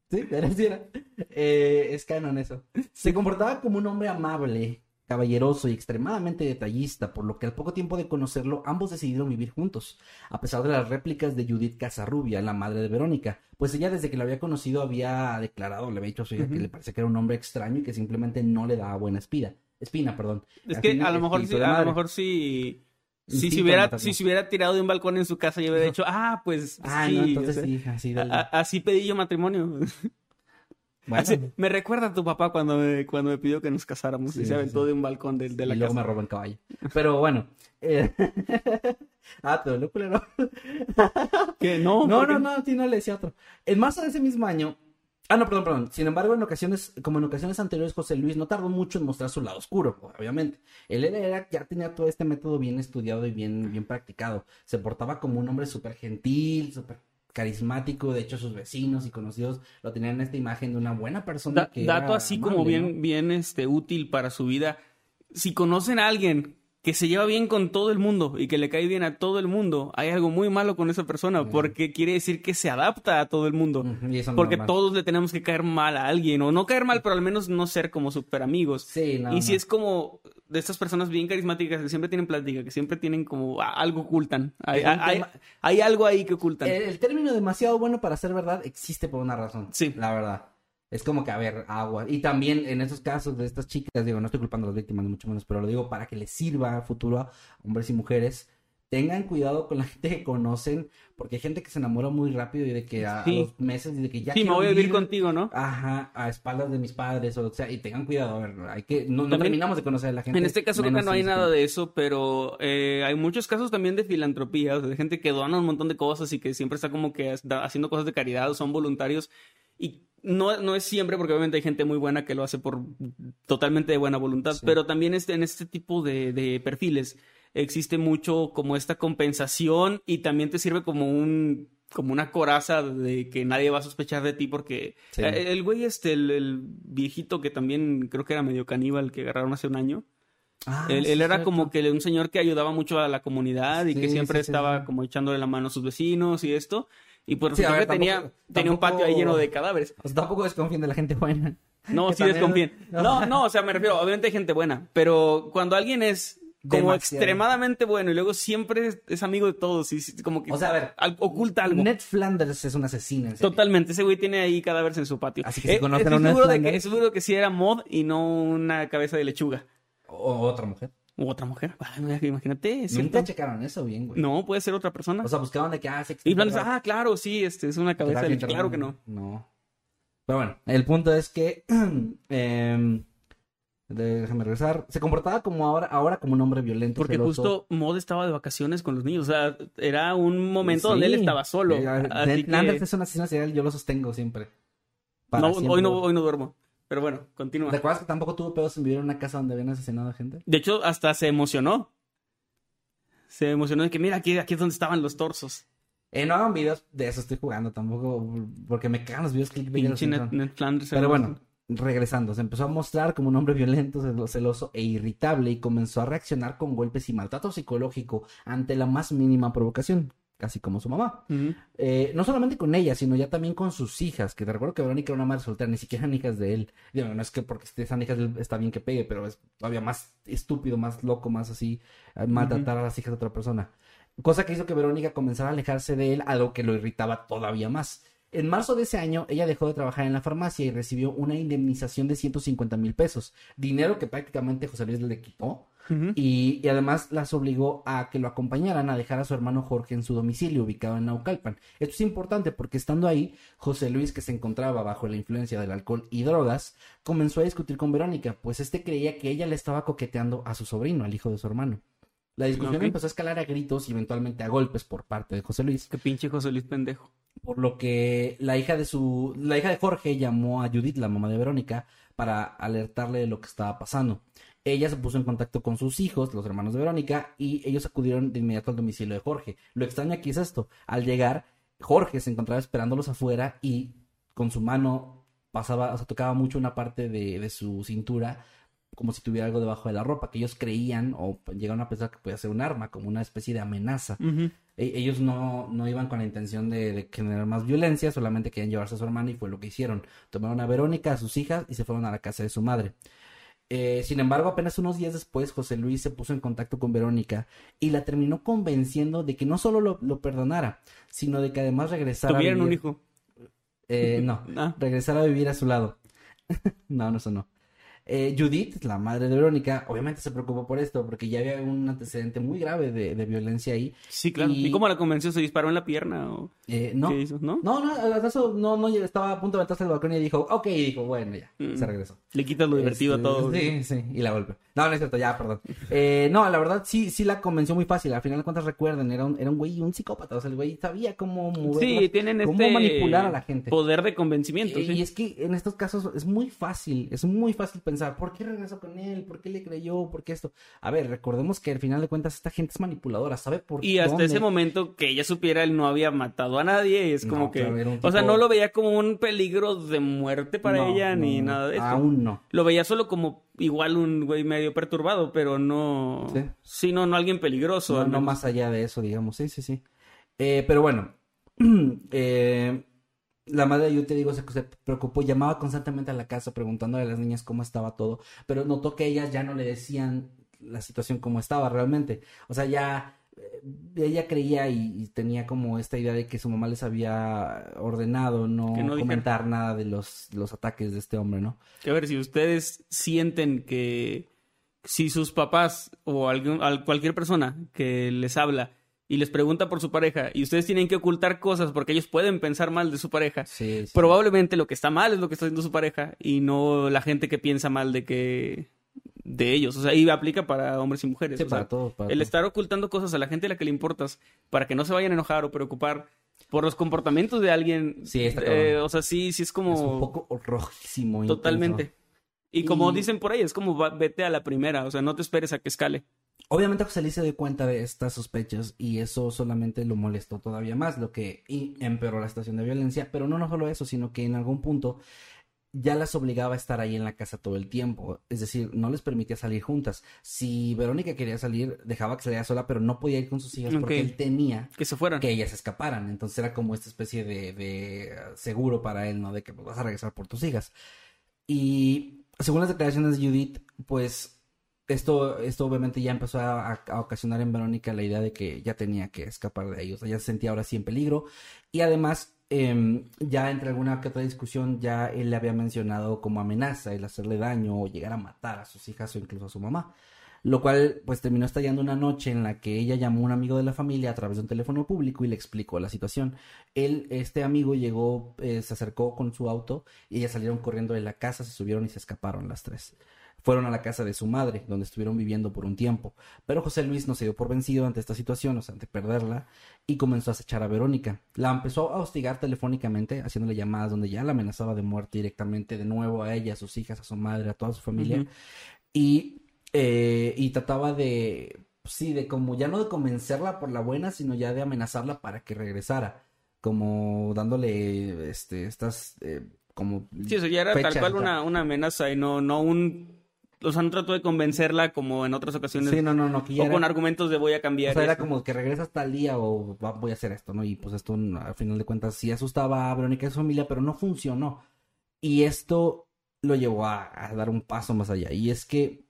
Sí, era, sí era. Eh, es canon eso. Se comportaba como un hombre amable, caballeroso y extremadamente detallista, por lo que al poco tiempo de conocerlo, ambos decidieron vivir juntos, a pesar de las réplicas de Judith Casarrubia, la madre de Verónica, pues ella desde que lo había conocido había declarado, le había dicho a su hija que le parecía que era un hombre extraño y que simplemente no le daba buena espina. Espina, perdón. Es que a lo mejor sí, a lo mejor sí. Si se, hubiera, si se hubiera tirado de un balcón en su casa, yo hubiera dicho, ah, pues Ah, sí. no, o entonces sea, sí, así a- así pedí yo matrimonio. Bueno, Así- me recuerda a tu papá cuando me, cuando me pidió que nos casáramos Sí, y se aventó sí. de un balcón de, de la y luego casa. me robó el caballo. Pero bueno. eh, ah, te dolió, culero. ¿Qué? No, No, no, no, sí, no le decía otro. En marzo de ese mismo año. Ah, no, perdón, perdón. Sin embargo, en ocasiones, como en ocasiones anteriores, José Luis no tardó mucho en mostrar su lado oscuro, obviamente. Él era, ya tenía todo este método bien estudiado y bien, bien practicado. Se portaba como un hombre súper gentil, súper carismático. De hecho, sus vecinos y conocidos lo tenían en esta imagen de una buena persona. Da- que dato así como bien, ¿no? bien este, útil para su vida. Si conocen a alguien que se lleva bien con todo el mundo y que le cae bien a todo el mundo, hay algo muy malo con esa persona porque quiere decir que se adapta a todo el mundo. Y eso Porque normal. todos le tenemos que caer mal a alguien, o no caer mal, pero al menos no ser como super amigos. Sí, no, y si no. es como de estas personas bien carismáticas que siempre tienen plática, que siempre tienen como algo ocultan. Hay, hay- hay algo ahí que ocultan. El, el término demasiado bueno para ser verdad existe por una razón. Sí. La verdad. Es como que, a ver, agua. Y también en esos casos de estas chicas, digo, no estoy culpando a las víctimas, ni mucho menos, pero lo digo para que les sirva a futuro a hombres y mujeres. Tengan cuidado con la gente que conocen, porque hay gente que se enamora muy rápido y de que a, a Sí. los meses y de que ya sí, me voy a vivir contigo, ¿no? Ajá, a espaldas de mis padres, o sea, y tengan cuidado, a ver, hay que, no, terminamos de conocer a la gente. En este caso creo que no hay nada de eso, pero eh, hay muchos casos también de filantropía, o sea, de gente que dona un montón de cosas y que siempre está como que haciendo cosas de caridad o son voluntarios. Y no, no es siempre, porque obviamente hay gente muy buena que lo hace por totalmente de buena voluntad, Sí. pero también este, en este tipo de, de perfiles existe mucho como esta compensación y también te sirve como un como una coraza de que nadie va a sospechar de ti porque Sí. eh, el güey este, el, el viejito que también creo que era medio caníbal que agarraron hace un año, Ah, él, era cierto. como que un señor que ayudaba mucho a la comunidad y que siempre sí, estaba sí. como echándole la mano a sus vecinos y esto. Y pues Sí, ver, que tenía, tampoco- tenía un patio ahí lleno de cadáveres. O sea, tampoco desconfíen de la gente buena. No, sí desconfíen. No, no, o sea, me refiero, obviamente hay gente buena, pero cuando alguien es como Demasiado. extremadamente bueno y luego siempre es, es amigo de todos y como que O sea, a ver, al- oculta algo. Ned Flanders es un asesino. en serio. Totalmente, ese güey tiene ahí cadáveres en su patio. Así que si Eh, conocen estoy a un Ned seguro de que, Flanders- seguro que sí era mod y no una cabeza de lechuga. O otra mujer. U otra mujer. Ay, imagínate, es Nunca checaron eso bien, güey. No, puede ser otra persona. O sea, buscaban de que, ah, y Flanders, ah, claro, sí, este es una cabeza lechuga. Claro que no. No. Pero bueno, el punto es que. em, déjame regresar. Se comportaba como ahora, ahora como un hombre violento. Porque celoso. justo Mod estaba de vacaciones con los niños. O sea, era un momento donde él estaba solo. Eh, Así que- es un asesino serial, yo lo sostengo siempre. No, siempre. hoy, no, hoy no duermo. Pero bueno, continúa. ¿Recuerdas que tampoco tuvo pedos en vivir en una casa donde habían asesinado a gente? De hecho, hasta se emocionó. Se emocionó de que, mira, aquí, aquí es donde estaban los torsos. Eh, no hagan videos de eso, estoy jugando tampoco, porque me cagan los videos Pinche Ned, Simpson. Ned Flanders. Pero bueno, regresando, se empezó a mostrar como un hombre violento, celo- celoso e irritable y comenzó a reaccionar con golpes y maltrato psicológico ante la más mínima provocación, casi como su mamá. Eh, no solamente con ella, sino ya también con sus hijas, que te recuerdo que Verónica era una madre soltera, ni siquiera eran hijas de él. Digo, no es que porque sean hijas de él está bien que pegue, pero es todavía más estúpido, más loco, más así, maltratar a las hijas de otra persona. Cosa que hizo que Verónica comenzara a alejarse de él, algo que lo irritaba todavía más. En marzo de ese año, ella dejó de trabajar en la farmacia y recibió una indemnización de 150 mil pesos, dinero que prácticamente José Luis le quitó. Y, y además las obligó a que lo acompañaran a dejar a su hermano Jorge en su domicilio ubicado en Naucalpan. Esto es importante porque estando ahí, José Luis, que se encontraba bajo la influencia del alcohol y drogas, comenzó a discutir con Verónica, pues este creía que ella le estaba coqueteando a su sobrino, al hijo de su hermano. La discusión empezó a escalar a gritos y eventualmente a golpes por parte de José Luis Qué pinche José Luis pendejo. por lo que la hija de su la hija de Jorge llamó a Judith, la mamá de Verónica, para alertarle de lo que estaba pasando. Ella se puso en contacto con sus hijos, los hermanos de Verónica, y ellos acudieron de inmediato al domicilio de Jorge. Lo extraño aquí es esto, al llegar, Jorge se encontraba esperándolos afuera y con su mano pasaba, o sea, tocaba mucho una parte de, de su cintura como si tuviera algo debajo de la ropa, que ellos creían o llegaron a pensar que podía ser un arma, como una especie de amenaza. E- ellos no, no iban con la intención de, de generar más violencia, solamente querían llevarse a su hermano y fue lo que hicieron. Tomaron a Verónica, a sus hijas y se fueron a la casa de su madre. Eh, sin embargo, apenas unos días después, José Luis se puso en contacto con Verónica y la terminó convenciendo de que no solo lo, lo perdonara, sino de que además regresara a Tuvieron un vivir- hijo. Eh, no, Ah. regresar a vivir a su lado. no, no, eso no. Eh, Judith, la madre de Verónica, obviamente se preocupó por esto, porque ya había un antecedente muy grave de, de violencia ahí. Sí, claro. Y- ¿Y cómo la convenció? ¿Se disparó en la pierna o Eh, no, qué hizo? ¿No? no, no, no, no, estaba a punto de meterse al balcón y dijo, ok, y dijo, bueno, ya, Mm. se regresó. Le quitas lo divertido Este, a todo. Sí, sí, y la golpeó. No, no es cierto, ya, perdón. Eh, no, la verdad sí, sí la convenció muy fácil. Al final de cuentas recuerden, era un, era un güey, un psicópata. O sea, el güey sabía cómo mover Sí, las- tienen cómo este manipular a la gente. poder de convencimiento. Y, sí. y es que en estos casos es muy fácil, es muy fácil pensar, ¿por qué regresó con él? ¿Por qué le creyó? ¿Por qué esto? A ver, recordemos que al final de cuentas esta gente es manipuladora, ¿sabe por Y hasta dónde? ese momento que ella supiera, él no había matado a nadie. y Es como No, que. claro, O sea, no lo veía como un peligro de muerte para No, ella no, ni nada de eso. Aún no. Lo veía solo como igual un güey medio perturbado, pero no. Sí. no, no alguien peligroso. No, más allá de eso, digamos. Sí, sí, sí. Eh, pero bueno, eh, la madre, yo te digo, se, se preocupó, llamaba constantemente a la casa preguntándole a las niñas cómo estaba todo, pero notó que ellas ya no le decían la situación como estaba realmente. O sea, ya eh, ella creía y, y tenía como esta idea de que su mamá les había ordenado no, dijera. comentar nada de los, los ataques de este hombre, ¿no? Que a ver, si ustedes sienten que si sus papás o algún, al- cualquier persona que les habla y les pregunta por su pareja y ustedes tienen que ocultar cosas porque ellos pueden pensar mal de su pareja, Sí, sí. probablemente lo que está mal es lo que está haciendo su pareja y no la gente que piensa mal de que de ellos. O sea, y aplica para hombres y mujeres. Sí, o sea, para todos, para el estar ocultando cosas a la gente a la que le importas para que no se vayan a enojar o preocupar por los comportamientos de alguien. Sí, está eh, o sea, sí, sí es como Es un poco rojísimo. intenso. totalmente. Y como Y- dicen por ahí, es como va- vete a la primera, o sea, no te esperes a que escale. Obviamente José Luis se dio cuenta de estas sospechas y eso solamente lo molestó todavía más, lo que empeoró la situación de violencia, pero no, no solo eso, sino que en algún punto ya las obligaba a estar ahí en la casa todo el tiempo, es decir, no les permitía salir juntas. Si Verónica quería salir, dejaba que saliera sola, pero no podía ir con sus hijas porque él temía Que se fueran. que ellas escaparan, entonces era como esta especie de, de seguro para él, ¿no? De que pues, vas a regresar por tus hijas. Y según las declaraciones de Judith, pues esto, esto obviamente ya empezó a, ocasionar en Verónica la idea de que ya tenía que escapar de ellos. Ella se sentía ahora sí en peligro. Y además, em, ya entre alguna que otra discusión, ya él le había mencionado como amenaza el hacerle daño o llegar a matar a sus hijas o incluso a su mamá. Lo cual, pues terminó estallando una noche en la que ella llamó a un amigo de la familia a través de un teléfono público y le explicó la situación. Él, este amigo, llegó, eh, se acercó con su auto y ellas salieron corriendo de la casa, se subieron y se escaparon las tres. Fueron a la casa de su madre, donde estuvieron viviendo por un tiempo. Pero José Luis no se dio por vencido ante esta situación, o sea, ante perderla, y comenzó a acechar a Verónica. La empezó a hostigar telefónicamente, haciéndole llamadas donde ya la amenazaba de muerte directamente, de nuevo a ella, a sus hijas, a su madre, a toda su familia. Y, eh, y trataba de, sí, de como ya no de convencerla por la buena, sino ya de amenazarla para que regresara. Como dándole, este, estas, eh, como... Sí, o sea, ya era fechas, tal cual una, una amenaza y no, no un... O sea, no trató de convencerla como en otras ocasiones. Sí, no, no, no, que ya o era- con argumentos de voy a O cambiar. sea, y era como que regresas tal día o va- voy a hacer esto, ¿no? Y pues esto, al final de cuentas, sí asustaba a Verónica y a su familia, pero no funcionó. Y esto lo llevó a, a dar un paso más allá. Y es que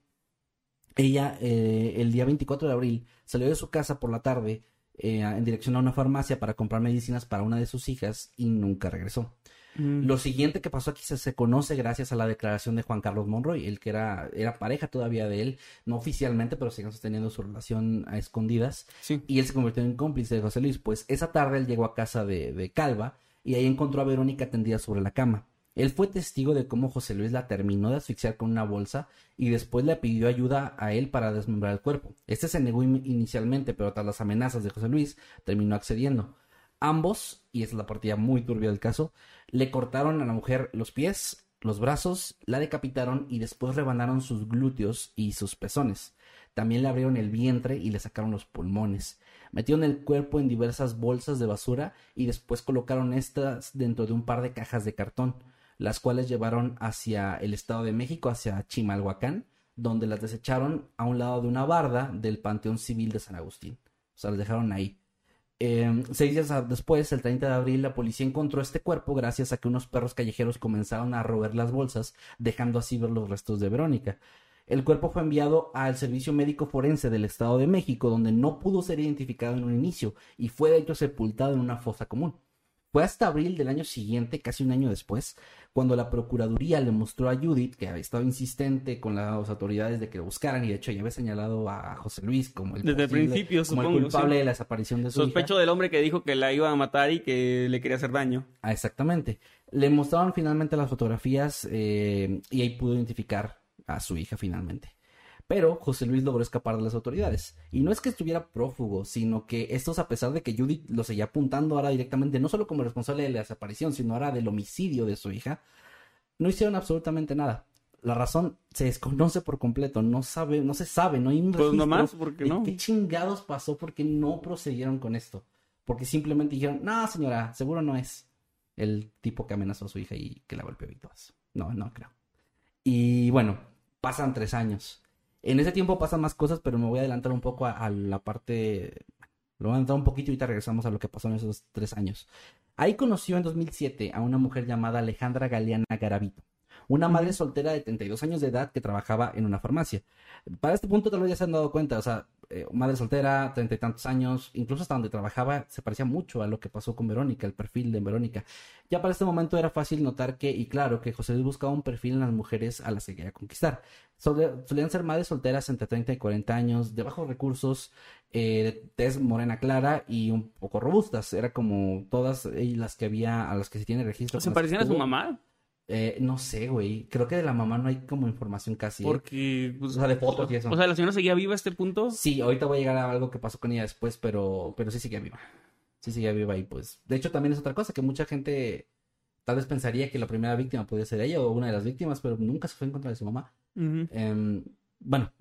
ella, eh, el día 24 de abril, salió de su casa por la tarde eh, en dirección a una farmacia para comprar medicinas para una de sus hijas y nunca regresó. Mm. Lo siguiente que pasó aquí se, se conoce gracias a la declaración de Juan Carlos Monroy, el que era, era pareja todavía de él, no oficialmente, pero siguen sosteniendo su relación a escondidas. Sí. Y él se convirtió en cómplice de José Luis. Pues esa tarde él llegó a casa de, de Calva y ahí encontró a Verónica tendida sobre la cama. Él fue testigo de cómo José Luis la terminó de asfixiar con una bolsa y después le pidió ayuda a él para desmembrar el cuerpo. Este se negó in- inicialmente, pero tras las amenazas de José Luis, terminó accediendo. Ambos, y es la partida muy turbia del caso, le cortaron a la mujer los pies, los brazos, la decapitaron y después rebanaron sus glúteos y sus pezones. También le abrieron el vientre y le sacaron los pulmones. Metieron el cuerpo en diversas bolsas de basura y después colocaron estas dentro de un par de cajas de cartón, las cuales llevaron hacia el Estado de México, hacia Chimalhuacán, donde las desecharon a un lado de una barda del Panteón Civil de San Agustín. O sea, las dejaron ahí. Eh, seis días después, el 30 de abril, la policía encontró este cuerpo gracias a que unos perros callejeros comenzaron a roer las bolsas, dejando así ver los restos de Verónica. El cuerpo fue enviado al Servicio Médico Forense del Estado de México, donde no pudo ser identificado en un inicio y fue de hecho sepultado en una fosa común. Fue hasta abril del año siguiente, casi un año después, cuando la Procuraduría le mostró a Judith, que había estado insistente con las autoridades de que lo buscaran, y de hecho ya había señalado a José Luis como el, Desde el posible- principio, como el culpable sí. de la desaparición de su hija. Sospecho del hombre que dijo que la iba a matar y que le quería hacer daño. Ah, exactamente. Le mostraron finalmente las fotografías eh, y ahí pudo identificar a su hija finalmente. Pero José Luis logró escapar de las autoridades. Y no es que estuviera prófugo, sino que estos, a pesar de que Judith lo seguía apuntando ahora directamente, no solo como responsable de la desaparición, sino ahora del homicidio de su hija, no hicieron absolutamente nada. La razón se desconoce por completo, no sabe, no se sabe, no hay un Pues nomás, porque no. qué chingados pasó porque no procedieron con esto. Porque simplemente dijeron, no, señora, seguro no es el tipo que amenazó a su hija y que la golpeó y todo eso. No, no creo. Y bueno, pasan tres años. En ese tiempo pasan más cosas, pero me voy a adelantar un poco a, la parte... Lo voy a adelantar un poquito y ahorita regresamos a lo que pasó en esos tres años. Ahí conoció en 2007 a una mujer llamada Alejandra Galeana Garavito. Una madre soltera de 32 años de edad que trabajaba en una farmacia. Para este punto tal vez ya se han dado cuenta, o sea, eh, madre soltera, treinta y tantos años, incluso hasta donde trabajaba se parecía mucho a lo que pasó con Verónica, el perfil de Verónica. Ya para este momento era fácil notar que, y claro, que José Luis buscaba un perfil en las mujeres a las que quería conquistar. Solían ser madres solteras entre 30 y 40 años, de bajos recursos, eh, de tez morena clara y un poco robustas. Era como todas eh, las que había, a las que se tiene registro. ¿Se parecían a su mamá? Eh, no sé, güey. Creo que de la mamá no hay como información casi. ¿eh? Porque... O pues, sea, de fotos y eso. O sea, ¿la señora seguía viva a este punto? Sí, ahorita voy a llegar a algo que pasó con ella después, pero, pero sí sigue viva. Sí sigue viva y pues. De hecho, también es otra cosa que mucha gente tal vez pensaría que la primera víctima podía ser ella o una de las víctimas, pero nunca se fue en contra de su mamá. Em, bueno,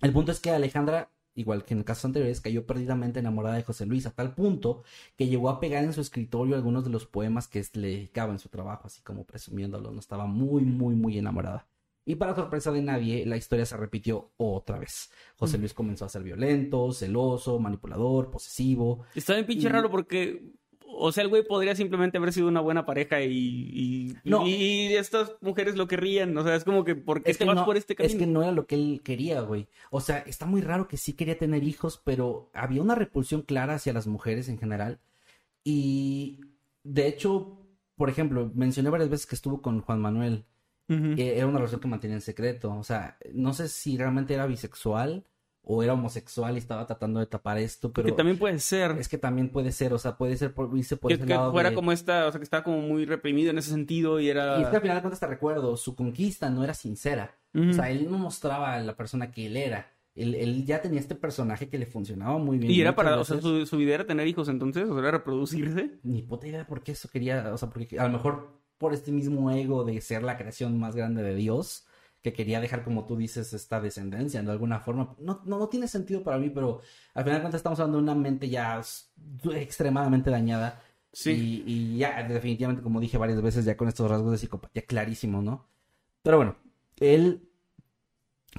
el punto es que Alejandra, igual que en el caso anteriores, cayó perdidamente enamorada de José Luis a tal punto que llegó a pegar en su escritorio algunos de los poemas que le dedicaba en su trabajo, así como presumiéndolo. No estaba muy, muy, muy enamorada. Y para sorpresa de nadie, la historia se repitió otra vez. José. Luis comenzó a ser violento, celoso, manipulador, posesivo. Está bien pinche Y- raro porque... O sea, el güey podría simplemente haber sido una buena pareja y... y, No. y estas mujeres lo querrían. O sea, es como que... ¿Por qué Es te que, vas no, por este camino? es que no era lo que él quería, güey. O sea, está muy raro que sí quería tener hijos, pero había una repulsión clara hacia las mujeres en general. Y de hecho, por ejemplo, mencioné varias veces que estuvo con Juan Manuel. Eh, era una relación que mantenía en secreto. O sea, no sé si realmente era bisexual o era homosexual y estaba tratando de tapar esto, pero que también puede ser. es que también puede ser, o sea, puede ser por irse por que, ese que lado fuera de- como esta, o sea, que estaba como muy reprimido en ese sentido y era... Y es que al final de cuentas te recuerdo, su conquista no era sincera. O sea, él no mostraba a la persona que él era. Él, él ya tenía este personaje que le funcionaba muy bien. Y era para, o sea, su, su idea era tener hijos entonces, o sea, era reproducirse. Ni puta idea por qué eso quería, o sea, porque a lo mejor por este mismo ego de ser la creación más grande de Dios, que quería dejar, como tú dices, esta descendencia de alguna forma. No, no, no tiene sentido para mí, pero al final de cuentas estamos hablando de una mente ya extremadamente dañada. Sí. Y, y ya, definitivamente, como dije varias veces, ya con estos rasgos de psicopatía clarísimos, ¿no? Pero bueno, él,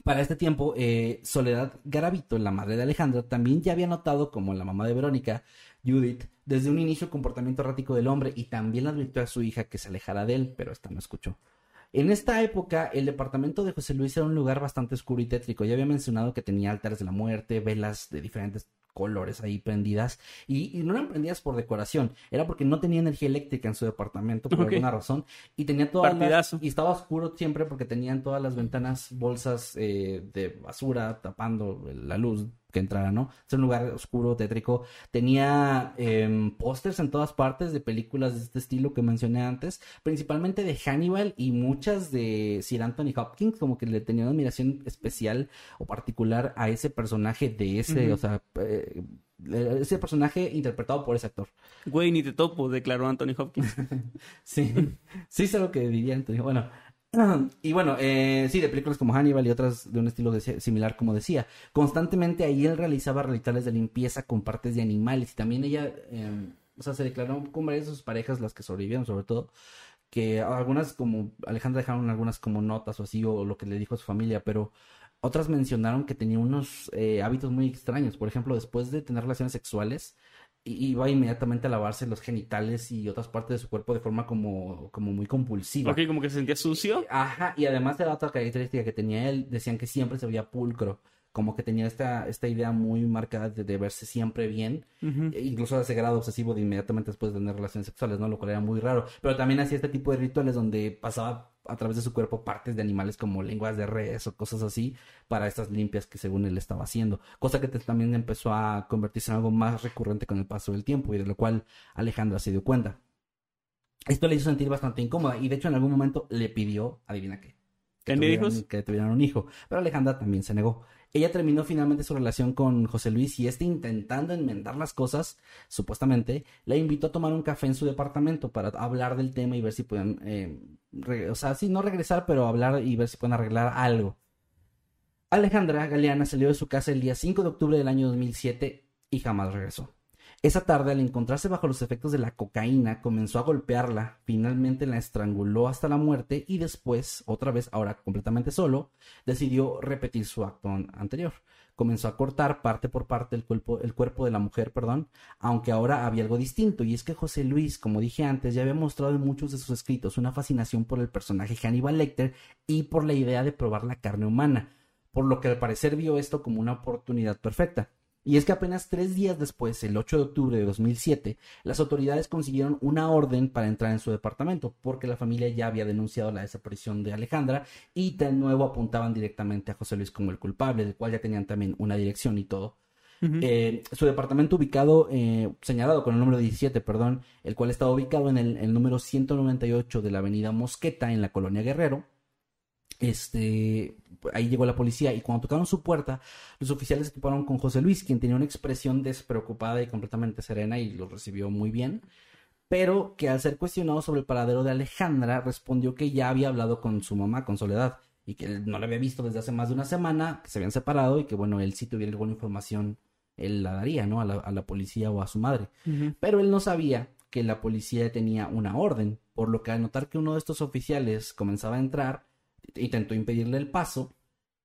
para este tiempo, eh, Soledad Garavito, la madre de Alejandra, también ya había notado, como la mamá de Verónica, Judith, desde un inicio el comportamiento errático del hombre y también le advirtió a su hija que se alejara de él, pero esta no escuchó. En esta época, el departamento de José Luis era un lugar bastante oscuro y tétrico. Ya había mencionado que tenía altares de la muerte, velas de diferentes colores ahí prendidas. Y, y no eran prendidas por decoración, era porque no tenía energía eléctrica en su departamento por alguna razón. Y tenía todas las. Y estaba oscuro siempre porque tenían todas las ventanas, bolsas eh, de basura tapando la luz que entrara, ¿no? Es un lugar oscuro, tétrico. Tenía em, pósters en todas partes de películas de este estilo que mencioné antes, principalmente de Hannibal y muchas de Sir Anthony Hopkins, como que le tenía una admiración especial o particular a ese personaje de ese, o sea, eh, ese personaje interpretado por ese actor. Güey, ni te topo, declaró Anthony Hopkins. Sí, sí es algo que diría Antonio. Bueno, y bueno, eh, sí, de películas como Hannibal y otras de un estilo similar, como decía. Constantemente ahí él realizaba rituales de limpieza con partes de animales y también ella, eh, o sea, se declaró con varias de sus parejas, las que sobrevivieron sobre todo, que algunas como Alejandra dejaron algunas como notas o así, o lo que le dijo a su familia, pero otras mencionaron que tenía unos eh, hábitos muy extraños. Por ejemplo, después de tener relaciones sexuales, iba inmediatamente a lavarse los genitales y otras partes de su cuerpo de forma como, como muy compulsiva. ok, como que se sentía sucio. Ajá, y además de la otra característica que tenía él, decían que siempre se veía pulcro, como que tenía esta, esta idea muy marcada de, de verse siempre bien, e incluso a ese grado obsesivo de inmediatamente después de tener relaciones sexuales, ¿no? Lo cual era muy raro. Pero también hacía este tipo de rituales donde pasaba a través de su cuerpo partes de animales como lenguas de res o cosas así para estas limpias que según él estaba haciendo. Cosa que también empezó a convertirse en algo más recurrente con el paso del tiempo y de lo cual Alejandra se dio cuenta. Esto le hizo sentir bastante incómoda y de hecho en algún momento le pidió, adivina qué, que ¿Tener tuvieran- hijos? que tuvieran un hijo. Pero Alejandra también se negó. Ella terminó finalmente su relación con José Luis y este intentando enmendar las cosas, supuestamente, la invitó a tomar un café en su departamento para hablar del tema y ver si pueden, eh, o sea, sí, no regresar, pero hablar y ver si pueden arreglar algo. Alejandra Galeana salió de su casa el día 5 de octubre del año 2007 y jamás regresó. Esa tarde, al encontrarse bajo los efectos de la cocaína, comenzó a golpearla, finalmente la estranguló hasta la muerte y después, otra vez, ahora completamente solo, decidió repetir su acto an- anterior. Comenzó a cortar parte por parte el cuerpo, el cuerpo de la mujer, perdón, aunque ahora había algo distinto, y es que José Luis, como dije antes, ya había mostrado en muchos de sus escritos una fascinación por el personaje Hannibal Lecter y por la idea de probar la carne humana, por lo que al parecer vio esto como una oportunidad perfecta. Y es que apenas tres días después, el 8 de octubre de 2007, las autoridades consiguieron una orden para entrar en su departamento, porque la familia ya había denunciado la desaparición de Alejandra y de nuevo apuntaban directamente a José Luis como el culpable, del cual ya tenían también una dirección y todo. Eh, su departamento ubicado, eh, señalado con el número 17, perdón, el cual estaba ubicado en el, el número 198 de la avenida Mosqueta en la colonia Guerrero. Este, ahí llegó la policía y cuando tocaron su puerta, los oficiales se toparon con José Luis, quien tenía una expresión despreocupada y completamente serena y lo recibió muy bien. Pero que al ser cuestionado sobre el paradero de Alejandra, respondió que ya había hablado con su mamá, con Soledad, y que él no la había visto desde hace más de una semana, que se habían separado y que, bueno, él si tuviera alguna información, él la daría, ¿no? A la, a la policía o a su madre. Pero él no sabía que la policía tenía una orden, por lo que al notar que uno de estos oficiales comenzaba a entrar, intentó impedirle el paso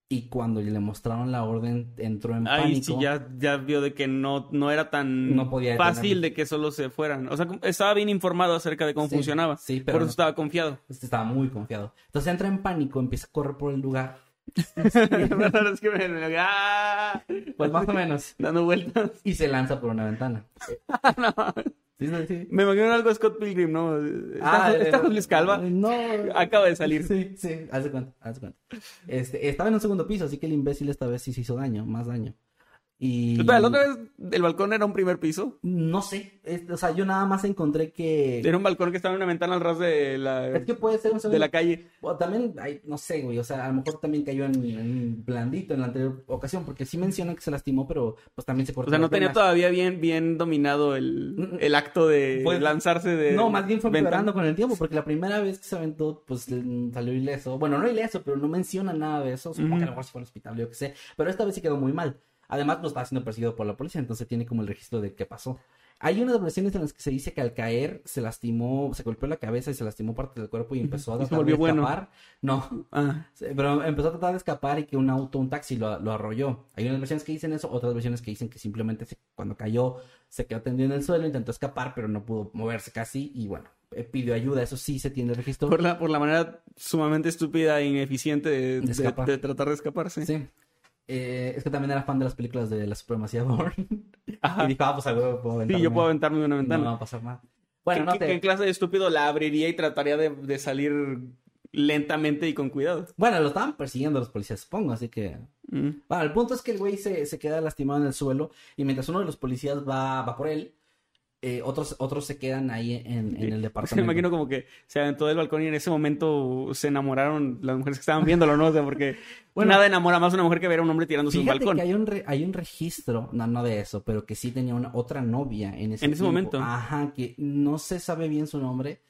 y cuando le mostraron la orden entró en Ahí pánico. sí ya, ya vio de que no, no era tan No podía fácil de que solo se fueran. O sea, estaba bien informado acerca de cómo Sí, funcionaba. sí, pero Por eso no. estaba confiado. Este estaba muy confiado. Entonces entra en pánico, empieza a correr por el lugar. La verdad es que me, me- ¡Ah! Pues más o menos. dando vueltas. Y se lanza por una ventana. No. Sí. Me imagino algo de Scott Pilgrim, ¿no? ¿Está, Ah, está eh, Luis Calva? No. Acaba de salir. Sí, sí. Haz de cuenta, haz de cuenta. Este, estaba en un segundo piso, así que el imbécil esta vez sí se hizo daño, más daño. Y... La otra vez el balcón era un primer piso. No sé, es- o sea, yo nada más encontré que... Era un balcón que estaba en una ventana al ras de la, Es que puede ser un de segundo... la calle. O también, no sé, güey, o sea, a lo mejor también cayó en, en blandito en la anterior ocasión, porque sí mencionan que se lastimó, pero pues también se O cortó sea, no tenía venas. todavía bien, bien dominado el, el acto de Pues, lanzarse de. No, más bien fue empeorando con el tiempo, porque la primera vez que se aventó, pues salió ileso. Bueno, no ileso, pero no menciona nada de eso. Supongo que a lo mejor se fue al hospital, yo qué sé. Pero esta vez sí quedó muy mal. Además, no estaba siendo perseguido por la policía, entonces tiene como el registro de qué pasó. Hay unas versiones en las que se dice que al caer se lastimó, se golpeó la cabeza y se lastimó parte del cuerpo y empezó a tratar volvió de bueno. escapar. No, Ah, Pero empezó a tratar de escapar y que un auto, un taxi lo, lo arrolló. Hay unas versiones que dicen eso, otras versiones que dicen que simplemente se- cuando cayó se quedó tendido en el suelo, intentó escapar, pero no pudo moverse casi y bueno, eh, pidió ayuda, eso sí se tiene registro. por, la, por la manera sumamente estúpida e ineficiente de, De de- escapar. de tratar de escaparse. Sí. Eh, es que también era fan de las películas de la supremacía Bourne. Ajá. Y dijo, ah, pues puedo Sí, aventarme. yo puedo aventarme de una No ventana. va a pasar nada. Bueno, ¿Qué, no te... qué clase de estúpido la abriría y trataría de, de salir lentamente y con cuidado? Bueno, lo estaban persiguiendo los policías, supongo, así que... Mm. Bueno, el punto es que el güey se, se queda lastimado en el suelo y mientras uno de los policías va, va por él, eh, otros, otros se quedan ahí en, en el Me departamento. imagino como que se aventó del balcón y en ese momento se enamoraron las mujeres que estaban viéndolo, ¿no? O sea, porque Bueno. nada enamora más a una mujer que ver a un hombre tirándose de un balcón. que hay un, re- hay un registro, no, no de eso, pero que sí tenía una otra novia en ese En ese tiempo. momento. Ajá, que no se sabe bien su nombre,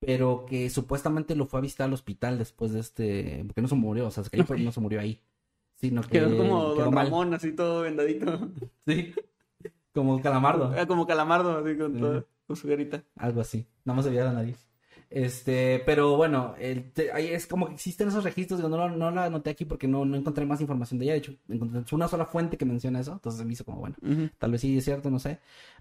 pero que supuestamente lo fue a visitar al hospital después de este, porque no se murió, o sea, se cayó, pero no se murió ahí. Sino que Quedó como quedó Don mal. Ramón, así todo vendadito. Sí. Como calamardo. Era como calamardo, así con, Sí. todo, con su garita. Algo así. Nada más se veía la nariz. Este, pero bueno, el te- ahí es como que existen esos registros, digo, no, no la anoté aquí porque no, no encontré más información de ella, de hecho, encontré una sola fuente que menciona eso, entonces me hizo como, bueno, tal vez sí es cierto, no sé,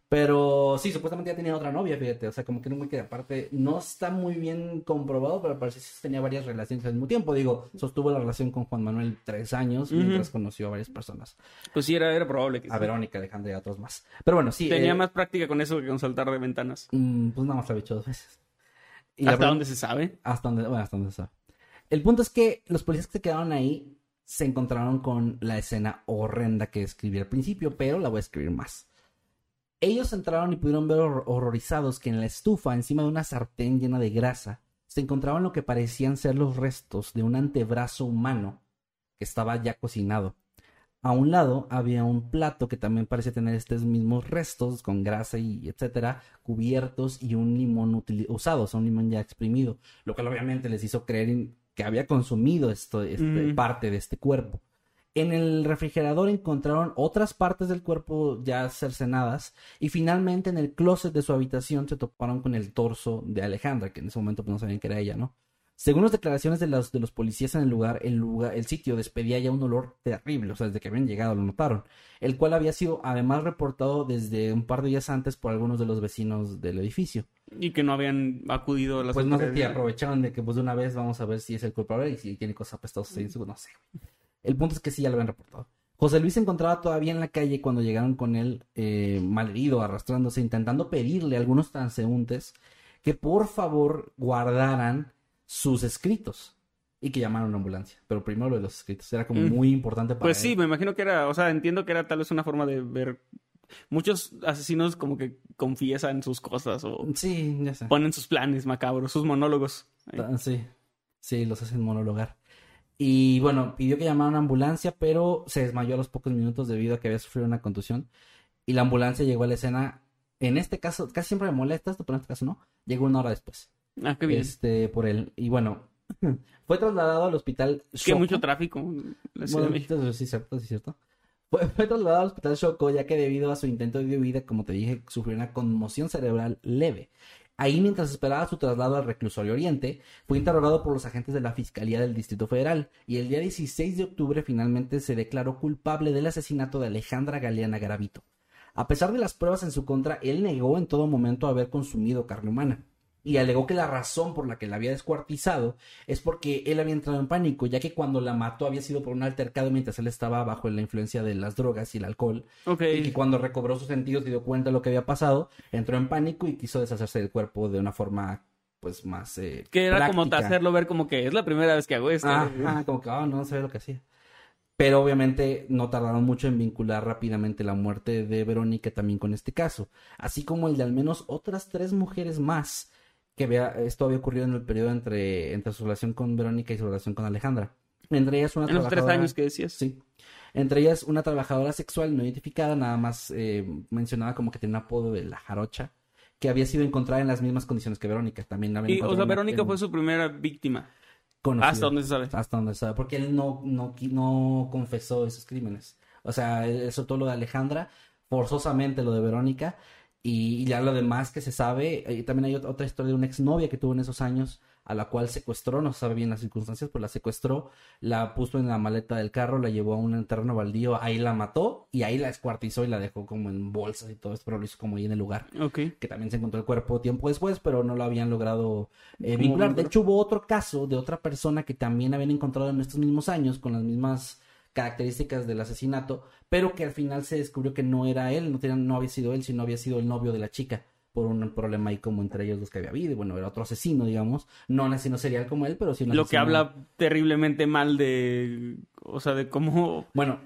pero sí, supuestamente ya tenía otra novia, fíjate, o sea, como que era un güey que aparte no está muy bien comprobado, pero parece que tenía varias relaciones al mismo tiempo, digo, sostuvo la relación con Juan Manuel tres años mientras conoció a varias personas, Pues sí, era, era probable que a sí. Verónica, Alejandra y a otros más, pero bueno, sí. Tenía eh, más práctica con eso que con saltar de ventanas. mm, pues nada más lo había hecho dos veces. Y ¿Hasta dónde se sabe? Hasta donde, bueno, hasta donde se sabe. El punto es que los policías que se quedaron ahí se encontraron con la escena horrenda que escribí al principio, pero la voy a escribir más. Ellos entraron y pudieron ver hor- horrorizados que en la estufa, encima de una sartén llena de grasa, se encontraban lo que parecían ser los restos de un antebrazo humano que estaba ya cocinado. A un lado había un plato que también parece tener estos mismos restos con grasa y etcétera, cubiertos y un limón usado, o sea, un limón ya exprimido, lo cual obviamente les hizo creer que había consumido esto, este, Mm. parte de este cuerpo. En el refrigerador encontraron otras partes del cuerpo ya cercenadas y finalmente en el closet de su habitación se toparon con el torso de Alejandra, que en ese momento pues, no sabían que era ella, ¿no? Según las declaraciones de los, de los policías en el lugar, el lugar, el sitio despedía ya un olor terrible, o sea, desde que habían llegado lo notaron, el cual había sido además reportado desde un par de días antes por algunos de los vecinos del edificio. Y que no habían acudido a las Pues no sé si aprovecharon de que pues de una vez vamos a ver si es el culpable y si tiene cosas apestosas no sé. El punto es que sí ya lo habían reportado. José Luis se encontraba todavía en la calle cuando llegaron con él eh, malherido, arrastrándose, intentando pedirle a algunos transeúntes que por favor guardaran sus escritos y que llamaran a una ambulancia. Pero primero lo de los escritos era como Mm. muy importante para Pues él. sí, me imagino que era, o sea, entiendo que era tal vez una forma de ver. Muchos asesinos como que confiesan sus cosas o Sí, ya sé. ponen sus planes macabros, sus monólogos. Ahí. Ah, Sí, sí, los hacen monologar. Y bueno, pidió que llamara a una ambulancia, pero se desmayó a los pocos minutos debido a que había sufrido una contusión. Y la ambulancia llegó a la escena. En este caso, casi siempre me molesta esto, pero en este caso no. Llegó una hora después. Ah, qué bien. Este, por él. Y bueno, fue trasladado al hospital. que Shoko. mucho tráfico la Ciudad Bueno, de México. sí, cierto, sí, cierto. Fue, fue trasladado al hospital Shoko, ya que debido a su intento de huida, como te dije, sufrió una conmoción cerebral leve. Ahí, mientras esperaba su traslado al reclusorio Oriente, fue interrogado por los agentes de la Fiscalía del Distrito Federal y el día 16 de octubre finalmente se declaró culpable del asesinato de Alejandra Galeana Garavito. A pesar de las pruebas en su contra, él negó en todo momento haber consumido carne humana y alegó que la razón por la que la había descuartizado es porque él había entrado en pánico, ya que cuando la mató había sido por un altercado mientras él estaba bajo la influencia de las drogas y el alcohol, y que cuando recobró sus sentidos y dio cuenta de lo que había pasado, entró en pánico y quiso deshacerse del cuerpo de una forma pues más eh, Que era como hacerlo ver como que es la primera vez que hago esto. Ajá, como que ah, no sabía lo que hacía. Pero obviamente no tardaron mucho en vincular rápidamente la muerte de Verónica también con este caso, así como el de al menos otras tres mujeres más que vea, esto había ocurrido en el periodo entre, entre su relación con Verónica y su relación con Alejandra. Entre ellas una En los tres trabajadora- años que decías. Sí. Entre ellas una trabajadora sexual no identificada, nada más eh, mencionada como que tenía un apodo de la jarocha, que había sido encontrada en las mismas condiciones que Verónica. También había Y, o sea, Verónica en- fue su primera víctima. Hasta donde se sabe. Hasta donde sabe, porque él no, no, no confesó esos crímenes. O sea, él soltó lo de Alejandra, forzosamente lo de Verónica, y, y ya lo demás que se sabe, eh, también hay ot- otra historia de una exnovia que tuvo en esos años, a la cual secuestró, no se sabe bien las circunstancias, pero la secuestró, la puso en la maleta del carro, la llevó a un terreno baldío, ahí la mató, y ahí la escuartizó y la dejó como en bolsas y todo esto, pero lo hizo como ahí en el lugar Ok. que también se encontró el cuerpo tiempo después, pero no lo habían logrado eh, ¿Cómo vincular. De hecho, hubo otro caso de otra persona que también habían encontrado en estos mismos años con las mismas características del asesinato, pero que al final se descubrió que no era él, no, tenía, no había sido él, sino había sido el novio de la chica por un problema ahí como entre ellos dos que había habido. Bueno, era otro asesino, digamos. No un asesino serial como él, pero sí un Lo que habla terriblemente mal de. O sea, de cómo. Bueno,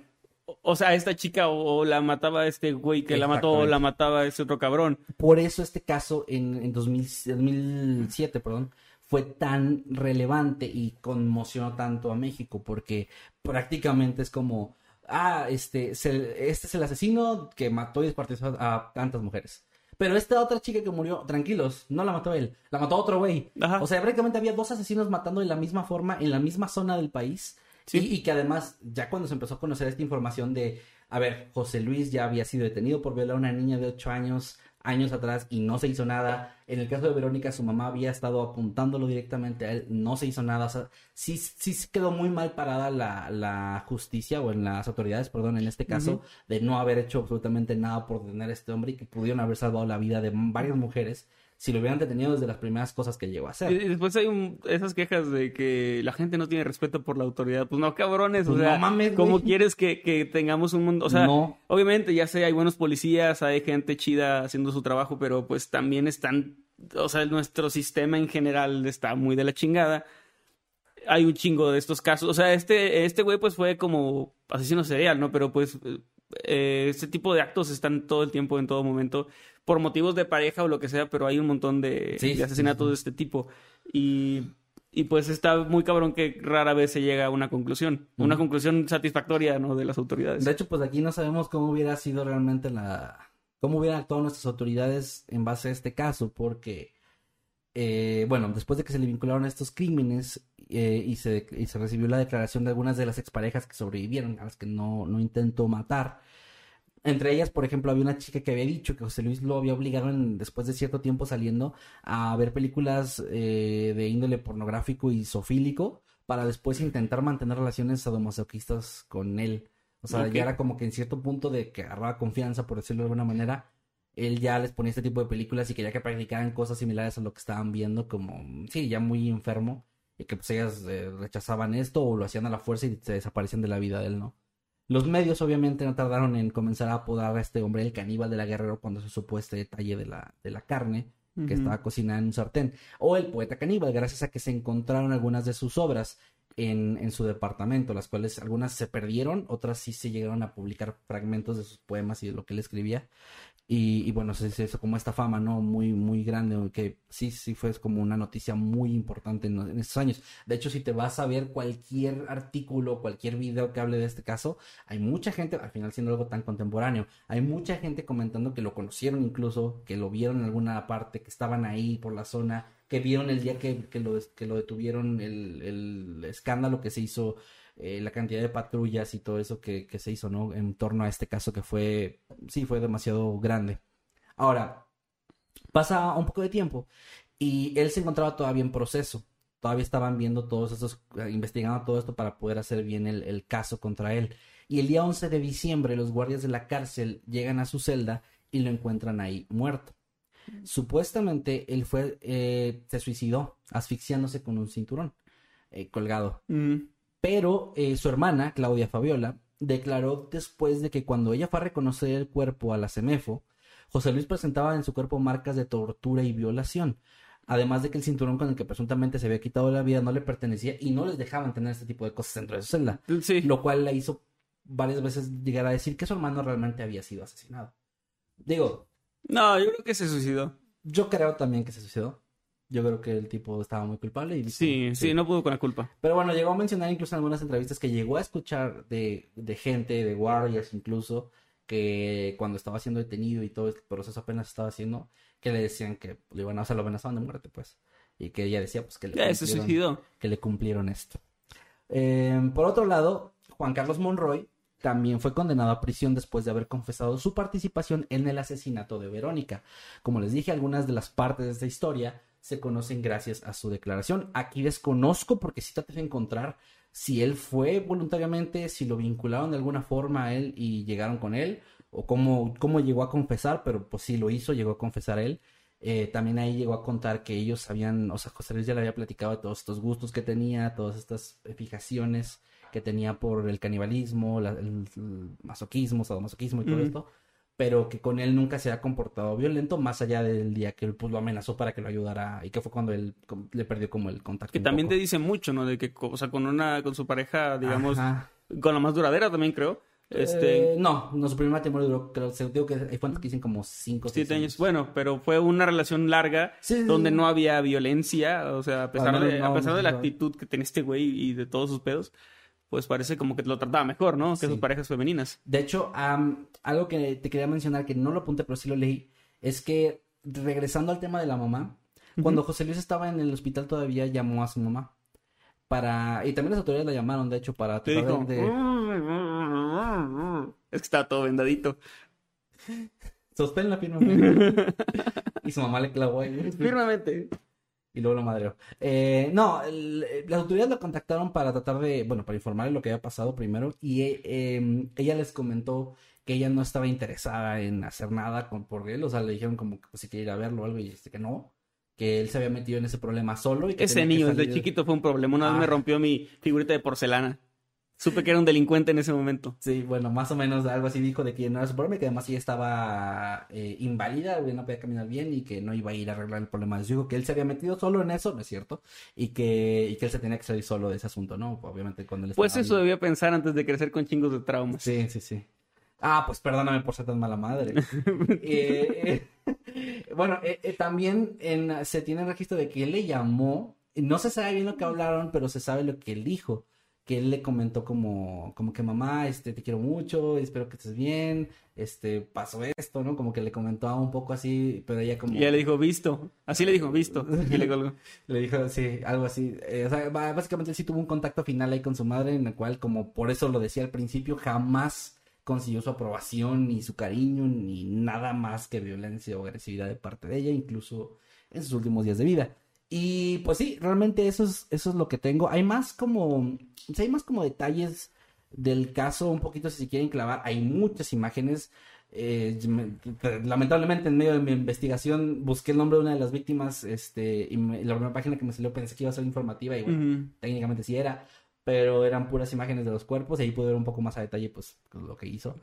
O sea, esta chica o, o la mataba este güey que la mató o la mataba ese otro cabrón. por eso este caso en, en 2000 2007, perdón, fue tan relevante y conmocionó tanto a México, porque prácticamente es como, ah, este, se- este es el asesino que mató y descuartizó a tantas mujeres. Pero esta otra chica que murió, tranquilos, no la mató él, la mató otro güey. Ajá. O sea, prácticamente había dos asesinos matando de la misma forma en la misma zona del país. Sí. Y, y que además, ya cuando se empezó a conocer esta información de, a ver, José Luis ya había sido detenido por violar a una niña de 8 años, años atrás, y no se hizo nada. En el caso de Verónica, su mamá había estado apuntándolo directamente a él, no se hizo nada. O sea, sí, sí quedó muy mal parada la, la justicia, o en las autoridades, perdón, en este caso, de no haber hecho absolutamente nada por detener a este hombre y que pudieron haber salvado la vida de varias mujeres si lo hubieran detenido desde las primeras cosas que llegó a hacer. Y después hay un- esas quejas de que la gente no tiene respeto por la autoridad. Pues no, cabrones. Pues o sea, no mames, ¿cómo quieres que, que tengamos un mundo? O sea, No. obviamente, ya sé, hay buenos policías, hay gente chida haciendo su trabajo, pero pues también están. O sea, nuestro sistema en general está muy de la chingada. Hay un chingo de estos casos. O sea, este, este güey, pues fue como asesino serial, ¿no? Pero pues. Eh, este tipo de actos están todo el tiempo, en todo momento, por motivos de pareja o lo que sea, pero hay un montón de, Sí, de sí, asesinatos sí. de este tipo. Y, y pues está muy cabrón que rara vez se llega a una conclusión, una conclusión satisfactoria, ¿no? De las autoridades. De hecho, pues aquí no sabemos cómo hubiera sido realmente la... cómo hubieran actuado nuestras autoridades en base a este caso, porque, eh, bueno, después de que se le vincularon a estos crímenes eh, y, se, y se recibió la declaración de algunas de las exparejas que sobrevivieron, a las que no, no intentó matar, entre ellas, por ejemplo, había una chica que había dicho que José Luis lo había obligado en- después de cierto tiempo saliendo a ver películas eh, de índole pornográfico y sofílico para después intentar mantener relaciones sadomasoquistas con él. O sea, ya era como que en cierto punto de que agarraba confianza, por decirlo de alguna manera, él ya les ponía este tipo de películas y quería que practicaran cosas similares a lo que estaban viendo, como, sí, ya muy enfermo, y que pues ellas eh, rechazaban esto o lo hacían a la fuerza y se desaparecían de la vida de él, ¿no? Los medios obviamente no tardaron en comenzar a apodar a este hombre el caníbal de la guerrero cuando se supo este detalle de la, de la carne que estaba cocinada en un sartén. O el poeta caníbal, gracias a que se encontraron algunas de sus obras en, en su departamento, las cuales algunas se perdieron, otras sí se llegaron a publicar fragmentos de sus poemas y de lo que él escribía. Y, y bueno, se hizo como esta fama, ¿no? Muy, muy grande, que sí, sí fue como una noticia muy importante en, en estos años. De hecho, si te vas a ver cualquier artículo, cualquier video que hable de este caso, hay mucha gente, al final siendo algo tan contemporáneo, hay mucha gente comentando que lo conocieron incluso, que lo vieron en alguna parte, que estaban ahí por la zona, que vieron el día que, que, lo, que lo detuvieron, el, el escándalo que se hizo, eh, la cantidad de patrullas y todo eso que, que se hizo, ¿no? En torno a este caso que fue, sí, fue demasiado grande. Ahora, pasa un poco de tiempo y él se encontraba todavía en proceso. Todavía estaban viendo todos estos, eh, investigando todo esto para poder hacer bien el, el caso contra él. Y el día 11 de diciembre los guardias de la cárcel llegan a su celda y lo encuentran ahí muerto. Supuestamente él fue, eh, se suicidó asfixiándose con un cinturón eh, colgado. Ujú. Pero eh, su hermana, Claudia Fabiola, declaró después de que cuando ella fue a reconocer el cuerpo a la CEMEFO, José Luis presentaba en su cuerpo marcas de tortura y violación. Además de que el cinturón con el que presuntamente se había quitado la vida no le pertenecía y no les dejaban tener este tipo de cosas dentro de su celda. Sí. Lo cual la hizo varias veces llegar a decir que su hermano realmente había sido asesinado. Digo, No, yo creo que se suicidó. yo creo también que se suicidó. Yo creo que el tipo estaba muy culpable y dijo, Sí, sí, no pudo con la culpa. pero bueno, llegó a mencionar incluso en algunas entrevistas que llegó a escuchar de, de gente, de guardias incluso, que cuando estaba siendo detenido y todo este proceso apenas estaba haciendo, que le decían que le iban a, o sea, lo amenazaban de muerte, pues. Y que ella decía, pues, que le, se suicidó. que le cumplieron esto. Eh, por otro lado, Juan Carlos Monroy también fue condenado a prisión después de haber confesado su participación en el asesinato de Verónica. Como les dije, algunas de las partes de esta historia se conocen gracias a su declaración. Aquí desconozco porque sí traté de encontrar si él fue voluntariamente, si lo vincularon de alguna forma a él y llegaron con él, o cómo, cómo llegó a confesar, pero pues sí lo hizo, llegó a confesar él. Eh, también ahí llegó a contar que ellos habían, o sea, José Luis ya le había platicado de todos estos gustos que tenía, todas estas fijaciones que tenía por el canibalismo, la- el, el masoquismo, sadomasoquismo y todo esto, pero que con él nunca se ha comportado violento, más allá del día que él pues, lo amenazó para que lo ayudara y que fue cuando él le perdió como el contacto. Que también poco. te dice mucho, ¿no? De que, o sea, con una, con su pareja, digamos, Ajá. con la más duradera también creo. Este, Eh, no, no, su primer matrimonio duró, creo, se digo que hay fuentes que dicen como cinco o seis siete años. Bueno, pero fue una relación larga Sí, donde sí. no había violencia, o sea, a pesar de, no, a pesar de la actitud que tenía este güey y de todos sus pedos, pues parece como que lo trataba mejor, ¿no? Que Sí. sus parejas femeninas. De hecho, am, algo que te quería mencionar, que no lo apunté, pero sí lo leí, es que regresando al tema de la mamá, cuando José Luis estaba en el hospital todavía llamó a su mamá. Para... Y también las autoridades la llamaron, de hecho, para tratar dijo, de... es que estaba todo vendadito. Sostén la firma. y su mamá le clavó ahí. Firmemente. Y luego lo madreó. Eh, no, el- las autoridades lo contactaron para tratar de, bueno, para informarle lo que había pasado primero. Y eh, eh, ella les comentó que ella no estaba interesada en hacer nada con, por él. O sea, le dijeron como que pues, si quería ir a verlo o algo y dice que no. Que él se había metido en ese problema solo. Y que Ese tenía que niño desde chiquito fue un problema. Una vez me rompió mi figurita de porcelana. Supe que era un delincuente en ese momento. Sí, bueno, más o menos algo así dijo de que no era su problema y que además ella estaba eh, inválida, güey, no podía caminar bien y que no iba a ir a arreglar el problema su hijo, que él se había metido solo en eso, no es cierto, y que, y que él se tenía que salir solo de ese asunto, ¿no? Obviamente cuando él Pues eso debía pensar antes de crecer con chingos de traumas. Sí, sí, sí. Ah, pues perdóname por ser tan mala madre. Eh, eh, bueno, eh, eh, también en, se tiene registro de que él le llamó, no se sabe bien lo que hablaron, pero se sabe lo que él dijo. Que él le comentó como, como que mamá, este, te quiero mucho, espero que estés bien, este, pasó esto, ¿no? Como que le comentó un poco así, pero ella como... Y ella le dijo, visto. Así le dijo, visto. Y le colgó. Le dijo, sí, algo así. Eh, o sea, básicamente él sí tuvo un contacto final ahí con su madre, en el cual, como por eso lo decía al principio, jamás consiguió su aprobación, ni su cariño, ni nada más que violencia o agresividad de parte de ella, incluso en sus últimos días de vida. Y pues sí, realmente eso es, eso es lo que tengo. Hay más como, hay más como detalles del caso, un poquito si se quieren clavar. Hay muchas imágenes. Eh, me- lamentablemente en medio de mi investigación busqué el nombre de una de las víctimas, este, y me- la primera página que me salió pensé que iba a ser informativa y bueno, técnicamente sí era, pero eran puras imágenes de los cuerpos y ahí pude ver un poco más a detalle pues lo que hizo.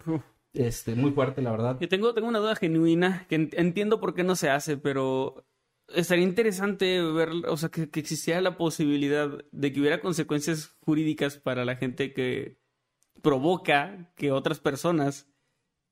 Este, muy fuerte la verdad. Yo tengo, tengo una duda genuina que en- entiendo por qué no se hace, pero estaría interesante ver, o sea, que, que existiera la posibilidad de que hubiera consecuencias jurídicas para la gente que provoca que otras personas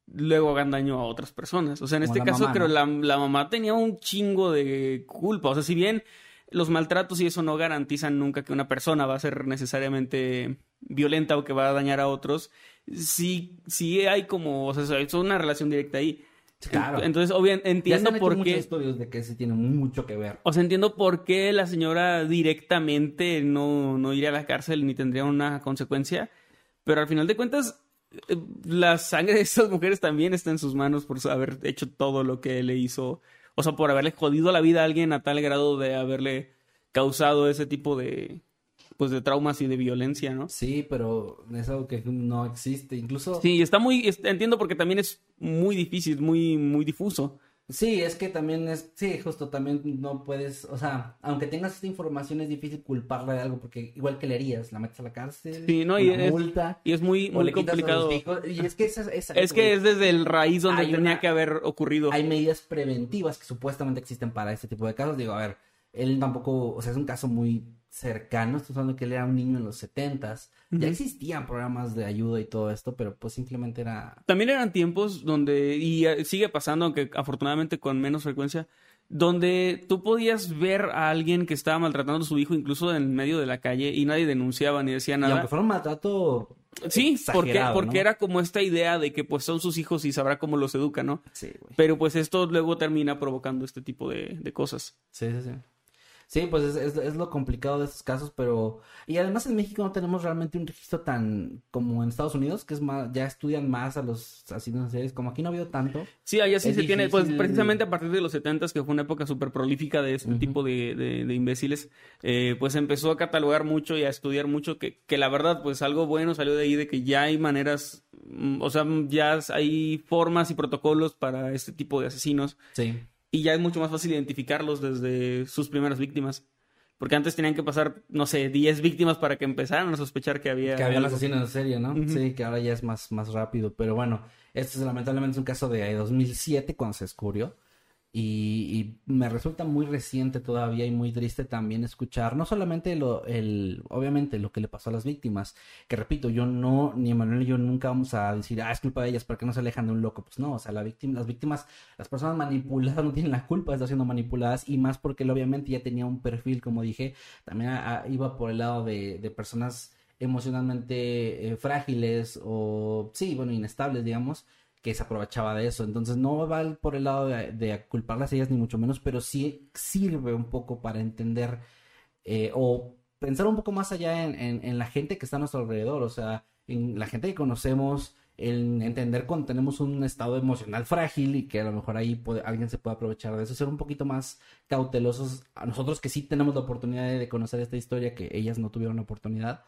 luego hagan daño a otras personas. O sea, en Como este caso mamá, creo ¿no? la, la mamá tenía un chingo de culpa. O sea, si bien los maltratos y eso no garantizan nunca que una persona va a ser necesariamente violenta o que va a dañar a otros, sí, sí hay como, o sea, es una relación directa ahí. Claro. Entonces, obviamente, Ya se entiendo hecho por qué. estudios de que sí tiene mucho que ver. O sea, entiendo por qué la señora directamente no, no iría a la cárcel ni tendría una consecuencia. Pero al final de cuentas, eh, la sangre de estas mujeres también está en sus manos por haber hecho todo lo que le hizo. O sea, por haberle jodido la vida a alguien a tal grado de haberle causado ese tipo de pues de traumas y de violencia, ¿no? Sí, pero es algo que no existe. Incluso Sí, está muy, entiendo porque también es muy difícil, muy, muy difuso. Sí, es que también es, sí, justo también no puedes, o sea, aunque tengas esta información es difícil culparla de algo porque igual que le harías, la metes a la cárcel, Sí, no, y una es- multa, Y es muy, muy le complicado. y es que esa, esa- Es que es desde el raíz donde tenía una- que haber ocurrido. hay medidas preventivas que supuestamente existen para este tipo de casos. Digo, a ver, él tampoco, o sea, es un caso muy cercano. Estoy hablando que él era un niño en los setentas. Ya Ujú. existían programas de ayuda y todo esto, pero pues simplemente era. También eran tiempos donde, y eh, sigue pasando, aunque afortunadamente con menos frecuencia, donde tú podías ver a alguien que estaba maltratando a su hijo incluso en medio de la calle y nadie denunciaba ni decía Y nada. aunque fuera un maltrato. Sí, porque, porque ¿no? era como esta idea de que pues son sus hijos y sabrá cómo los educa, ¿no? Sí, güey. Pero pues esto luego termina provocando este tipo de, de cosas. Sí, sí, sí. Sí, pues es, es, es lo complicado de estos casos, pero... Y además en México no tenemos realmente un registro tan como en Estados Unidos, que es más, ya estudian más a los asesinos como aquí no ha habido tanto. Sí, allá sí se tiene, pues precisamente a partir de los 70 que fue una época súper prolífica de este tipo de, de- de imbéciles, eh, pues empezó a catalogar mucho y a estudiar mucho, que, que la verdad, pues algo bueno salió de ahí, de que ya hay maneras, mm, o sea, ya hay formas y protocolos para este tipo de asesinos Sí. Y ya es mucho más fácil identificarlos desde sus primeras víctimas. Porque antes tenían que pasar, no sé, 10 víctimas para que empezaran a sospechar que había... Que había un asesino en serie, ¿no? Sí, que ahora ya es más, más rápido. Pero bueno, este es lamentablemente un caso de 2007 cuando se descubrió. Y, y me resulta muy reciente todavía y muy triste también escuchar, no solamente lo, el, obviamente lo que le pasó a las víctimas, que repito, yo no, ni Emanuel ni yo nunca vamos a decir, ah, es culpa de ellas, porque no se alejan de un loco? Pues no, o sea, la víctima, las víctimas, las personas manipuladas no tienen la culpa de estar siendo manipuladas y más porque él obviamente ya tenía un perfil, como dije, también iba por el lado de, de personas emocionalmente eh, frágiles o, sí, bueno, inestables, digamos, que se aprovechaba de eso. Entonces no va por el lado de, de culparlas a ellas ni mucho menos, pero sí sirve un poco para entender eh, o pensar un poco más allá en, la gente que está a nuestro alrededor, o sea, en la gente que conocemos, en entender cuando tenemos un estado emocional frágil y que a lo mejor ahí alguien se puede aprovechar de eso, ser un poquito más cautelosos a nosotros que sí tenemos la oportunidad de conocer esta historia que ellas no tuvieron la oportunidad,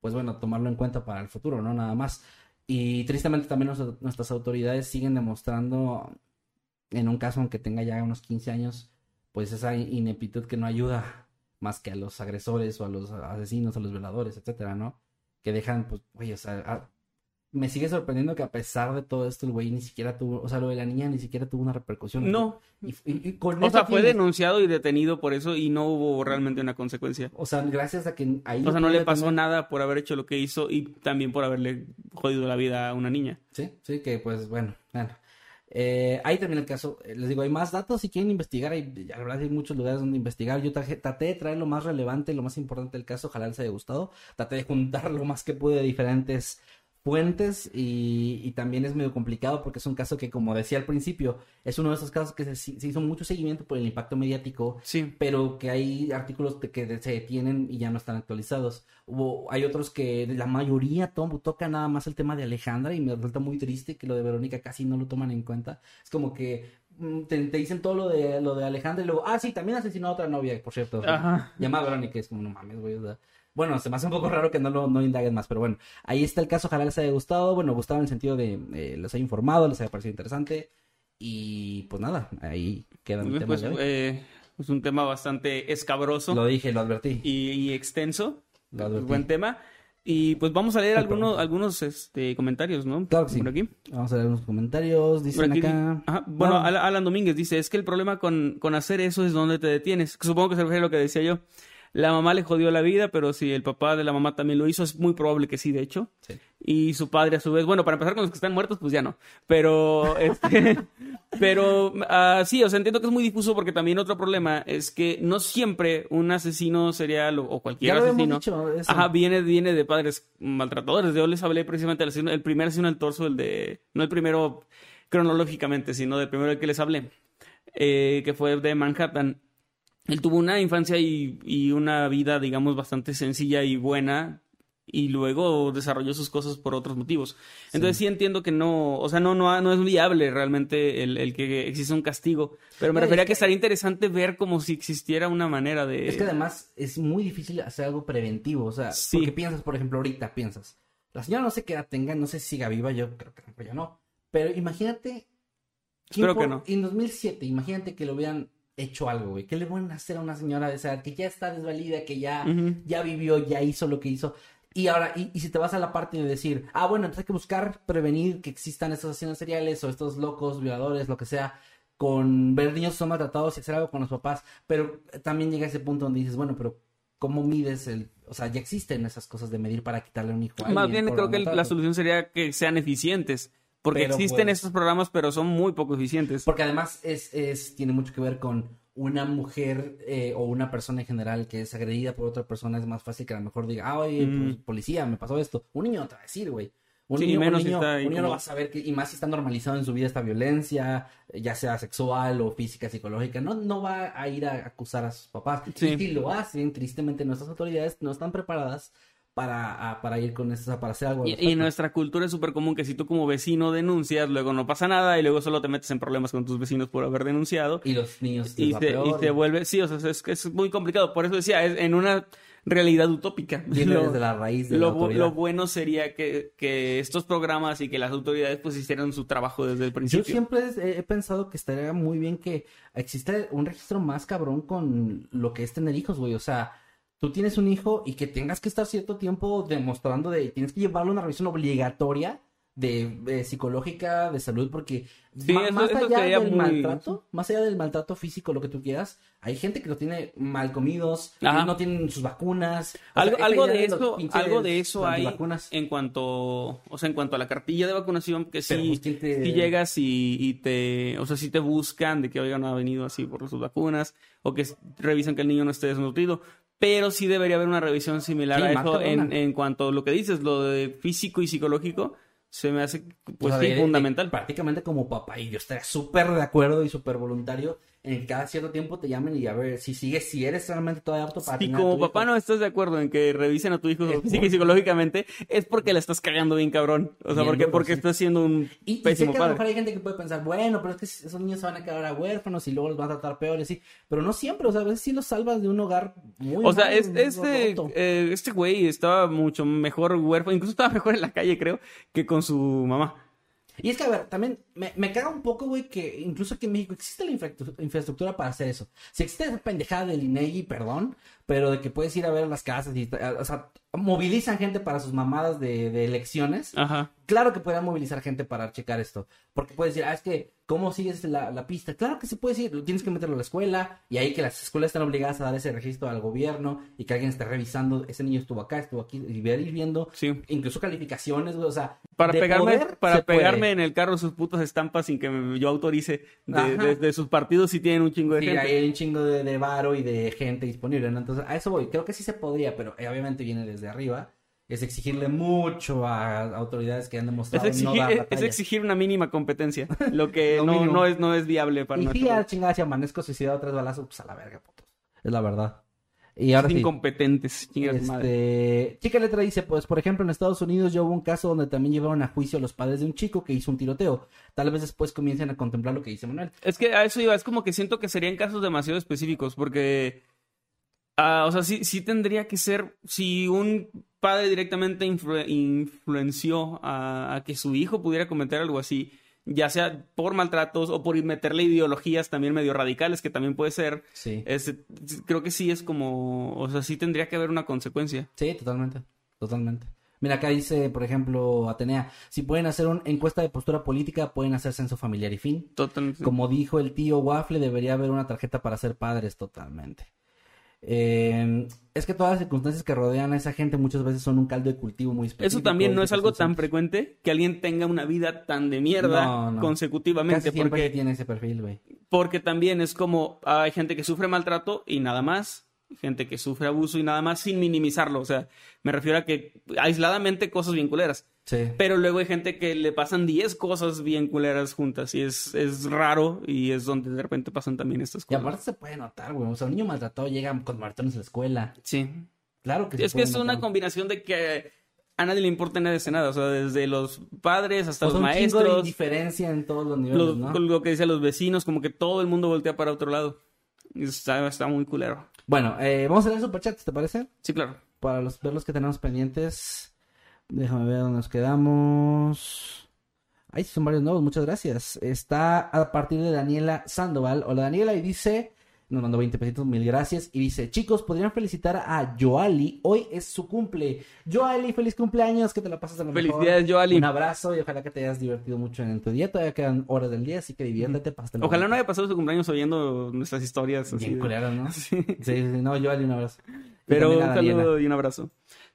pues bueno, tomarlo en cuenta para el futuro, ¿no? Nada más. Y tristemente también nuestras- autoridades siguen demostrando, en un caso aunque tenga ya unos 15 años, pues esa ineptitud que no ayuda más que a los agresores o a los asesinos, a los violadores, etcétera, ¿no? Que dejan, pues, güey, o sea, a- me sigue sorprendiendo que a pesar de todo esto, el güey ni siquiera tuvo, o sea, lo de la niña ni siquiera tuvo una repercusión. No, Y, y- y con o sea, fue denunciado y detenido por eso y no hubo realmente una consecuencia. O sea, gracias a que ahí... O sea, no le pasó tener- nada por haber hecho lo que hizo y también por haberle jodido la vida a una niña. Sí, sí, que pues bueno, bueno. Eh, ahí termina el caso. Eh, Les digo, hay más datos si quieren investigar. Hay, la verdad, hay muchos lugares donde investigar. Yo traje- traté de traer lo más relevante, lo más importante del caso. Ojalá les haya gustado. Traté de juntar lo más que pude de diferentes fuentes y, y también es medio complicado porque es un caso que, como decía al principio, es uno de esos casos que se, se hizo mucho seguimiento por el impacto mediático Sí. pero que hay artículos que se detienen y ya no están actualizados. Hubo, hay otros que la mayoría to- toca nada más el tema de Alejandra y me resulta muy triste que lo de Verónica casi no lo toman en cuenta. Es como que mm, te, te dicen todo lo de lo de Alejandra y luego, ah, sí, también asesinó a otra novia, por cierto. Ajá. Llamada Verónica, es como, no mames, güey, o sea, Bueno, se me hace un poco raro que no lo no indaguen más, pero bueno, ahí está el caso, ojalá les haya gustado, bueno, gustado en el sentido de eh, les haya informado, les haya parecido interesante y pues nada, ahí queda Muy mi bien, tema pues de hoy. eh, es un tema bastante escabroso Lo dije, lo advertí. y, y extenso. Lo advertí. Buen tema. Y pues vamos a leer algunos, algunos este, comentarios, ¿no? Claro que sí. Por aquí. Vamos a leer unos comentarios. Dicen aquí acá. Ajá, Bueno, No. Al- Alan Domínguez dice, es que el problema con, con hacer eso es donde te detienes. Supongo que se refiere a lo que decía yo. La mamá le jodió la vida, pero si el papá de la mamá también lo hizo, es muy probable que sí, de hecho. Sí. Y su padre a su vez, bueno, para empezar con los que están muertos, pues ya no. Pero, este, pero ah, sí, o sea, entiendo que es muy difuso porque también otro problema es que no siempre un asesino serial o, o cualquier Ya lo asesino habíamos dicho. eso. Ajá, viene, viene de padres maltratadores. Yo les hablé precisamente del asesino- el primer asesino del torso, el de. No el primero cronológicamente, sino del primero del que les hablé, eh, que fue de Manhattan. Él tuvo una infancia y, y una vida, digamos, bastante sencilla y buena. Y luego desarrolló sus cosas por otros motivos. Entonces sí entiendo que no, o sea, no, no, no es viable realmente el, el que exista un castigo. Pero me No, refería es a que que- estaría interesante ver como si existiera una manera de... Es que además es muy difícil hacer algo preventivo. O sea, Sí. porque piensas, por ejemplo, ahorita piensas. La señora no sé qué edad tenga, no sé si siga viva, yo creo que ya no. Pero imagínate. ¿quién Espero que no. En 2007, imagínate que le hubieran hecho algo, güey. ¿Qué le a hacer a una señora de esa edad que ya está desvalida, que ya, ya vivió, ya hizo lo que hizo? Y ahora, y, y si te vas a la parte de decir, ah, bueno, entonces hay que buscar prevenir que existan estos asesinos seriales o estos locos, violadores, lo que sea, con ver niños que son maltratados y hacer algo con los papás. Pero también llega ese punto donde dices, bueno, pero ¿cómo mides el...? O sea, ya existen esas cosas de medir para quitarle un hijo a Más bien creo que el- la solución sería que sean eficientes. Porque Pero, existen pues- estos programas, pero son muy poco eficientes. Porque además es, es, tiene mucho que ver con una mujer eh, o una persona en general que es agredida por otra persona. Es más fácil que a lo mejor diga, ah, oye, Mm. pues, policía, me pasó esto. Un niño no te va a decir, güey. Un Sí, niño, menos un niño, un no va a saber que, y más si está normalizado en su vida esta violencia, ya sea sexual o física, psicológica, no, no va a ir a acusar a sus papás. Sí. Y si lo hacen, tristemente nuestras autoridades no están preparadas para, a- para ir con eso, para hacer algo. al Y, y nuestra cultura es súper común que si tú como vecino denuncias, luego no pasa nada y luego solo te metes en problemas con tus vecinos por haber denunciado. Y los niños Y se, y se vuelve, sí, o sea, es, es muy complicado. Por eso decía, es- en una, realidad utópica. Viene Lo- desde la raíz de la lo, autoridad. lo bueno sería que, que estos programas y que las autoridades pues hicieran su trabajo desde el principio. Yo siempre he he pensado que estaría muy bien que exista un registro más cabrón con lo que es tener hijos, güey. O sea, tú tienes un hijo y que tengas que estar cierto tiempo demostrando de, tienes que llevarlo a una revisión obligatoria de, de psicológica, de salud, porque Sí, ma- eso- más eso allá del muy- maltrato, más allá del maltrato físico, lo que tú quieras, hay gente que lo tiene mal comidos, que no tienen sus vacunas. Algo, sea, de eso, algo de eso hay en cuanto, o sea, en cuanto a la cartilla de vacunación, que Pero, sí, pues, ¿quién te- sí llegas y, y te, o sea, sí te buscan de que oigan no ha venido así por sus vacunas, o que revisan que el niño no esté desnutrido, pero sí debería haber una revisión similar Sí, a eso en, en cuanto a lo que dices, lo de físico y psicológico, se me hace, pues O sea, sí, de- de- fundamental. prácticamente como papá. Y yo estaría súper de acuerdo y súper voluntario en que cada cierto tiempo te llamen y a ver si sigues, si eres realmente todavía apto para Si a como papá hijo. no estás de acuerdo en que revisen a tu hijo Es psicológicamente, es porque la estás cagando bien cabrón. O sea, Bien porque, porque sí. estás siendo un Y, y sé pésimo que a lo mejor hay gente que puede pensar, bueno, pero es que esos niños se van a quedar ahora huérfanos y luego los van a tratar peor y así. Pero no siempre, o sea, a veces sí los salvas de un hogar muy O sea, mal, es- muy este, eh, este güey estaba mucho mejor huérfano, incluso estaba mejor en la calle, creo, que con su mamá. Y es que, a ver, también me, me caga un poco, güey, que incluso aquí en México existe la infraestructura para hacer eso. Si existe esa pendejada del INEGI, perdón, pero de que puedes ir a ver las casas y, o sea, movilizan gente para sus mamadas de, de elecciones. Ajá. Claro que pueden movilizar gente para checar esto. Porque puedes decir, ah, es que, ¿cómo sigues la, la pista? Claro que sí puedes ir, tienes que meterlo a la escuela y ahí que las escuelas están obligadas a dar ese registro al gobierno y que alguien esté revisando, ese niño estuvo acá, estuvo aquí, y ver ir viendo, Sí. incluso calificaciones, güey, o sea, Para pegarme, para se puede. pegarme en el carro sus putas estampas sin que me- yo autorice de, de- de sus partidos si tienen un chingo de Sí, gente. hay un chingo de, de varo y de gente disponible, ¿no? Entonces, a eso voy. Creo que sí se podría, pero eh, obviamente viene desde arriba. Es exigirle mucho a autoridades que han Es demostrado exigir, no dar es- la es exigir una mínima competencia, lo que Lo no, no, es, no es viable para Y sí, nuestro a país. chingada, si amanezco suicidado tres balazos, pues a la verga, putos. Es la verdad. Y ahora sí. Incompetentes, chingas madre. Este, Chica Letra dice, pues, por ejemplo, en Estados Unidos ya hubo un caso donde también llevaron a juicio a los padres de un chico que hizo un tiroteo. Tal vez después comiencen a contemplar lo que dice Manuel. Es que a eso iba, es como que siento que serían casos demasiado específicos, porque, ah, o sea, sí, sí tendría que ser, si un padre directamente influ- influenció a, a que su hijo pudiera cometer algo así, ya sea por maltratos o por meterle ideologías también medio radicales, que también puede ser, Sí. creo que sí es como, o sea, sí tendría que haber una consecuencia. Sí, totalmente, totalmente. Mira, acá dice, por ejemplo, Atenea, si pueden hacer una encuesta de postura política, pueden hacer censo familiar y fin. Totalmente. Como dijo el tío Waffle, debería haber una tarjeta para ser padres totalmente. Eh, es que todas las circunstancias que rodean a esa gente muchas veces son un caldo de cultivo muy específico. Eso también no es algo tan frecuente que alguien tenga una vida tan de mierda No, no. consecutivamente, Casi siempre porque tiene ese perfil, güey. Porque también es como hay gente que sufre maltrato y nada más, gente que sufre abuso y nada más sin minimizarlo. O sea, me refiero a que aisladamente cosas bien culeras. Sí. Pero luego hay gente que le pasan 10 cosas bien culeras juntas y es, es raro y es donde de repente pasan también estas Y cosas. aparte se puede notar, güey. O sea, un niño maltratado llega con maratones a la escuela. Sí. Claro que se Es que es una combinación de que a nadie le importa nada de nada. O sea, desde los padres hasta O sea, los un maestros. indiferencia en todos los niveles, lo, ¿no? con lo que dicen los vecinos, como que todo el mundo voltea para otro lado. Y Está, está muy culero. Bueno, eh, vamos a leer superchats, ¿te parece? Sí, claro. Para los, ver los que tenemos pendientes. Déjame ver dónde nos quedamos. Ay, son varios nuevos, muchas gracias. Está a partir de Daniela Sandoval. Hola Daniela, y dice, nos mandó 20 pesitos, mil gracias. Y dice, chicos, podrían felicitar a Joali. Hoy es su cumple. Joali, feliz cumpleaños, que te la pasas a lo mejor. Felicidades, Joali. Un abrazo y ojalá que te hayas divertido mucho en tu día. Todavía quedan horas del día, así que diviértete, pásatela Ojalá no haya pasado su cumpleaños oyendo nuestras historias. así Bien de- culero, ¿no? Sí. Sí, sí, no, Joali, un abrazo. Pero un saludo y un abrazo.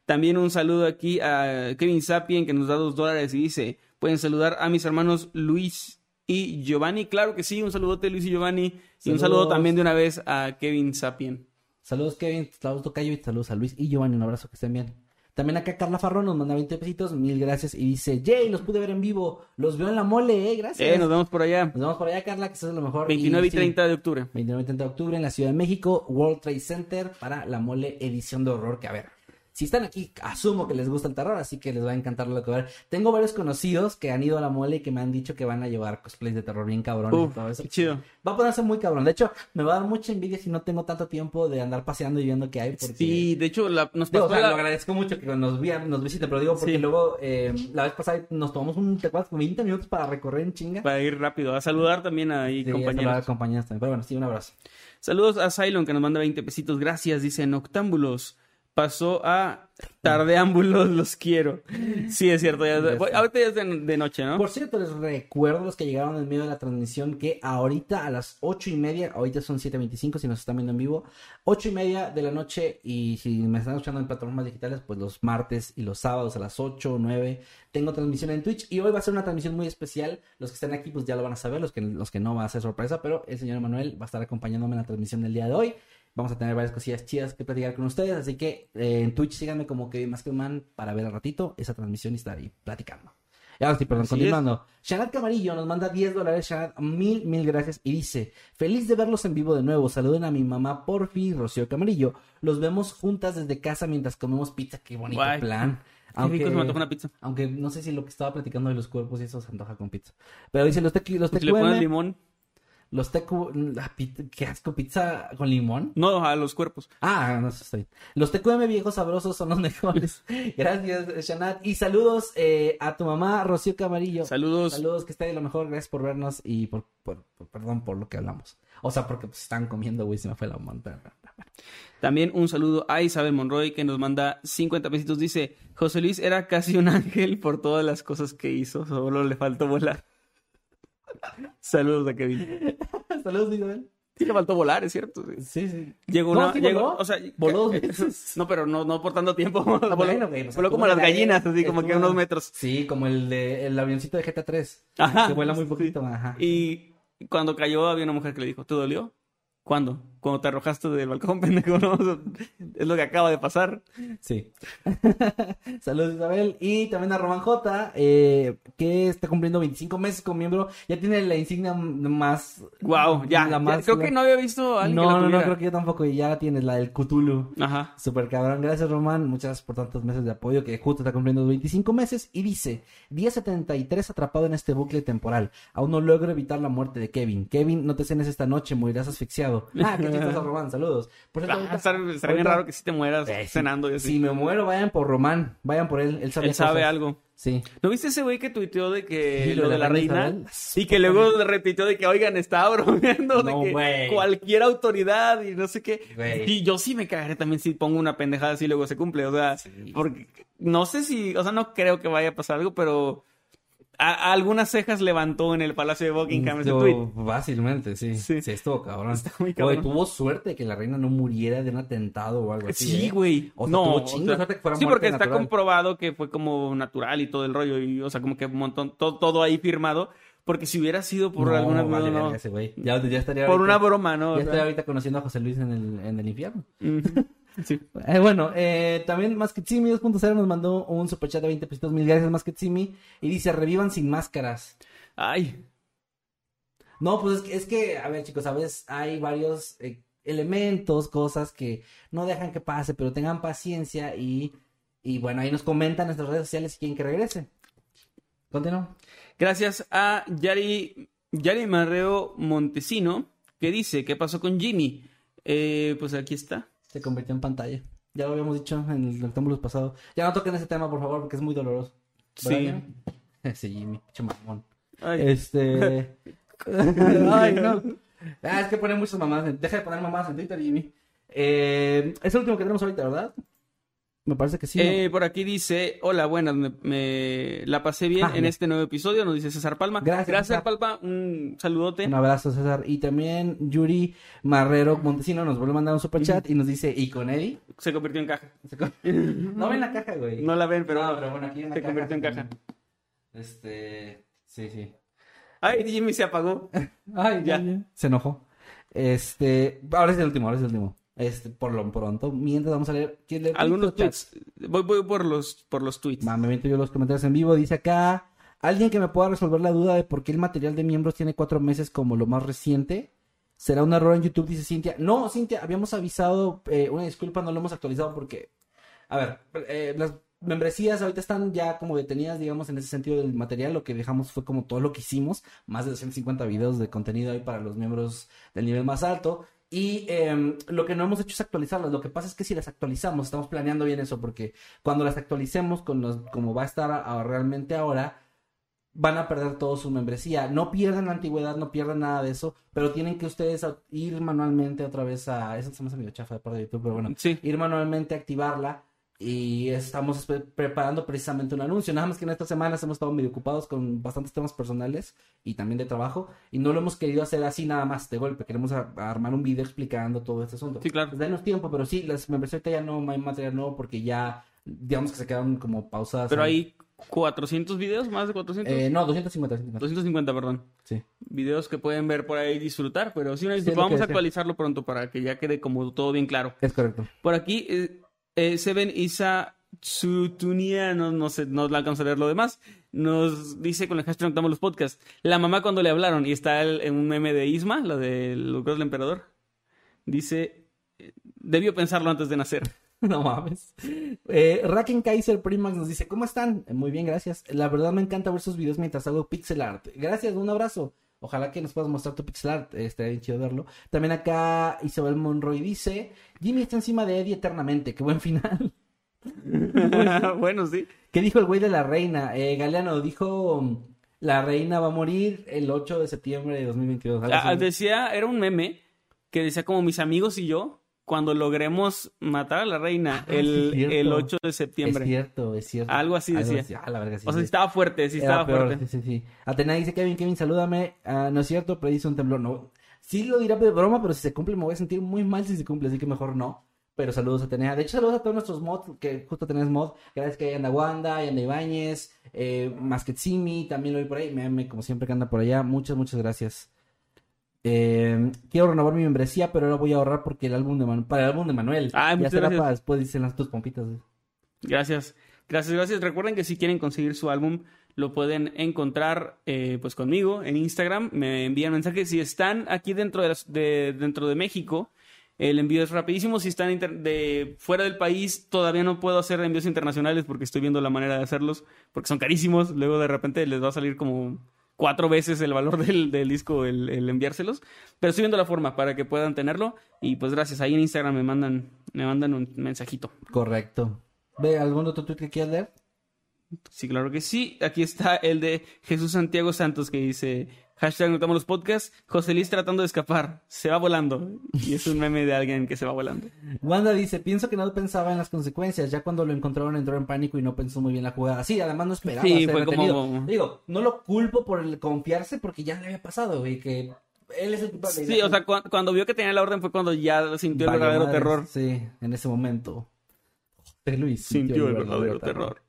También un saludo aquí a Kevin Sapien, que nos da dos dólares y dice: Pueden saludar a mis hermanos Luis y Giovanni. Claro que sí, un saludote Luis y Giovanni. Y un saludo también de una vez a Kevin Sapien. Saludos Kevin, saludos Tocayo y saludos a Luis y Giovanni, un abrazo, que estén bien. También acá Carla Farrón nos manda 20 pesitos, mil gracias y dice, Jay, los pude ver en vivo, los veo en la mole, eh, gracias. Eh, nos vemos por allá. Nos vemos por allá, Carla, que eso es lo mejor. 29 y sí, 30 de octubre. 29 y 30 de octubre en la Ciudad de México, World Trade Center para la mole edición de horror, que a ver, Si están aquí, asumo que les gusta el terror, así que les va a encantar lo que ver. Tengo varios conocidos que han ido a la mole y que me han dicho que van a llevar cosplays de terror bien cabrones Uf, y todo eso. qué chido. Va a ponerse muy cabrón. De hecho, me va a dar mucha envidia si no tengo tanto tiempo de andar paseando y viendo qué hay. Porque... Sí, de hecho, la, nos Digo, pasó o sea, la- lo agradezco mucho que nos, nos visiten, pero digo porque Sí. luego eh, la vez pasada nos tomamos un ¿te acuerdas? como 20 minutos para recorrer en chinga. para ir rápido, a saludar también a ahí Sí, compañeros. a compañeros también. Pero bueno, sí, un abrazo. Saludos a Cylon que nos manda 20 pesitos. Gracias, dice Noctámbulos. Pasó a Tardeámbulos, los quiero. Sí, es cierto. ya- está. ahorita ya es de, de noche, ¿no? Por cierto, les recuerdo a los que llegaron en medio de la transmisión que ahorita a las ocho y media, ahorita son 7.25 si nos están viendo en vivo, ocho y media de la noche y si me están escuchando en plataformas digitales, pues los martes y los sábados a las 8 o 9 tengo transmisión en Twitch y hoy va a ser una transmisión muy especial. Los que están aquí pues ya lo van a saber, los que, los que no va a ser sorpresa, pero el señor Manuel va a estar acompañándome en la transmisión del día de hoy. Vamos a tener varias cosillas chidas que platicar con ustedes, así que eh, en Twitch síganme como que más que man para ver al ratito esa transmisión y estar ahí platicando. Y ahora sí, perdón, Así continuando. Shanat Camarillo nos manda 10 dólares. Shanat, mil, mil gracias. Y dice: Feliz de verlos en vivo de nuevo. Saluden a mi mamá Porfi Rocío Camarillo. Los vemos juntas desde casa mientras comemos pizza. Qué bonito Guay. plan. Qué rico se me antoja una pizza. aunque no sé si lo que estaba platicando de los cuerpos y eso se antoja con pizza. Pero dice: Los, tequi- los Si le pones TQM. limón. Los TQ. la ¿Qué asco? ¿Pizza con limón? No, a los cuerpos. Ah, no sé, estoy. Los TQM viejos sabrosos son los mejores. Gracias, Shanat. Y saludos eh, a tu mamá, Rocío Camarillo. Saludos. Saludos, que esté de lo mejor. Gracias por vernos y por, por- por- perdón por lo que hablamos. O sea, porque pues, están comiendo, güey, se me fue la monta. También un saludo a Isabel Monroy que nos manda 50 pesitos. Dice, José Luis era casi un ángel por todas las cosas que hizo. Solo le faltó volar. Saludos a Kevin. Saludos, Isabel. Sí le faltó volar, es cierto. sí. Sí, sí. Llegó No, una... sí llegó, voló. o sea, Voló dos que- veces. No, pero no, no por tanto tiempo. voló bueno, güey, pues, voló como las gallinas, así como que estuvo- unos metros. Sí, como el de el avioncito de GTA 3. Ajá. Que vuela muy Sí. poquito, ajá. Y cuando cayó había una mujer que le dijo, ¿te dolió? ¿Cuándo? Cuando te arrojaste del balcón, pendejo, Es lo que acaba de pasar. Sí. Saludos, Isabel. Y también a Román J, eh, que está cumpliendo 25 meses como miembro. Ya tiene la insignia más. Wow, ya. la más- creo que no había visto a alguien No, que la no, no, creo que yo tampoco. Y ya tienes la del Cthulhu. Ajá. Super cabrón. Gracias, Román. Muchas gracias por tantos meses de apoyo. Que justo está cumpliendo 25 meses. Y dice: Día 73 atrapado en este bucle temporal. Aún no logro evitar la muerte de Kevin. Kevin, no te cenes esta noche, morirás asfixiado. Ah, Román. Saludos. Por cierto, Ah, estar- bien raro que sí te mueras Eh, cenando y así. Si me muero, vayan por Román. Vayan por él. Él sabe, Él sabe cosas. algo. Sí. ¿No viste ese güey que tuiteó de que Sí, lo de la reina? Y que luego repitió de que, oigan, estaba bromeando No, de que cualquier autoridad y no sé qué. Y yo sí me cagaré también si pongo una pendejada así y luego se cumple. O sea, porque no sé si, o sea, no creo que vaya a pasar algo, pero a, a algunas cejas levantó en el Palacio de Buckingham ese Yo- tweet. Fácilmente, sí. Sí. sí. estuvo cabrón. Está muy cabrón. Güey, tuvo suerte que la reina no muriera de un atentado o algo así. Sí, ¿eh? güey. O sea, no, tuvo o chingo sea, de suerte que fuera sí, porque está natural. comprobado que fue como natural y todo el rollo. Y, o sea, como que un montón, todo, todo ahí firmado. Porque si hubiera sido por No, alguna vale, no, ese. Ya, ya estaría por ahorita- una broma, ¿no? Ya O sea, estaría ahorita conociendo a José Luis en el, en el infierno. ujú. Sí. Eh, bueno, eh, también Masketsimi 2.0 nos mandó un superchat de 20 pesitos. Mil gracias, Masketsimi. Y dice, revivan sin máscaras. Ay, No, pues es que, es que, a ver chicos, a veces hay varios eh, elementos, cosas que no dejan que pase, pero tengan paciencia y, y bueno, ahí nos comentan en nuestras redes sociales si quieren que regrese. Continúa. gracias a Yari, Yari Marreo Montesino, que dice, ¿qué pasó con Jimmy? Eh, pues aquí está. Se convirtió en pantalla. Ya lo habíamos dicho en el rectángulo pasado. Ya no toquen ese tema, por favor, porque es muy doloroso. Sí. Sí, Jimmy, pinche mamón. Ay, Este. Ay, no. Ah, es que ponen muchas mamás. Deja de poner mamás en Twitter, Jimmy. Eh, es el último que tenemos ahorita, ¿verdad? Me parece que sí. ¿no? Eh, por aquí dice, hola, buenas, me, me la pasé bien Ah, en este nuevo episodio, nos dice César Palma. Gracias, Gracias César. Palma, un saludote. Un abrazo, César. Y también Yuri Marrero Montesino nos vuelve a mandar un super chat y nos dice, ¿y con Eddie? Se convirtió en caja. No ven la caja, güey. No la ven, pero, No, pero bueno, aquí en la se caja convirtió en caja. Este. Sí, sí. Ay, Jimmy se apagó. Ay, Ya. ya. Se enojó. Este. Ahora es el último, ahora es el último. Este, por lo pronto, mientras vamos a leer. ¿quién lee Algunos tweets. Voy, voy por los, por los tweets. Va, me meto yo los comentarios en vivo. Dice acá. Alguien que me pueda resolver la duda de por qué el material de miembros tiene cuatro meses como lo más reciente. ¿Será un error en YouTube? Dice Cintia. No, Cintia, habíamos avisado. eh, una disculpa, no lo hemos actualizado porque a ver, eh, las membresías ahorita están ya como detenidas, digamos, en ese sentido del material. Lo que dejamos fue como todo lo que hicimos, más de 250 videos de contenido ahí para los miembros del nivel más alto. Y em, lo que no hemos hecho es actualizarlas. Lo que pasa es que si las actualizamos, estamos planeando bien eso, porque cuando las actualicemos, con los, como va a estar a- realmente ahora, van a perder todo su membresía. No pierdan la antigüedad, no pierdan nada de eso, pero tienen que ustedes ir manualmente otra vez a... Eso se me hace medio chafa de parte de YouTube, pero bueno. Sí. Ir manualmente a activarla y estamos pre- preparando precisamente un anuncio. Nada más que en estas semanas hemos estado medio ocupados con bastantes temas personales y también de trabajo y no lo hemos querido hacer así nada más de golpe. Queremos armar un video explicando todo este asunto. Sí, claro. Pues denos tiempo, pero sí, las membresías ya no hay material nuevo porque ya, digamos que se quedaron como pausadas. Pero ahí. hay 400 videos, más de 400. Eh, no, 250. 250. 250, perdón. Sí. Videos que pueden ver por ahí y disfrutar, pero sí, una Sí, vamos a actualizarlo pronto para que ya quede como todo bien claro. Es correcto. Por aquí, eh, eh, Seven Isa Tsutunia, no, sé, no la alcanzo a leer lo demás, nos dice con el hashtag Noctamos los podcasts, la mamá cuando le hablaron, y está en un meme de Isma, la de los del emperador, dice, eh, debió pensarlo antes de nacer. No mames. Eh, Kaiser Primax nos dice, ¿cómo están? Eh, Muy bien, gracias. La verdad me encanta ver sus videos mientras hago pixel art. Gracias, un abrazo. Ojalá que nos puedas mostrar tu pixel art. Eh, estaría bien chido verlo. También acá Isabel Monroy dice, Jimmy está encima de Eddie eternamente. Qué buen final. bueno, sí. ¿Qué dijo el güey de la reina? Eh, Galeano dijo, la reina va a morir el 8 de septiembre de 2022. Algo Ah, decía, era un meme que decía como mis amigos y yo, cuando logremos matar a la reina Ah, el, sí, cierto. el 8 de Es septiembre. cierto, es cierto. Algo así decía. Ah, la verga, sí, o sea, sí. sí estaba fuerte, sí Era estaba peor, fuerte. Sí, sí, sí. Atena dice, Kevin, Kevin, salúdame. Ah, no es cierto, predice un temblor. No, sí lo dirá de broma, pero si se cumple me voy a sentir muy mal si se cumple, así que mejor no. Pero saludos a Atenea. De hecho, saludos a todos nuestros mods, que justo tenés mod. Gracias que ahí anda Wanda, ahí anda Ibáñez, eh, Masketsimi, también lo vi por ahí. Meme, como siempre que anda por allá. Muchas, muchas gracias. Eh, quiero renovar mi membresía, pero ahora voy a ahorrar porque el álbum de Man- para el álbum de Manuel. Ah, ya será para después, dicen las tus pompitas. Gracias. Gracias, gracias. Recuerden que si quieren conseguir su álbum, lo pueden encontrar eh, pues conmigo en Instagram. Me envían mensajes. Si están aquí dentro de, las- de- dentro de México, el envío es rapidísimo. Si están de fuera del país, todavía no puedo hacer envíos internacionales porque estoy viendo la manera de hacerlos, porque son carísimos. Luego de repente les va a salir como cuatro veces el valor del, del disco el, el enviárselos. Pero estoy viendo la forma para que puedan tenerlo. Y pues gracias. Ahí en Instagram me mandan, me mandan un mensajito. Correcto. ¿Ve algún otro tweet que quieras leer? Sí, claro que sí. Aquí está el de Jesús Santiago Santos que dice, hashtag notamos los podcasts, José Luis tratando de escapar, se va volando. Y es un meme de alguien que se va volando. Wanda dice, pienso que no pensaba en las consecuencias, ya cuando lo encontraron entró en pánico y no pensó muy bien la jugada. Sí, además no esperaba Sí, ser fue como-. Digo, no lo culpo por el confiarse porque ya le había pasado, güey, que él es el culpable. Sí, o sea, cu- cuando vio que tenía la orden fue cuando ya sintió el verdadero terror. Sí, en ese momento. José Luis Sintió el verdadero terror.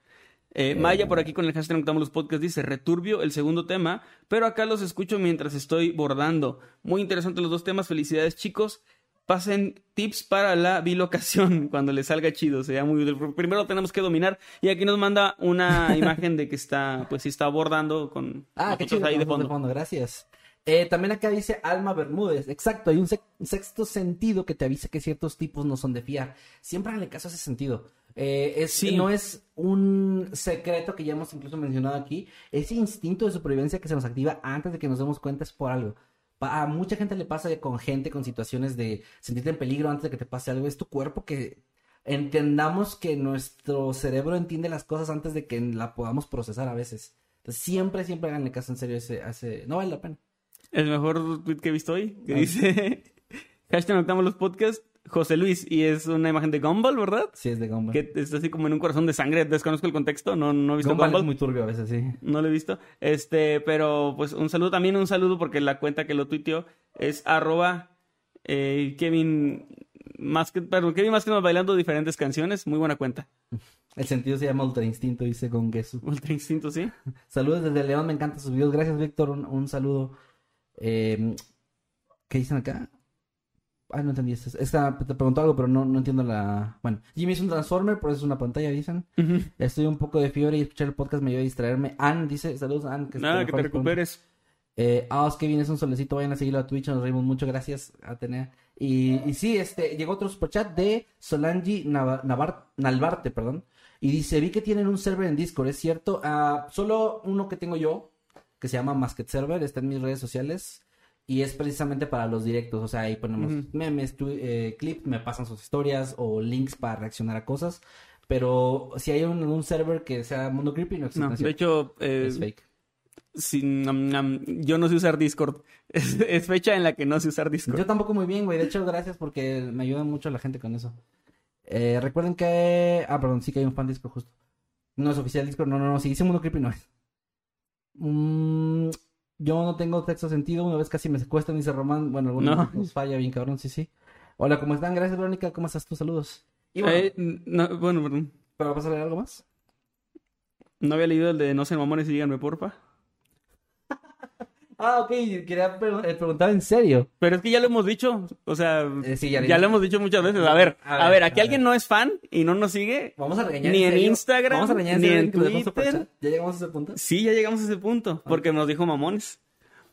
Eh, Maya por aquí con el hashtag los Podcasts dice, returbio el segundo tema, pero acá los escucho mientras estoy bordando. Muy interesantes los dos temas, felicidades chicos. Pasen tips para la bilocación cuando les salga chido, sería muy útil. Primero tenemos que dominar y aquí nos manda una imagen de que está, pues sí está bordando con Ah, qué chido. ahí de fondo. gracias. Eh, también acá dice Alma Bermúdez. Exacto, hay un sexto sentido que te avisa que ciertos tipos no son de fiar. Siempre háganle caso a ese sentido. Eh, es, Sí. No es un secreto que ya hemos incluso mencionado aquí. Ese instinto de supervivencia que se nos activa antes de que nos demos cuenta es por algo. A mucha gente le pasa con gente, con situaciones de sentirte en peligro antes de que te pase algo. Es tu cuerpo que entendamos que nuestro cerebro entiende las cosas antes de que la podamos procesar a veces. Entonces, siempre, siempre háganle caso en serio ese, ese- No vale la pena. El mejor tweet que he visto hoy, que Ah. dice, hashtag Noctamos los Podcasts, José Luis, y es una imagen de Gumball, ¿verdad? Sí, es de Gumball. Que está así como en un corazón de sangre, desconozco el contexto, no, no he visto Gumball Gumball. es muy turbio a veces, sí. No lo he visto. Este, pero pues un saludo también, un saludo porque la cuenta que lo tuiteó es arroba eh, Kevin más que, perdón, Kevin más que bailando diferentes canciones. Muy buena cuenta. El sentido se llama Ultra Instinto, dice Gongesu. Ultra Instinto, sí. Saludos desde León, me encantan sus videos. Gracias, Víctor. Un, un saludo. Eh, ¿Qué dicen acá? Ah, no entendí. Esta, te preguntó algo, pero no, no entiendo la. Bueno, Jimmy es un Transformer, por eso es una pantalla, dicen. Estoy un poco de fiebre y escuchar el podcast me ayuda a distraerme. Ann dice, saludos, Ann. Que Nada, que te recuperes. Eh, ah, es que viene, es un solecito, vayan a seguirlo a Twitch, nos reímos mucho, gracias, Atenea. Y, y sí, este, llegó otro superchat de Solangi Nava- Navar- Nalvarte, perdón. Y dice, vi que tienen un server en Discord, ¿es cierto? Ah, solo uno que tengo yo, que se llama Masket Server, está en mis redes sociales. Y es precisamente para los directos, o sea, ahí ponemos memes, eh, clips, me pasan sus historias o links para reaccionar a cosas. Pero si hay un, un server que sea Mundo Creepy, no existe. No, ¿no es de hecho, eh, es fake. sí, nam, yo no sé usar Discord. Es, es fecha en la que no sé usar Discord. Yo tampoco muy bien, güey. De hecho, gracias porque me ayuda mucho la gente con eso. Eh, recuerden que... Ah, perdón, sí que hay un fan Discord justo. No es oficial Discord, no, no, no. Si dice Mundo Creepy, no es. Mm, yo no tengo texto sentido. Una vez casi me secuestran, dice Román. Bueno, algunos No. nos falla bien, cabrón, sí, sí. Hola, ¿cómo están? Gracias, Verónica. ¿Cómo estás tú? Saludos. Y bueno, Eh, no, bueno, perdón. ¿pero vas a leer algo más? No había leído el de No sean mamones y díganme porfa. Ah, ok. Quería pre- eh, preguntar en serio. Pero es que ya lo hemos dicho. O sea, Eh, sí, ya lo hemos dicho muchas veces. A ver, A a ver, a aquí ver. alguien no es fan y no nos sigue. Vamos a regañar Ni en serio? Instagram, Vamos a regañar ni en Twitter. ¿Ya llegamos a ese punto? Sí, ya llegamos a ese punto. Porque nos dijo mamones.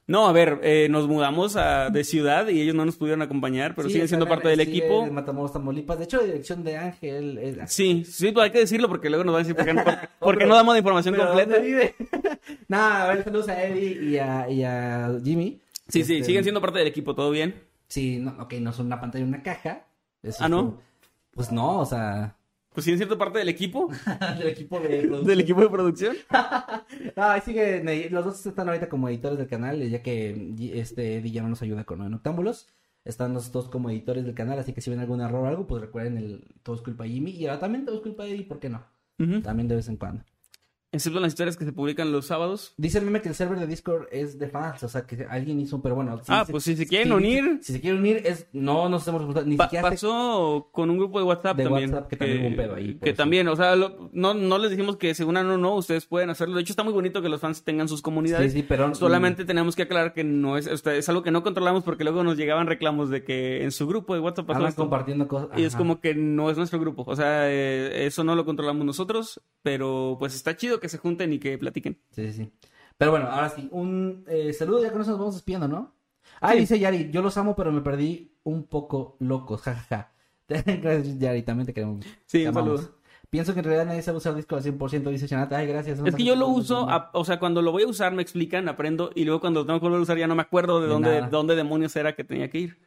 No, a ver, eh, nos mudamos a, de ciudad y ellos no nos pudieron acompañar, pero Sí, siguen siendo parte del equipo. en Matamoros, Tamaulipas. De hecho, dirección de Ángel. es- Sí, sí, pues hay que decirlo porque luego nos van a decir por qué no, por- por qué no damos la información completa. Nada, a ver, saludos a Eddie y a, y a Jimmy. Sí, sí, Este, siguen siendo parte del equipo, todo bien. Sí, no, ok, no son una pantalla y una caja. Eso Ah, ¿no? fue- Pues no, o sea, Pues siguen siendo parte del equipo, del equipo de producción. del equipo de producción. No, ahí sigue, los dos están ahorita como editores del canal, ya que este Eddie ya no nos ayuda con Noctámbulos. Están los dos como editores del canal, así que si ven algún error o algo, pues recuerden el todo es culpa de Jimmy. Y ahora también todo es culpa de Eddie, ¿por qué no? También de vez en cuando. Excepto las historias que se publican los sábados. Dice el meme que el server de Discord es de fans, o sea que alguien hizo, pero bueno. Ah, pues si se quieren unir. Si se quieren unir, es no nos hemos ni Pa- siquiera. se- pasó con un grupo de WhatsApp De también. WhatsApp, que también hubo un pedo ahí, que eso. también, o sea, lo- no, no les dijimos que se unan o no, ustedes pueden hacerlo. De hecho, está muy bonito que los fans tengan sus comunidades. Sí, sí, pero Solamente tenemos que aclarar que no es, o sea, es algo que no controlamos porque luego nos llegaban reclamos de que en su grupo de WhatsApp pasó esto. compartiendo cosas. Y es como que no es nuestro grupo. O sea, eh, eso no lo controlamos nosotros, pero pues está chido que se junten y que platiquen. Sí, sí, sí. Pero bueno, ahora sí, un eh, saludo, ya con eso nos vamos despidiendo, ¿no? Ah, Sí. dice Yari, yo los amo, pero me perdí un poco locos, jajaja. Gracias, Yari, también te queremos. Sí, Te un saludo. Pienso que en realidad nadie sabe usar Discord al 100%, dice Chanata. Ay, gracias. Es que yo lo uso, a- o sea, cuando lo voy a usar me explican, aprendo, y luego cuando lo tengo que volver a usar ya no me acuerdo de De dónde, dónde demonios era que tenía que ir.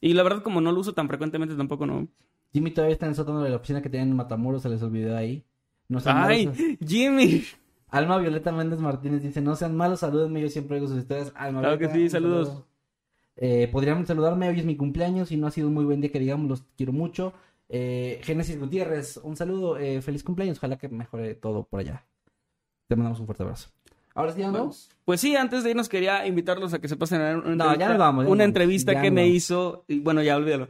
Y la verdad, como no lo uso tan frecuentemente, tampoco no. Jimmy todavía está en el sótano de la oficina que tienen en Matamoros, se les olvidó ahí. No sean ¡Ay, malos. Jimmy! Alma Violeta Méndez Martínez dice, no sean malos, salúdenme, yo siempre oigo sus historias. Alma Claro que Violeta, sí, un saludos. saludo. Eh, podrían saludarme, hoy es mi cumpleaños y no ha sido un muy buen día que digamos, los quiero mucho. Eh, Génesis Gutiérrez, un saludo, eh, feliz cumpleaños, ojalá que mejore todo por allá. Te mandamos un fuerte abrazo. Ahora sí, ¿ya nos Bueno, vamos? Pues sí, antes de irnos quería invitarlos a que se pasen a una No, ya entrevista, nos vamos, ya una nos vamos, entrevista ya que nos me hizo, y bueno, ya olvídalo.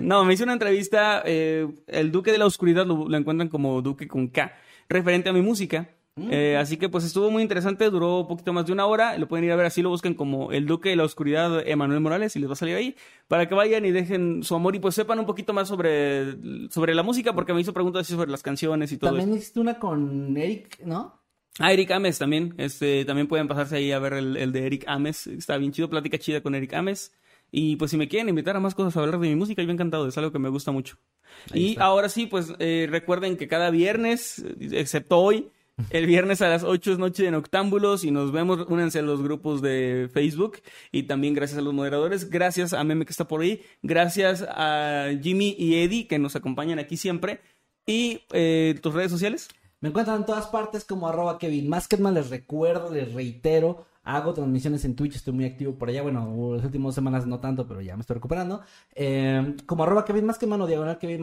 No, me hizo una entrevista, eh, el Duque de la Oscuridad lo, lo encuentran como Duque con K, referente a mi música. Mm. Eh, así que pues estuvo muy interesante, duró un poquito más de una hora, lo pueden ir a ver así, lo buscan como el Duque de la Oscuridad Emanuel Morales y les va a salir ahí, para que vayan y dejen su amor y pues sepan un poquito más sobre, sobre la música, porque me hizo preguntas así sobre las canciones y todo También hiciste una con Eric, ¿no? Ah, Eric Ames también, este, también pueden pasarse ahí a ver el, el de Eric Ames, está bien chido, plática chida con Eric Ames. Y pues si me quieren invitar a más cosas a hablar de mi música, yo encantado, es algo que me gusta mucho. Ahí y está. ahora sí, pues eh, recuerden que cada viernes, excepto hoy, el viernes a las 8 es noche de Noctámbulos y nos vemos, únanse a los grupos de Facebook y también gracias a los moderadores, gracias a Meme que está por ahí, gracias a Jimmy y Eddie que nos acompañan aquí siempre y eh, tus redes sociales. Me encuentran en todas partes como arroba Kevin Masketman. Les recuerdo, les reitero, hago transmisiones en Twitch, estoy muy activo por allá. Bueno, las últimas semanas no tanto, pero ya me estoy recuperando. Eh, como arroba Kevin o diagonal Kevin.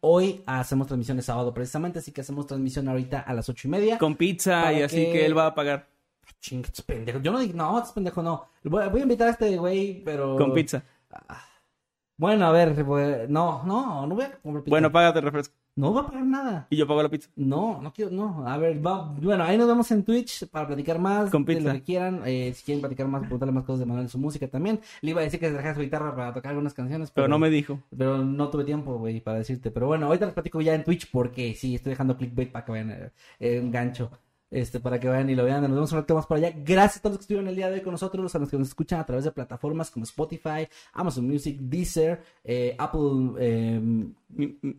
Hoy hacemos transmisiones sábado precisamente, así que hacemos transmisión ahorita a las ocho y media. Con pizza y así que- que él va a pagar Ching, este pendejo. Yo no digo, no, este pendejo no. Voy, voy a invitar a este güey, pero. con pizza. Bueno, a ver, pues, no, no, no voy a comprar pizza. Bueno, págate refresco. No voy a pagar nada. Y yo pago la pizza. No, no quiero, no. A ver, va, bueno, ahí nos vemos en Twitch para platicar más Con de pizza. lo que quieran. Eh, si quieren platicar más, preguntarle más cosas de Manuel, su música también. Le iba a decir que se dejara su guitarra para tocar algunas canciones, Pero no me dijo. pero no tuve tiempo, güey, para decirte. Pero bueno, ahorita les platico ya en Twitch porque sí, estoy dejando clickbait para que vayan eh, un gancho. Este, para que vayan y lo vean. Nos vemos un rato más por allá. Gracias a todos los que estuvieron el día de hoy con nosotros, a los que nos escuchan a través de plataformas como Spotify, Amazon Music, Deezer, eh, Apple, eh,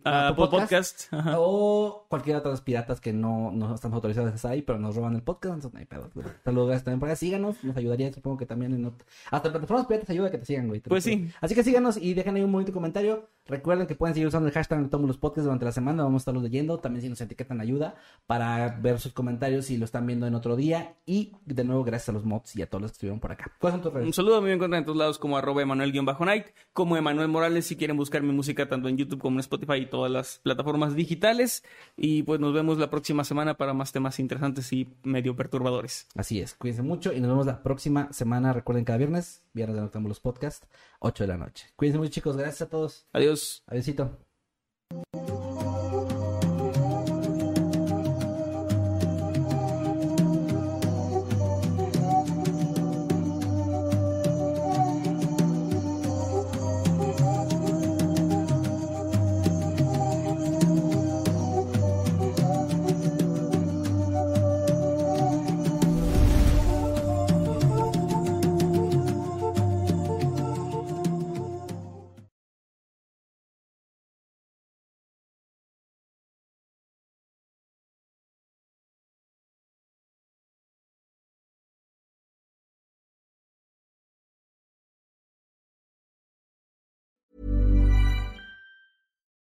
Ah, Apple Podcast. O cualquier otra de las piratas que no, no estamos autorizados a estar ahí, pero nos roban el podcast. Entonces, no hay pedo. Saludos gracias también por allá. Síganos, nos ayudaría, supongo que también en Hasta plataformas piratas ayuda a que te sigan, güey. te Pues sí. Así que síganos y dejen ahí un bonito comentario. Recuerden que pueden seguir usando el hashtag Tomo los Podcasts durante la semana. Vamos a estarlos leyendo. También si nos etiquetan ayuda para ver sus comentarios si lo están viendo en otro día. Y de nuevo, gracias a los mods y a todos los que estuvieron por acá. ¿Cuáles son tus redes? Un saludo, me encuentran en todos lados como arroba Emanuel-Night, como Emanuel Morales si quieren buscar mi música tanto en YouTube como en Spotify y todas las plataformas digitales. Y pues nos vemos la próxima semana para más temas interesantes y medio perturbadores. Así es. Cuídense mucho y nos vemos la próxima semana. Recuerden cada viernes, viernes de Noctámbulos Podcast, 8 de la noche. Cuídense mucho, chicos. Gracias a todos. Adiós. Adiósito.